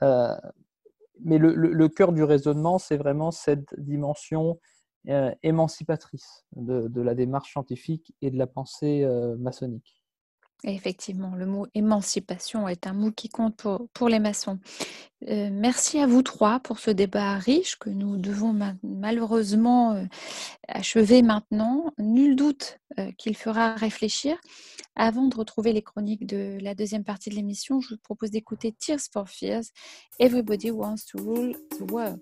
mais le, cœur du raisonnement, c'est vraiment cette dimension euh, émancipatrice de, la démarche scientifique et de la pensée euh, maçonnique. Effectivement, le mot émancipation est un mot qui compte pour, les maçons. Euh, merci à vous trois pour ce débat riche que nous devons malheureusement achever maintenant. Nul doute qu'il fera réfléchir. Avant de retrouver les chroniques de la deuxième partie de l'émission, je vous propose d'écouter Tears for Fears, Everybody Wants to Rule the World.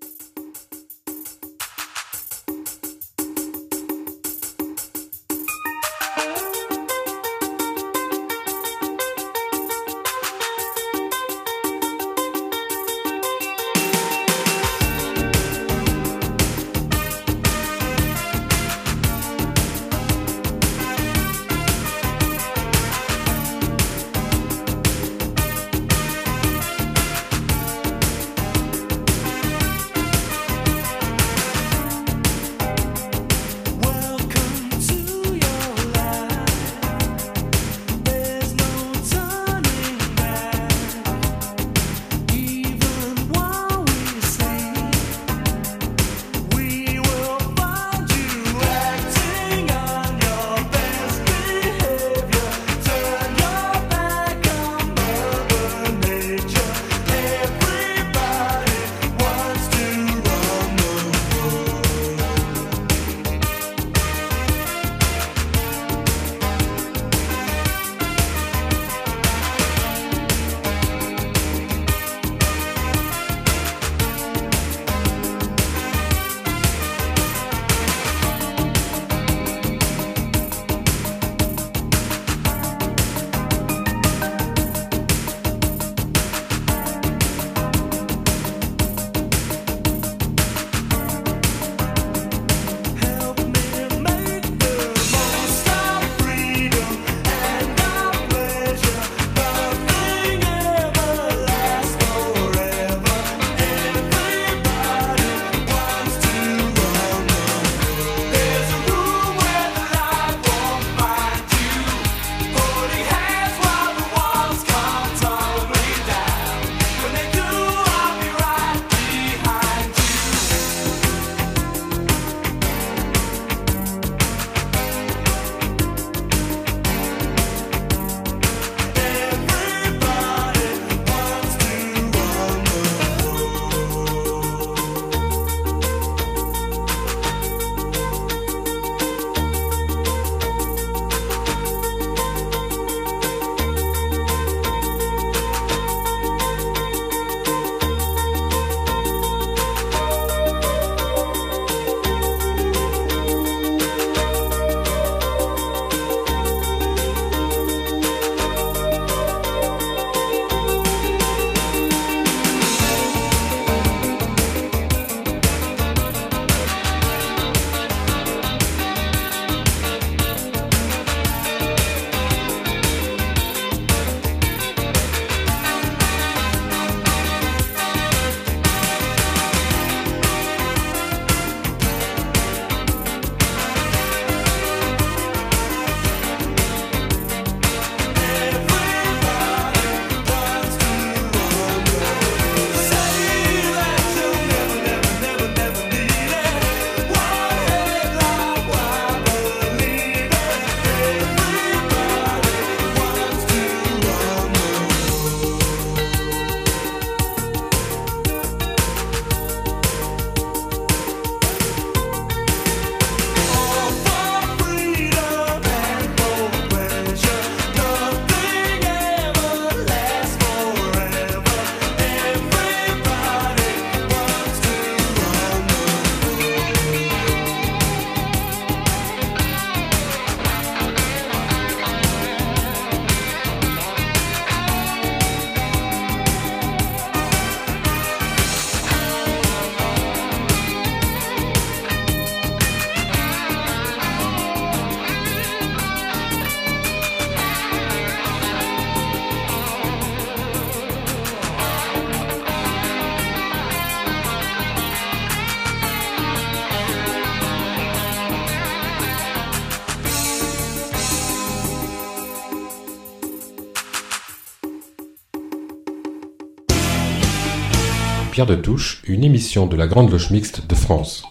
Pierre de Touche, une émission de la Grande Loge Mixte de France.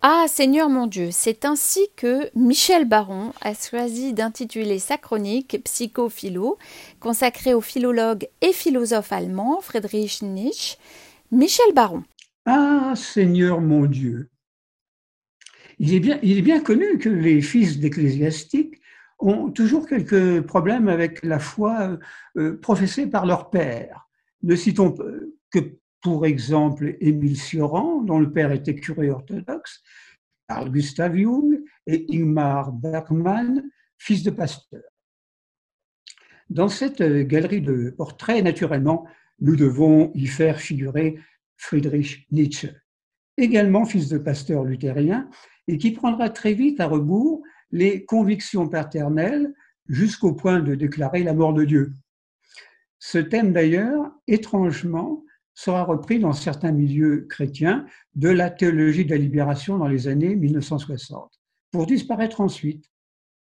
Ah Seigneur mon Dieu, c'est ainsi que Michel Baron a choisi d'intituler sa chronique Psychophilo, consacrée au philologue et philosophe allemand Friedrich Nietzsche. Michel Baron. Ah Seigneur mon Dieu. Il est bien, il est bien connu que les fils d'ecclésiastiques ont toujours quelques problèmes avec la foi euh, professée par leur père. Ne citons que pour exemple Émile Cioran, dont le père était curé orthodoxe, Carl Gustav Jung et Ingmar Bergman, fils de pasteur. Dans cette galerie de portraits, naturellement, nous devons y faire figurer Friedrich Nietzsche, également fils de pasteur luthérien, et qui prendra très vite à rebours les convictions paternelles jusqu'au point de déclarer la mort de Dieu. Ce thème d'ailleurs, étrangement, sera repris dans certains milieux chrétiens de la théologie de la libération dans les années 1960, pour disparaître ensuite,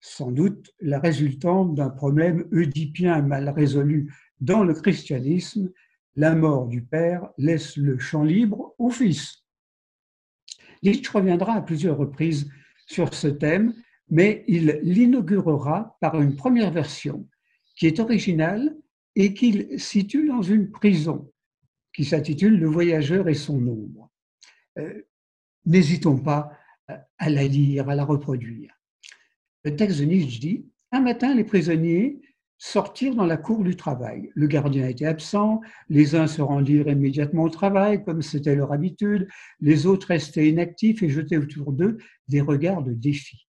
sans doute la résultante d'un problème oedipien mal résolu dans le christianisme, la mort du Père laisse le champ libre au Fils. Nietzsche reviendra à plusieurs reprises sur ce thème, mais il l'inaugurera par une première version qui est originale et qu'il situe dans une prison qui s'intitule Le voyageur et son ombre. Euh, n'hésitons pas à la lire, à la reproduire. Le texte de Nietzsche dit Un matin, les prisonniers sortirent dans la cour du travail. Le gardien était absent, les uns se rendirent immédiatement au travail, comme c'était leur habitude, les autres restaient inactifs et jetaient autour d'eux des regards de défi.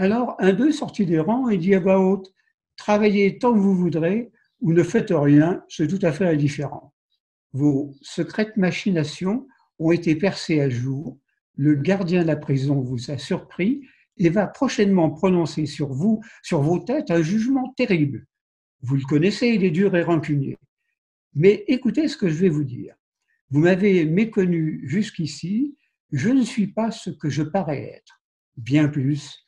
Alors un d'eux sortit des rangs et dit à voix haute Travaillez tant que vous voudrez ou ne faites rien, c'est tout à fait indifférent. Vos secrètes machinations ont été percées à jour. Le gardien de la prison vous a surpris et va prochainement prononcer sur vous, sur vos têtes, un jugement terrible. Vous le connaissez, il est dur et rancunier. Mais écoutez ce que je vais vous dire. Vous m'avez méconnu jusqu'ici, je ne suis pas ce que je parais être. Bien plus,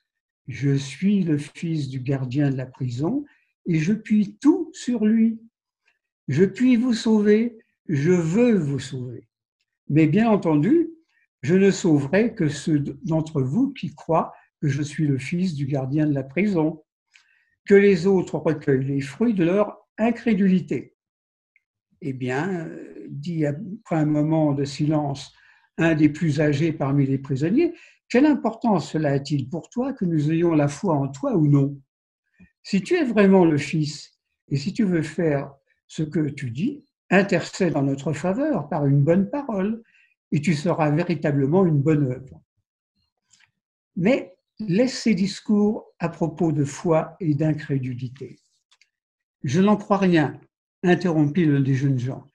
je suis le fils du gardien de la prison et je puis tout sur lui. Je puis vous sauver je veux vous sauver. Mais bien entendu, je ne sauverai que ceux d'entre vous qui croient que je suis le fils du gardien de la prison, que les autres recueillent les fruits de leur incrédulité. Eh bien, dit après un moment de silence un des plus âgés parmi les prisonniers, quelle importance cela a-t-il pour toi que nous ayons la foi en toi ou non? Si tu es vraiment le Fils et si tu veux faire ce que tu dis, intercède en notre faveur par une bonne parole et tu seras véritablement une bonne œuvre. Mais laisse ces discours à propos de foi et d'incrédulité. Je n'en crois rien, interrompit l'un des jeunes gens.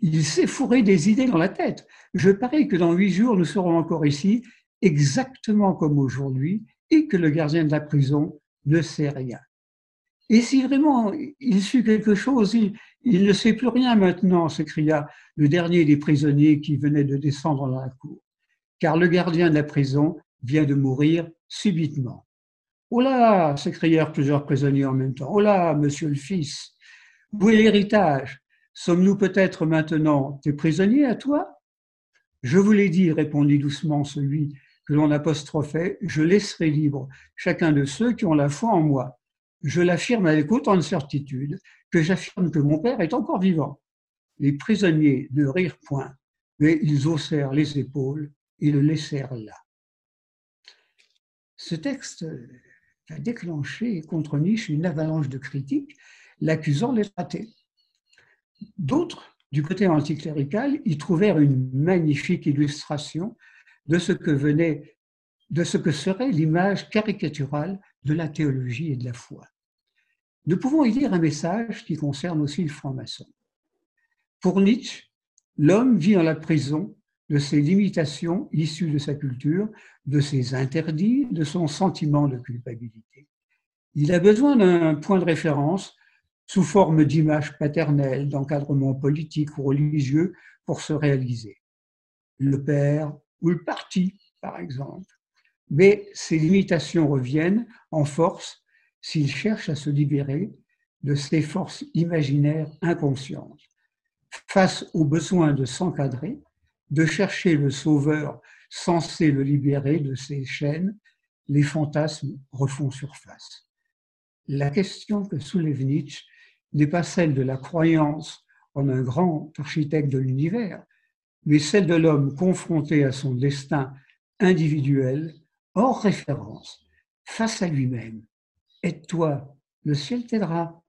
Il s'est fourré des idées dans la tête. Je parie que dans huit jours, nous serons encore ici, exactement comme aujourd'hui, et que le gardien de la prison ne sait rien. Et si vraiment il sut quelque chose, il, ne sait plus rien maintenant, s'écria le dernier des prisonniers qui venait de descendre dans la cour, car le gardien de la prison vient de mourir subitement. Oh s'écrièrent plusieurs prisonniers en même temps. Oh monsieur le fils, où est l'héritage? Sommes-nous peut-être maintenant tes prisonniers à toi? Je vous l'ai dit, répondit doucement celui que l'on apostrophait, je laisserai libre chacun de ceux qui ont la foi en moi je l'affirme avec autant de certitude que j'affirme que mon père est encore vivant. Les prisonniers ne rirent point, mais ils haussèrent les épaules et le laissèrent là. Ce texte a déclenché contre Nietzsche une avalanche de critiques, l'accusant d'être athée. D'autres, du côté anticlérical, y trouvèrent une magnifique illustration de ce que venait, de ce que serait l'image caricaturale de la théologie et de la foi. Nous pouvons y lire un message qui concerne aussi le franc-maçon. Pour Nietzsche, l'homme vit dans la prison de ses limitations issues de sa culture, de ses interdits, de son sentiment de culpabilité. Il a besoin d'un point de référence sous forme d'image paternelle, d'encadrement politique ou religieux pour se réaliser. Le père ou le parti, par exemple mais ces limitations reviennent en force s'il cherche à se libérer de ces forces imaginaires inconscientes. Face au besoin de s'encadrer, de chercher le sauveur censé le libérer de ses chaînes, les fantasmes refont surface. La question que soulève Nietzsche n'est pas celle de la croyance en un grand architecte de l'univers, mais celle de l'homme confronté à son destin individuel, hors référence, face à lui-même. Aide-toi, le ciel t'aidera.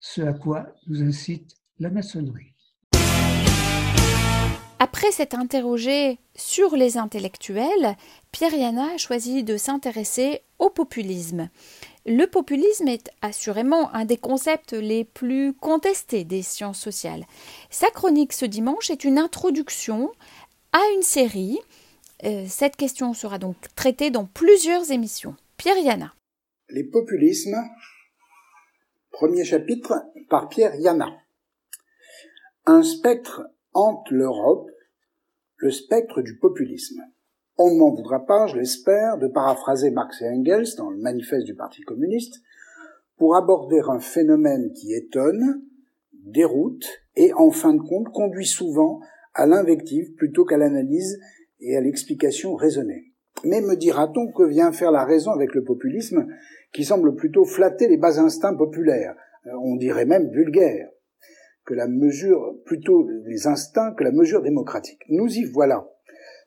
Ce à quoi nous incite la maçonnerie. Après s'être interrogé sur les intellectuels, Pierre Yana a choisi de s'intéresser au populisme. Le populisme est assurément un des concepts les plus contestés des sciences sociales. Sa chronique ce dimanche est une introduction à une série. Euh, cette question sera donc traitée dans plusieurs émissions. Pierre Yana. Les populismes, premier chapitre par Pierre Yana. Un spectre hante l'Europe, le spectre du populisme. On ne m'en voudra pas, je l'espère, de paraphraser Marx et Engels dans le manifeste du Parti communiste pour aborder un phénomène qui étonne, déroute et, en fin de compte, conduit souvent à l'invective plutôt qu'à l'analyse et à l'explication raisonnée. Mais me dira-t-on que vient faire la raison avec le populisme qui semble plutôt flatter les bas instincts populaires, euh, on dirait même vulgaires, que la mesure, plutôt les instincts que la mesure démocratique? Nous y voilà.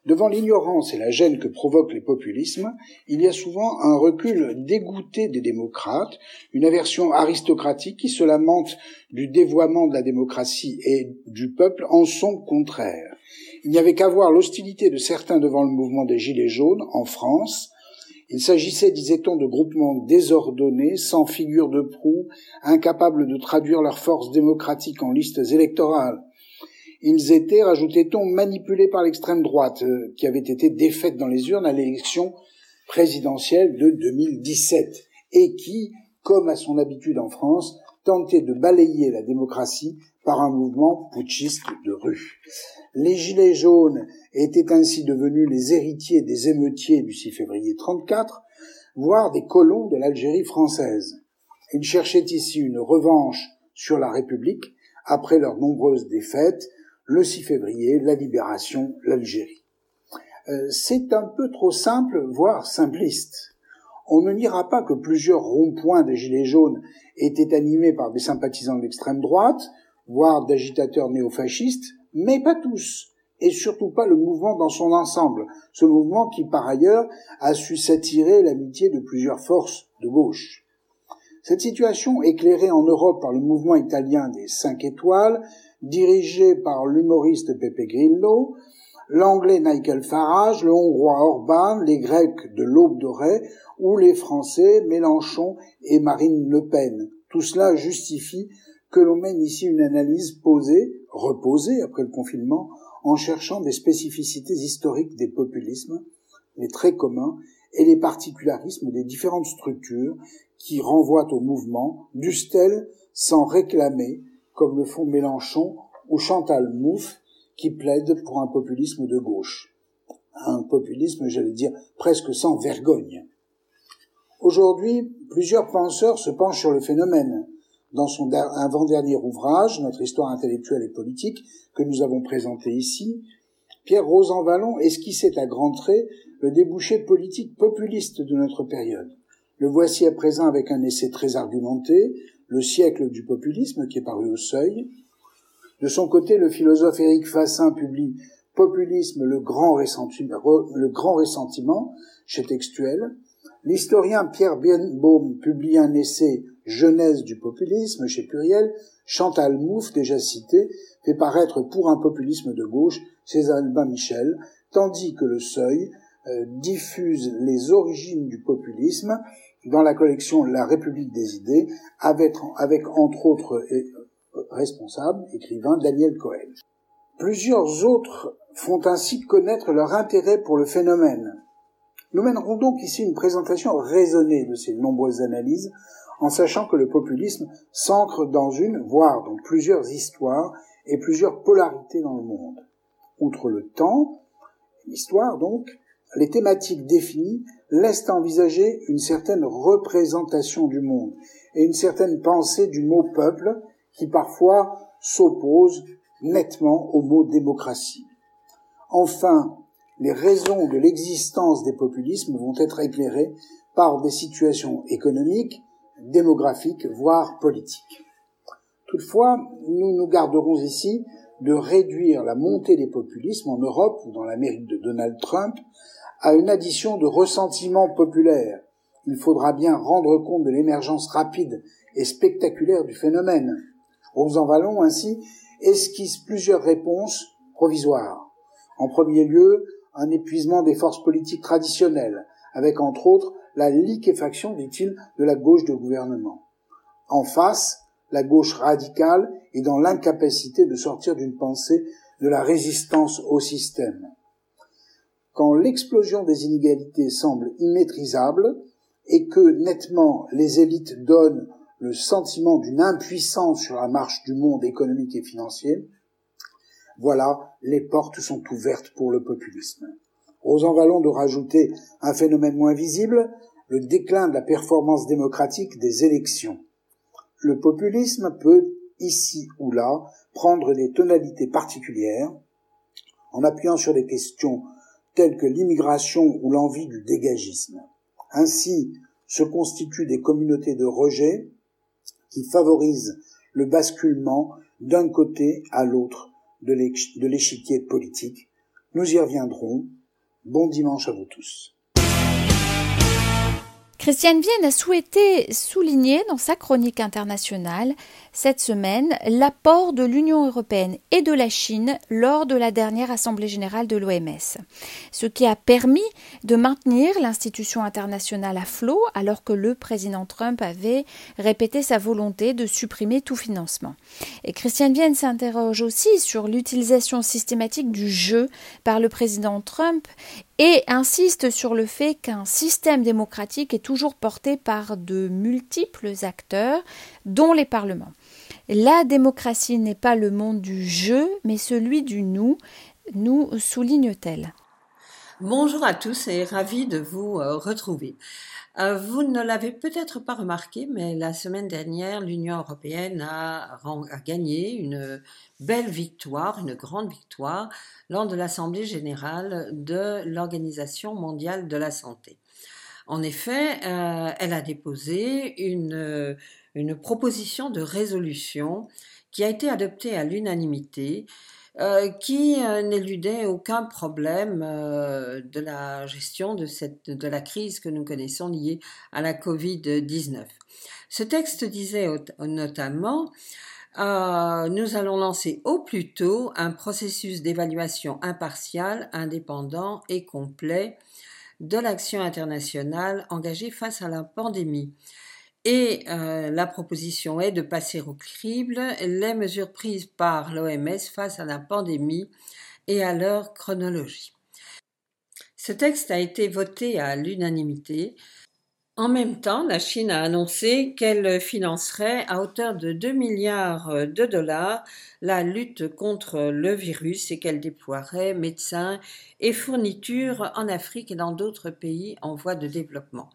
Devant l'ignorance et la gêne que provoquent les populismes, il y a souvent un recul dégoûté des démocrates, une aversion aristocratique qui se lamente du dévoiement de la démocratie et du peuple en son contraire. Il n'y avait qu'à voir l'hostilité de certains devant le mouvement des Gilets jaunes en France. Il s'agissait, disait-on, de groupements désordonnés, sans figure de proue, incapables de traduire leurs forces démocratiques en listes électorales ils étaient, rajoutait-on, manipulés par l'extrême droite, euh, qui avait été défaite dans les urnes à l'élection présidentielle de 2017, et qui, comme à son habitude en France, tentait de balayer la démocratie par un mouvement putschiste de rue. Les Gilets jaunes étaient ainsi devenus les héritiers des émeutiers du 6 février 34, voire des colons de l'Algérie française. Ils cherchaient ici une revanche sur la République après leurs nombreuses défaites le 6 février, la libération, l'Algérie. Euh, c'est un peu trop simple, voire simpliste. On ne niera pas que plusieurs ronds-points des Gilets jaunes étaient animés par des sympathisants de l'extrême droite, voire d'agitateurs néofascistes, mais pas tous, et surtout pas le mouvement dans son ensemble, ce mouvement qui par ailleurs a su s'attirer l'amitié de plusieurs forces de gauche. Cette situation, éclairée en Europe par le mouvement italien des cinq étoiles, dirigé par l'humoriste Pepe Grillo, l'anglais Nigel Farage, le hongrois Orban, les grecs de l'Aube dorée ou les français Mélenchon et Marine Le Pen. Tout cela justifie que l'on mène ici une analyse posée, reposée après le confinement, en cherchant des spécificités historiques des populismes, les traits communs et les particularismes des différentes structures qui renvoient au mouvement, dussent-elles sans réclamer comme le font Mélenchon ou Chantal Mouffe, qui plaident pour un populisme de gauche. Un populisme, j'allais dire, presque sans vergogne. Aujourd'hui, plusieurs penseurs se penchent sur le phénomène. Dans son avant-dernier ouvrage, Notre histoire intellectuelle et politique, que nous avons présenté ici, Pierre Rosanvallon esquissait à grands traits le débouché politique populiste de notre période. Le voici à présent avec un essai très argumenté, le siècle du populisme, qui est paru au seuil. De son côté, le philosophe Éric Fassin publie Populisme, le grand, ressentiment, chez Textuel. L'historien Pierre Birnbaum publie un essai Genèse du populisme chez Pluriel. Chantal Mouffe, déjà cité, fait paraître pour un populisme de gauche chez Albin Michel, tandis que le Seuil euh, diffuse les origines du populisme dans la collection La République des idées, avec, avec entre autres responsables, écrivain Daniel Cohen. Plusieurs autres font ainsi connaître leur intérêt pour le phénomène. Nous mènerons donc ici une présentation raisonnée de ces nombreuses analyses, en sachant que le populisme s'ancre dans une, voire dans plusieurs histoires et plusieurs polarités dans le monde. Outre le temps, l'histoire donc, les thématiques définies laissent envisager une certaine représentation du monde et une certaine pensée du mot peuple qui parfois s'oppose nettement au mot démocratie. Enfin, les raisons de l'existence des populismes vont être éclairées par des situations économiques, démographiques, voire politiques. Toutefois, nous nous garderons ici de réduire la montée des populismes en Europe ou dans l'Amérique de Donald Trump à une addition de ressentiments populaires. Il faudra bien rendre compte de l'émergence rapide et spectaculaire du phénomène. Rosan Vallon, ainsi, esquisse plusieurs réponses provisoires. En premier lieu, un épuisement des forces politiques traditionnelles, avec entre autres la liquéfaction, dit-il, de la gauche de gouvernement. En face, la gauche radicale est dans l'incapacité de sortir d'une pensée de la résistance au système. Quand l'explosion des inégalités semble immaîtrisable et que nettement les élites donnent le sentiment d'une impuissance sur la marche du monde économique et financier, voilà, les portes sont ouvertes pour le populisme. Rosan Vallon de rajouter un phénomène moins visible, le déclin de la performance démocratique des élections. Le populisme peut, ici ou là, prendre des tonalités particulières, en appuyant sur des questions telles que l'immigration ou l'envie du dégagisme. Ainsi se constituent des communautés de rejet qui favorisent le basculement d'un côté à l'autre de l'échiquier politique. Nous y reviendrons. Bon dimanche à vous tous. Christiane Vienne a souhaité souligner dans sa chronique internationale cette semaine l'apport de l'Union européenne et de la Chine lors de la dernière Assemblée générale de l'OMS, ce qui a permis de maintenir l'institution internationale à flot alors que le président Trump avait répété sa volonté de supprimer tout financement. Et Christiane Vienne s'interroge aussi sur l'utilisation systématique du jeu par le président Trump et insiste sur le fait qu'un système démocratique est toujours porté par de multiples acteurs, dont les parlements. La démocratie n'est pas le monde du jeu, mais celui du nous, nous souligne-t-elle. Bonjour à tous et ravi de vous euh, retrouver. Euh, vous ne l'avez peut-être pas remarqué, mais la semaine dernière, l'Union européenne a, gagné une belle victoire, une grande victoire, lors de l'Assemblée générale de l'Organisation mondiale de la santé. En effet, euh, elle a déposé une, une proposition de résolution qui a été adoptée à l'unanimité euh, qui euh, n'éludait aucun problème euh, de la gestion de, la crise que nous connaissons liée à la Covid-19. Ce texte disait notamment nous allons lancer au plus tôt un processus d'évaluation impartial, indépendant et complet de l'action internationale engagée face à la pandémie. Et euh, la proposition est de passer au crible les mesures prises par l'OMS face à la pandémie et à leur chronologie. Ce texte a été voté à l'unanimité. En même temps, la Chine a annoncé qu'elle financerait à hauteur de 2 milliards de dollars la lutte contre le virus et qu'elle déploierait médecins et fournitures en Afrique et dans d'autres pays en voie de développement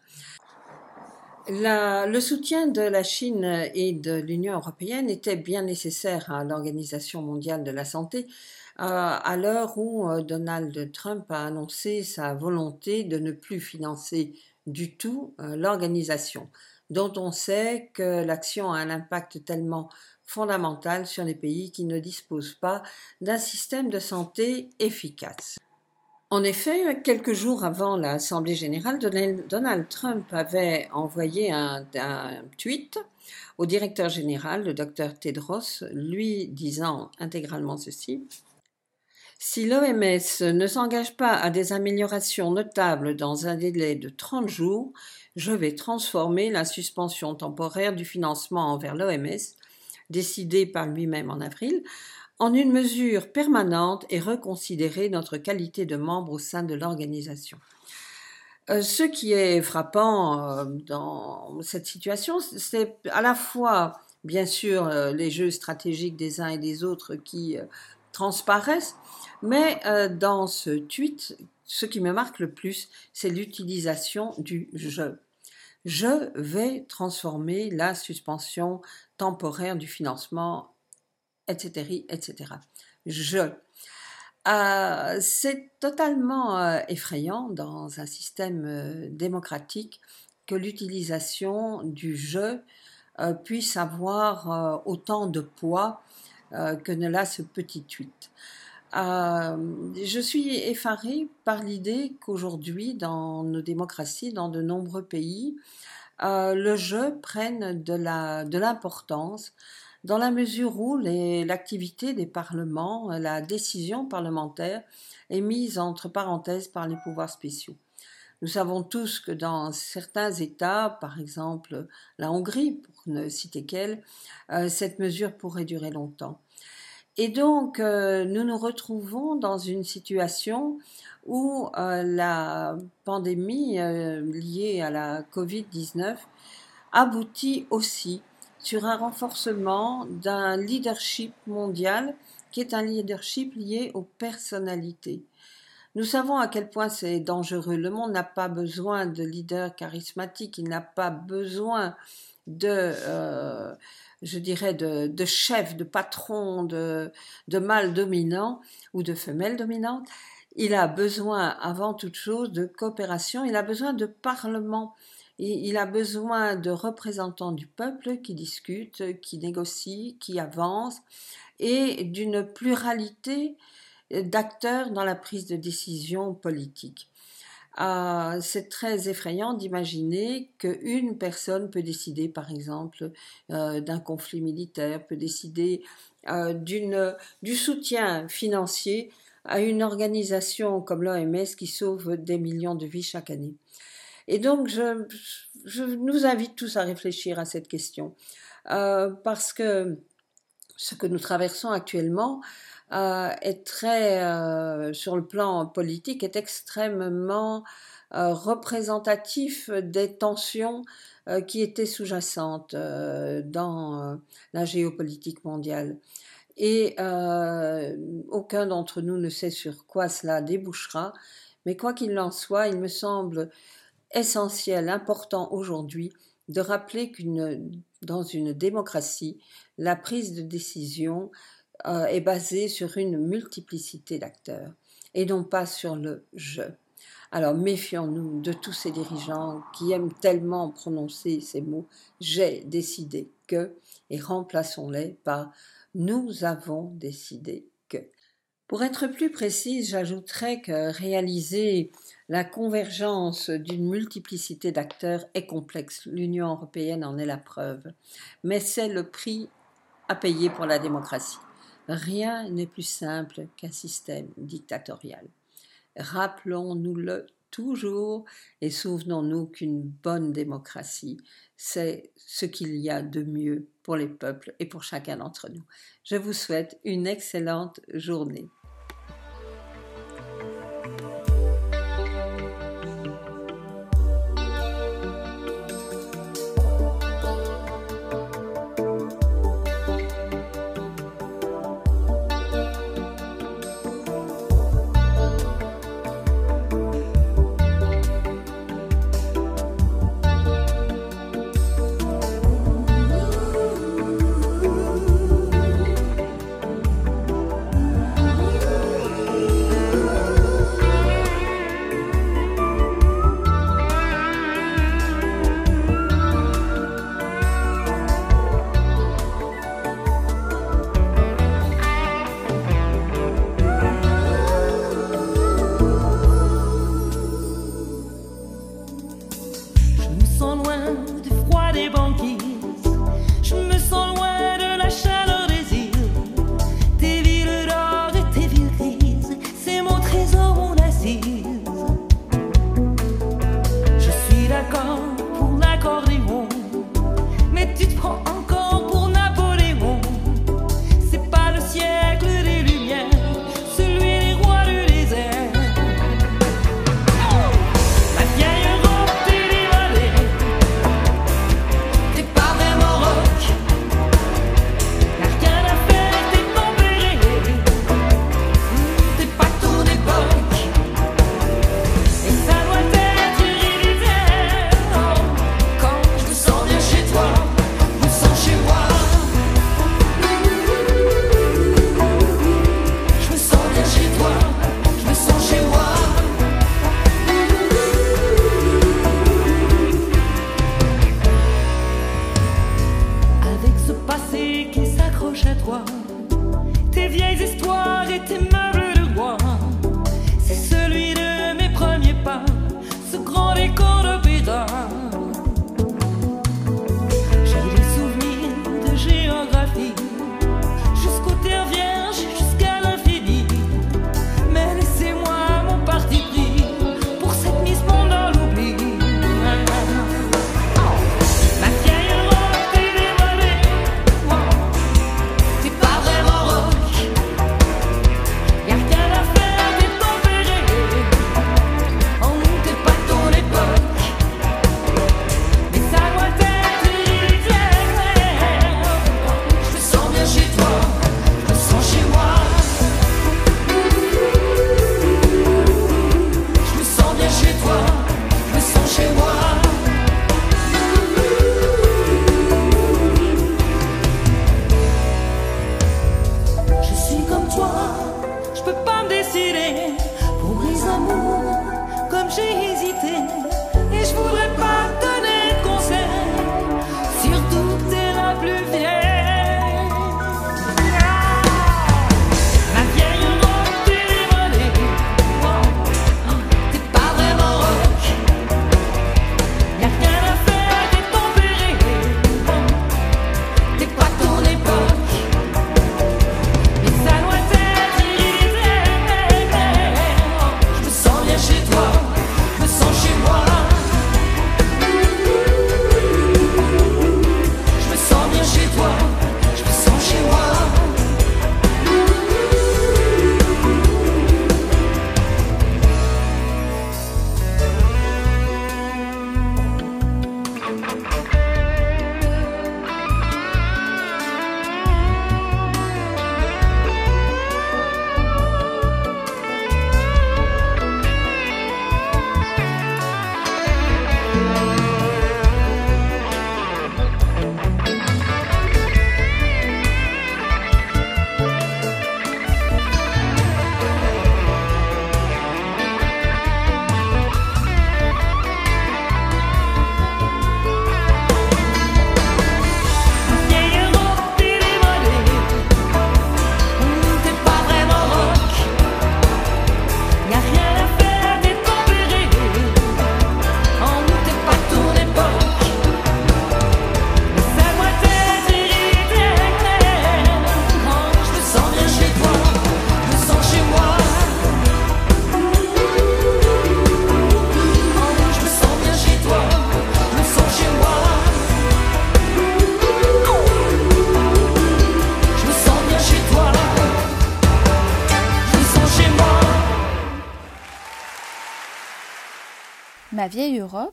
le soutien de la Chine et de l'Union européenne était bien nécessaire à l'Organisation mondiale de la santé euh, à l'heure où euh, Donald Trump a annoncé sa volonté de ne plus financer du tout euh, l'organisation, dont on sait que l'action a un impact tellement fondamental sur les pays qui ne disposent pas d'un système de santé efficace. En effet, quelques jours avant l'Assemblée générale, Donald Trump avait envoyé un, tweet au directeur général, le docteur Tedros, lui disant intégralement ceci. Si l'OMS ne s'engage pas à des améliorations notables dans un délai de 30 jours, je vais transformer la suspension temporaire du financement envers l'OMS, décidée par lui-même en avril, en une mesure permanente et reconsidérer notre qualité de membre au sein de l'organisation. Euh, ce qui est frappant euh, dans cette situation, c'est à la fois, bien sûr, euh, les jeux stratégiques des uns et des autres qui transparaissent, mais dans ce tweet, ce qui me marque le plus, c'est l'utilisation du jeu. je vais transformer la suspension temporaire du financement, etc., etc. Je. Euh, c'est totalement euh, effrayant dans un système euh, démocratique que l'utilisation du jeu puisse avoir autant de poids que ne l'a ce petit tweet. je suis effarée par l'idée qu'aujourd'hui, dans nos démocraties, dans de nombreux pays, le jeu prenne de l'importance dans la mesure où l'activité des parlements, la décision parlementaire est mise entre parenthèses par les pouvoirs spéciaux. Nous savons tous que dans certains États, par exemple la Hongrie, pour ne citer qu'elle, euh, cette mesure pourrait durer longtemps. Et donc, euh, nous nous retrouvons dans une situation où euh, la pandémie liée à la Covid-19 aboutit aussi sur un renforcement d'un leadership mondial qui est un leadership lié aux personnalités. Nous savons à quel point c'est dangereux. Le monde n'a pas besoin de leaders charismatiques, il n'a pas besoin de, euh, je dirais, de, chefs, de patrons, de, de mâles dominants ou de femelles dominantes. Il a besoin, avant toute chose, de coopération, il a besoin de parlement il a besoin de représentants du peuple qui discutent, qui négocient, qui avancent, et d'une pluralité d'acteurs dans la prise de décision politique. Ah, c'est très effrayant d'imaginer qu'une personne peut décider, par exemple, euh, d'un conflit militaire, peut décider euh, du soutien financier à une organisation comme l'OMS qui sauve des millions de vies chaque année. Et donc, je, nous invite tous à réfléchir à cette question. Euh, parce que ce que nous traversons actuellement euh, est très, euh, sur le plan politique, est extrêmement représentatif des tensions qui étaient sous-jacentes dans la géopolitique mondiale. Et aucun d'entre nous ne sait sur quoi cela débouchera, mais quoi qu'il en soit, il me semble essentiel, important aujourd'hui de rappeler qu'une dans une démocratie, la prise de décision euh, est basée sur une multiplicité d'acteurs et non pas sur le je. Alors méfions-nous de tous ces dirigeants qui aiment tellement prononcer ces mots j'ai décidé que et remplaçons-les par nous avons décidé. Pour être plus précise, j'ajouterais que réaliser la convergence d'une multiplicité d'acteurs est complexe. L'Union européenne en est la preuve. Mais c'est le prix à payer pour la démocratie. Rien n'est plus simple qu'un système dictatorial. Rappelons-nous-le toujours et souvenons-nous qu'une bonne démocratie, c'est ce qu'il y a de mieux pour les peuples et pour chacun d'entre nous. Je vous souhaite une excellente journée.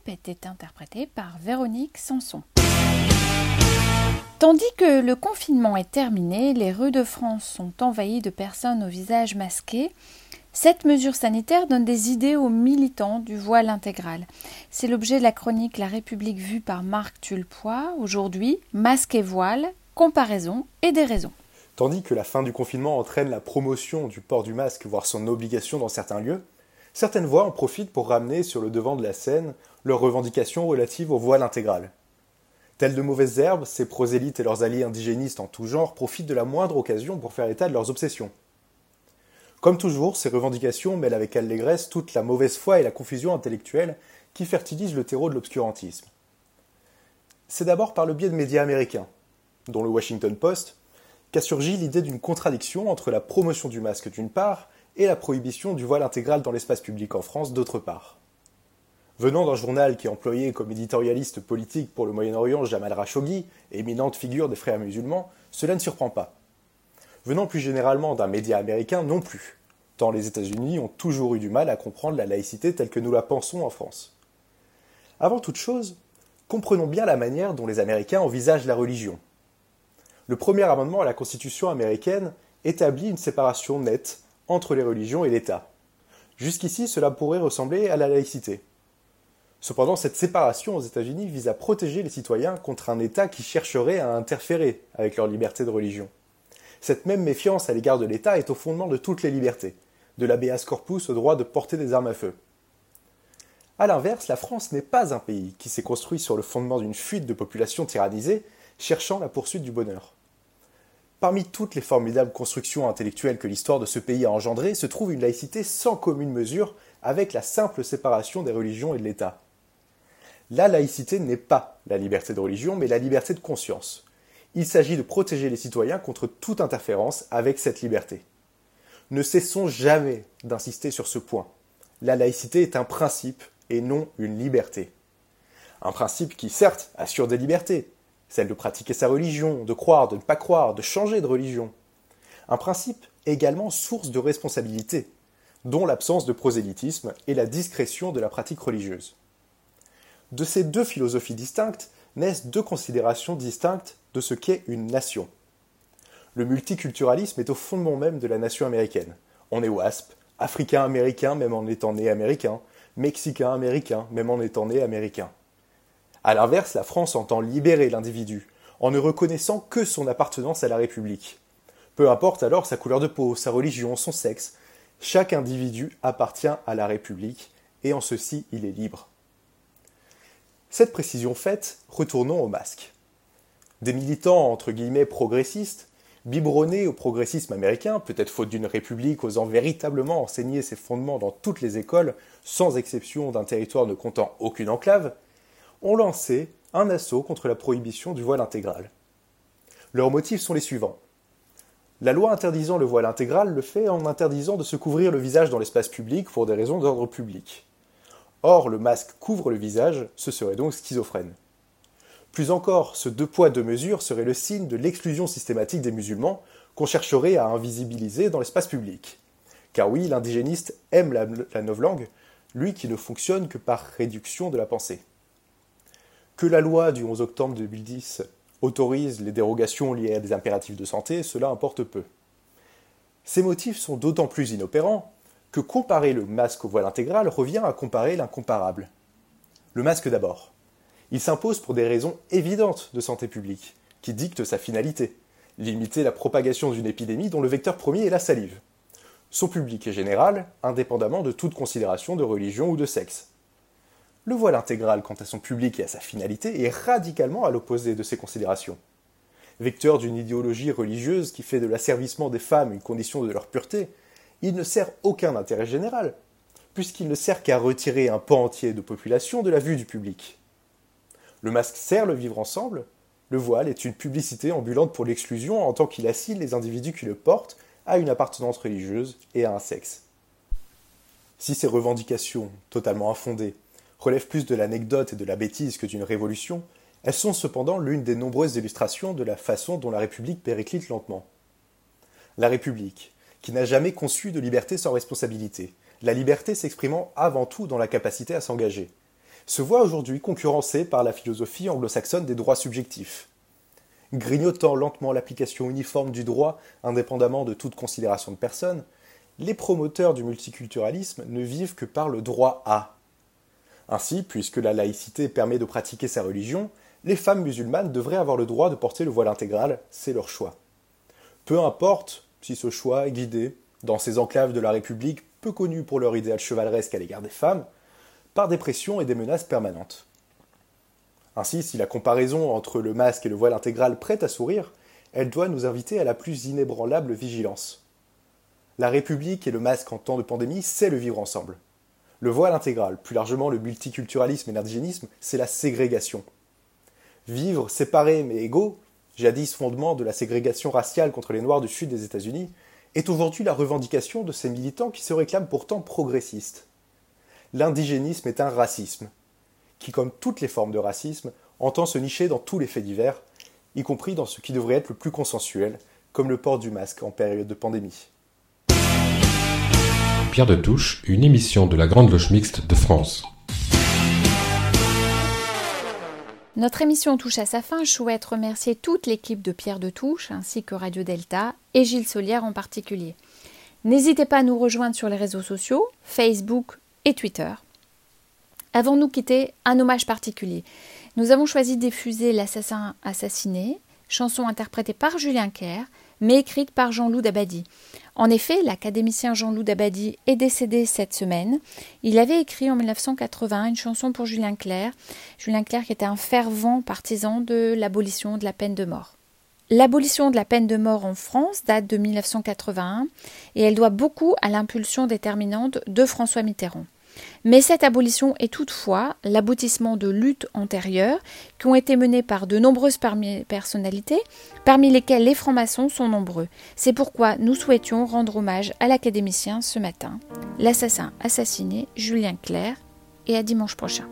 Était interprétée par Véronique Sanson. Tandis que le confinement est terminé, les rues de France sont envahies de personnes au visage masqué. Cette mesure sanitaire donne des idées aux militants du voile intégral. C'est l'objet de la chronique La République vue par Marc Tulpois. Aujourd'hui, masque et voile, comparaison et des raisons. Tandis que la fin du confinement entraîne la promotion du port du masque, voire son obligation dans certains lieux, certaines voix en profitent pour ramener sur le devant de la scène leurs revendications relatives au voile intégral. Telles de mauvaises herbes, ces prosélytes et leurs alliés indigénistes en tout genre profitent de la moindre occasion pour faire état de leurs obsessions. Comme toujours, ces revendications mêlent avec allégresse toute la mauvaise foi et la confusion intellectuelle qui fertilisent le terreau de l'obscurantisme. C'est d'abord par le biais de médias américains, dont le Washington Post, qu'a surgi l'idée d'une contradiction entre la promotion du masque d'une part et la prohibition du voile intégral dans l'espace public en France d'autre part. Venant d'un journal qui employait comme éditorialiste politique pour le Moyen-Orient Jamal Khashoggi, éminente figure des frères musulmans, cela ne surprend pas. Venant plus généralement d'un média américain non plus, tant les États-Unis ont toujours eu du mal à comprendre la laïcité telle que nous la pensons en France. Avant toute chose, comprenons bien la manière dont les Américains envisagent la religion. Le premier amendement à la Constitution américaine établit une séparation nette entre les religions et l'État. Jusqu'ici, cela pourrait ressembler à la laïcité. Cependant, cette séparation aux États-Unis vise à protéger les citoyens contre un État qui chercherait à interférer avec leur liberté de religion. Cette même méfiance à l'égard de l'État est au fondement de toutes les libertés, de l'habeas corpus au droit de porter des armes à feu. A l'inverse, la France n'est pas un pays qui s'est construit sur le fondement d'une fuite de population tyrannisée, cherchant la poursuite du bonheur. Parmi toutes les formidables constructions intellectuelles que l'histoire de ce pays a engendrées se trouve une laïcité sans commune mesure avec la simple séparation des religions et de l'État. La laïcité n'est pas la liberté de religion, mais la liberté de conscience. Il s'agit de protéger les citoyens contre toute interférence avec cette liberté. Ne cessons jamais d'insister sur ce point. La laïcité est un principe et non une liberté. Un principe qui, certes, assure des libertés, celle de pratiquer sa religion, de croire, de ne pas croire, de changer de religion. Un principe également source de responsabilité, dont l'absence de prosélytisme et la discrétion de la pratique religieuse. De ces deux philosophies distinctes naissent deux considérations distinctes de ce qu'est une nation. Le multiculturalisme est au fondement même de la nation américaine. On est WASP, africain-américain même en étant né américain, mexicain-américain même en étant né américain. A l'inverse, la France entend libérer l'individu, en ne reconnaissant que son appartenance à la République. Peu importe alors sa couleur de peau, sa religion, son sexe, chaque individu appartient à la République, et en ceci il est libre. Cette précision faite, retournons au masque. Des militants entre guillemets progressistes, biberonnés au progressisme américain, peut-être faute d'une république osant véritablement enseigner ses fondements dans toutes les écoles, sans exception d'un territoire ne comptant aucune enclave, ont lancé un assaut contre la prohibition du voile intégral. Leurs motifs sont les suivants. La loi interdisant le voile intégral le fait en interdisant de se couvrir le visage dans l'espace public pour des raisons d'ordre public. Or, le masque couvre le visage, ce serait donc schizophrène. Plus encore, ce deux poids deux mesures serait le signe de l'exclusion systématique des musulmans qu'on chercherait à invisibiliser dans l'espace public. Car oui, l'indigéniste aime la, la novlangue, lui qui ne fonctionne que par réduction de la pensée. Que la loi du 11 octobre 2010 autorise les dérogations liées à des impératifs de santé, cela importe peu. Ces motifs sont d'autant plus inopérants que comparer le masque au voile intégral revient à comparer l'incomparable. Le masque d'abord. Il s'impose pour des raisons évidentes de santé publique, qui dictent sa finalité, limiter la propagation d'une épidémie dont le vecteur premier est la salive. Son public est général, indépendamment de toute considération de religion ou de sexe. Le voile intégral, quant à son public et à sa finalité, est radicalement à l'opposé de ces considérations. Vecteur d'une idéologie religieuse qui fait de l'asservissement des femmes une condition de leur pureté, il ne sert aucun intérêt général, puisqu'il ne sert qu'à retirer un pan entier de population de la vue du public. Le masque sert le vivre ensemble, le voile est une publicité ambulante pour l'exclusion en tant qu'il assigne les individus qui le portent à une appartenance religieuse et à un sexe. Si ces revendications, totalement infondées, relèvent plus de l'anecdote et de la bêtise que d'une révolution, elles sont cependant l'une des nombreuses illustrations de la façon dont la République périclite lentement. La République, qui n'a jamais conçu de liberté sans responsabilité, la liberté s'exprimant avant tout dans la capacité à s'engager, se voit aujourd'hui concurrencée par la philosophie anglo-saxonne des droits subjectifs. Grignotant lentement l'application uniforme du droit indépendamment de toute considération de personne, les promoteurs du multiculturalisme ne vivent que par le droit à. Ainsi, puisque la laïcité permet de pratiquer sa religion, les femmes musulmanes devraient avoir le droit de porter le voile intégral, c'est leur choix. Peu importe si ce choix est guidé, dans ces enclaves de la République peu connues pour leur idéal chevaleresque à l'égard des femmes, par des pressions et des menaces permanentes. Ainsi, si la comparaison entre le masque et le voile intégral prête à sourire, elle doit nous inviter à la plus inébranlable vigilance. La République et le masque en temps de pandémie, c'est le vivre ensemble. Le voile intégral, plus largement le multiculturalisme et l'indigénisme, c'est la ségrégation. Vivre séparés mais égaux, jadis fondement de la ségrégation raciale contre les Noirs du sud des États-Unis, est aujourd'hui la revendication de ces militants qui se réclament pourtant progressistes. L'indigénisme est un racisme, qui, comme toutes les formes de racisme, entend se nicher dans tous les faits divers, y compris dans ce qui devrait être le plus consensuel, comme le port du masque en période de pandémie. Pierre de Touche, une émission de la Grande Loge Mixte de France. Notre émission touche à sa fin. Je souhaite remercier toute l'équipe de Pierre de Touche, ainsi que Radio Delta, et Gilles Solière en particulier. N'hésitez pas à nous rejoindre sur les réseaux sociaux, Facebook et Twitter. Avant de nous quitter, un hommage particulier? Nous avons choisi diffuser L'assassin assassiné, chanson interprétée par Julien Clerc, mais écrite par Jean-Loup Dabadi. En effet, l'académicien Jean-Loup Dabadi est décédé cette semaine. Il avait écrit en 1980 une chanson pour Julien Clerc. Julien Clerc qui était un fervent partisan de l'abolition de la peine de mort. L'abolition de la peine de mort en France date de 1981 et elle doit beaucoup à l'impulsion déterminante de François Mitterrand. Mais cette abolition est toutefois l'aboutissement de luttes antérieures qui ont été menées par de nombreuses personnalités, parmi lesquelles les francs-maçons sont nombreux. C'est pourquoi nous souhaitions rendre hommage à l'académicien ce matin, l'assassin assassiné Julien Clerc, et à dimanche prochain.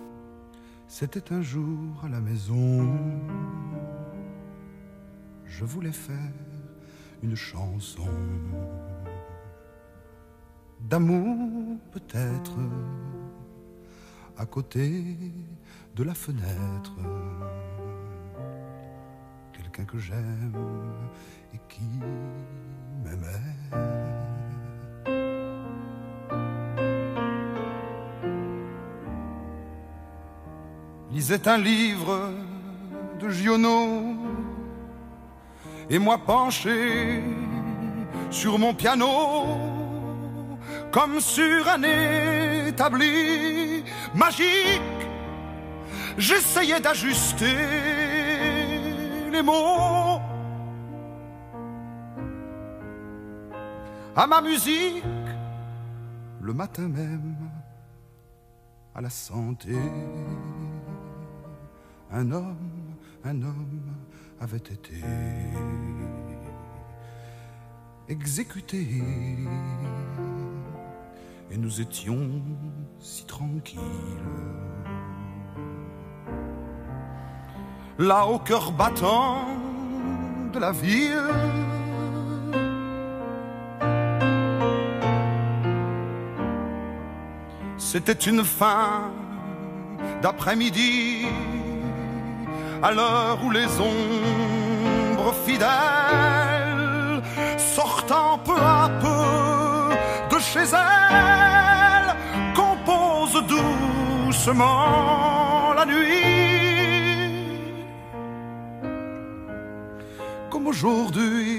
C'était un jour à la maison. Je voulais faire une chanson d'amour peut-être à côté de la fenêtre. Quelqu'un que j'aime et qui m'aimait. Lisait un livre de Giono et moi penché sur mon piano comme sur un établi magique. J'essayais d'ajuster les mots à ma musique le matin même à la santé. Un homme, un homme avait été exécuté et nous étions si tranquilles. Là au cœur battant de la ville, c'était une fin d'après-midi, à l'heure où les ombres fidèles doucement la nuit. Comme aujourd'hui,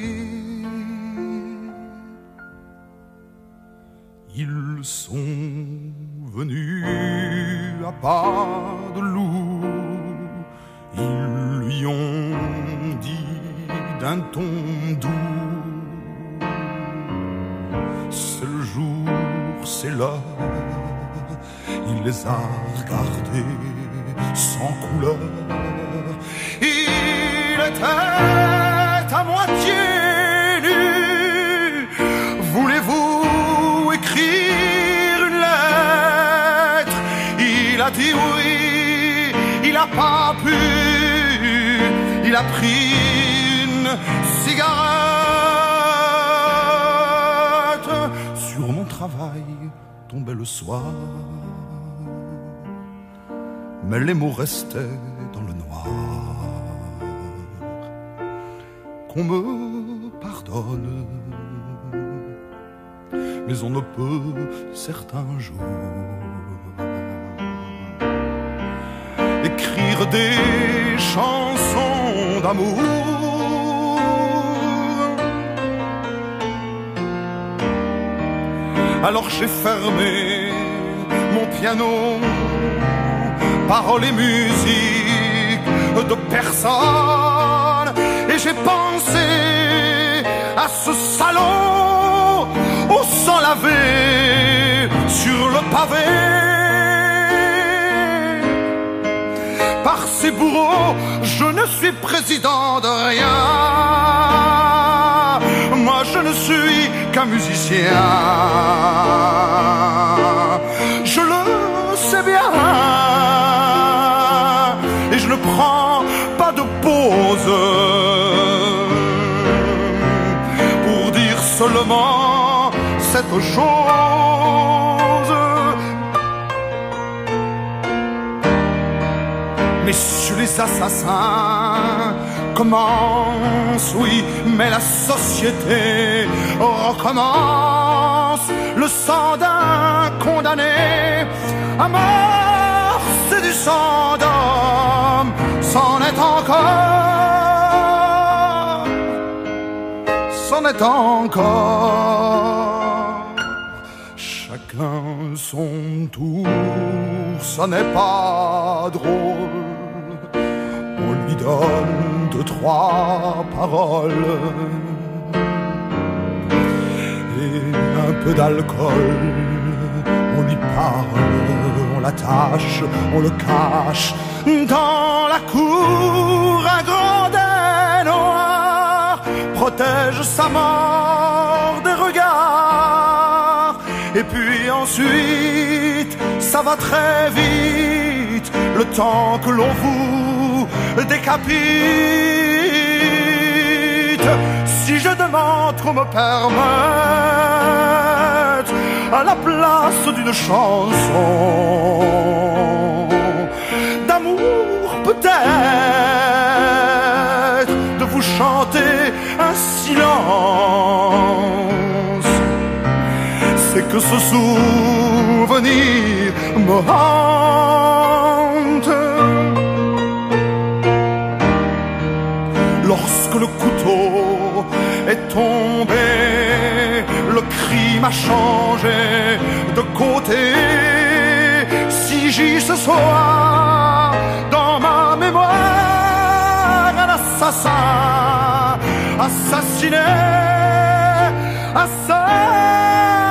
les a regardés sans couleur. Il était à moitié nu. Voulez-vous écrire une lettre? Il a dit oui, il a pas pu. Il a pris une cigarette sur mon travail tombait le soir. Mais les mots restaient dans le noir. Qu'on me pardonne, mais on ne peut certains jours écrire des chansons d'amour. Alors j'ai fermé mon piano, paroles et musique de personne, et j'ai pensé à ce salon au sang lavé sur le pavé. par ces bourreaux, je ne suis président de rien. Moi, je ne suis qu'un musicien. Pour dire seulement cette chose. Messieurs les assassins commence, oui, mais la société recommence. Le sang d'un condamné à mort, c'est du sang d'homme, encore. Chacun son tour, ça n'est pas drôle. On lui donne deux, trois paroles et un peu d'alcool. On lui parle, on l'attache, on le cache dans la cour. Noir protège sa mort des regards. Et puis ensuite, ça va très vite, le temps que l'on vous décapite. Si je demande qu'on me permette à la place d'une chanson d'amour peut-être de vous chanter silence c'est que ce souvenir me hante. Lorsque le couteau est tombé le crime a changé de côté. Si j'y ce soir dans ma mémoire un assassin 朝死ね。朝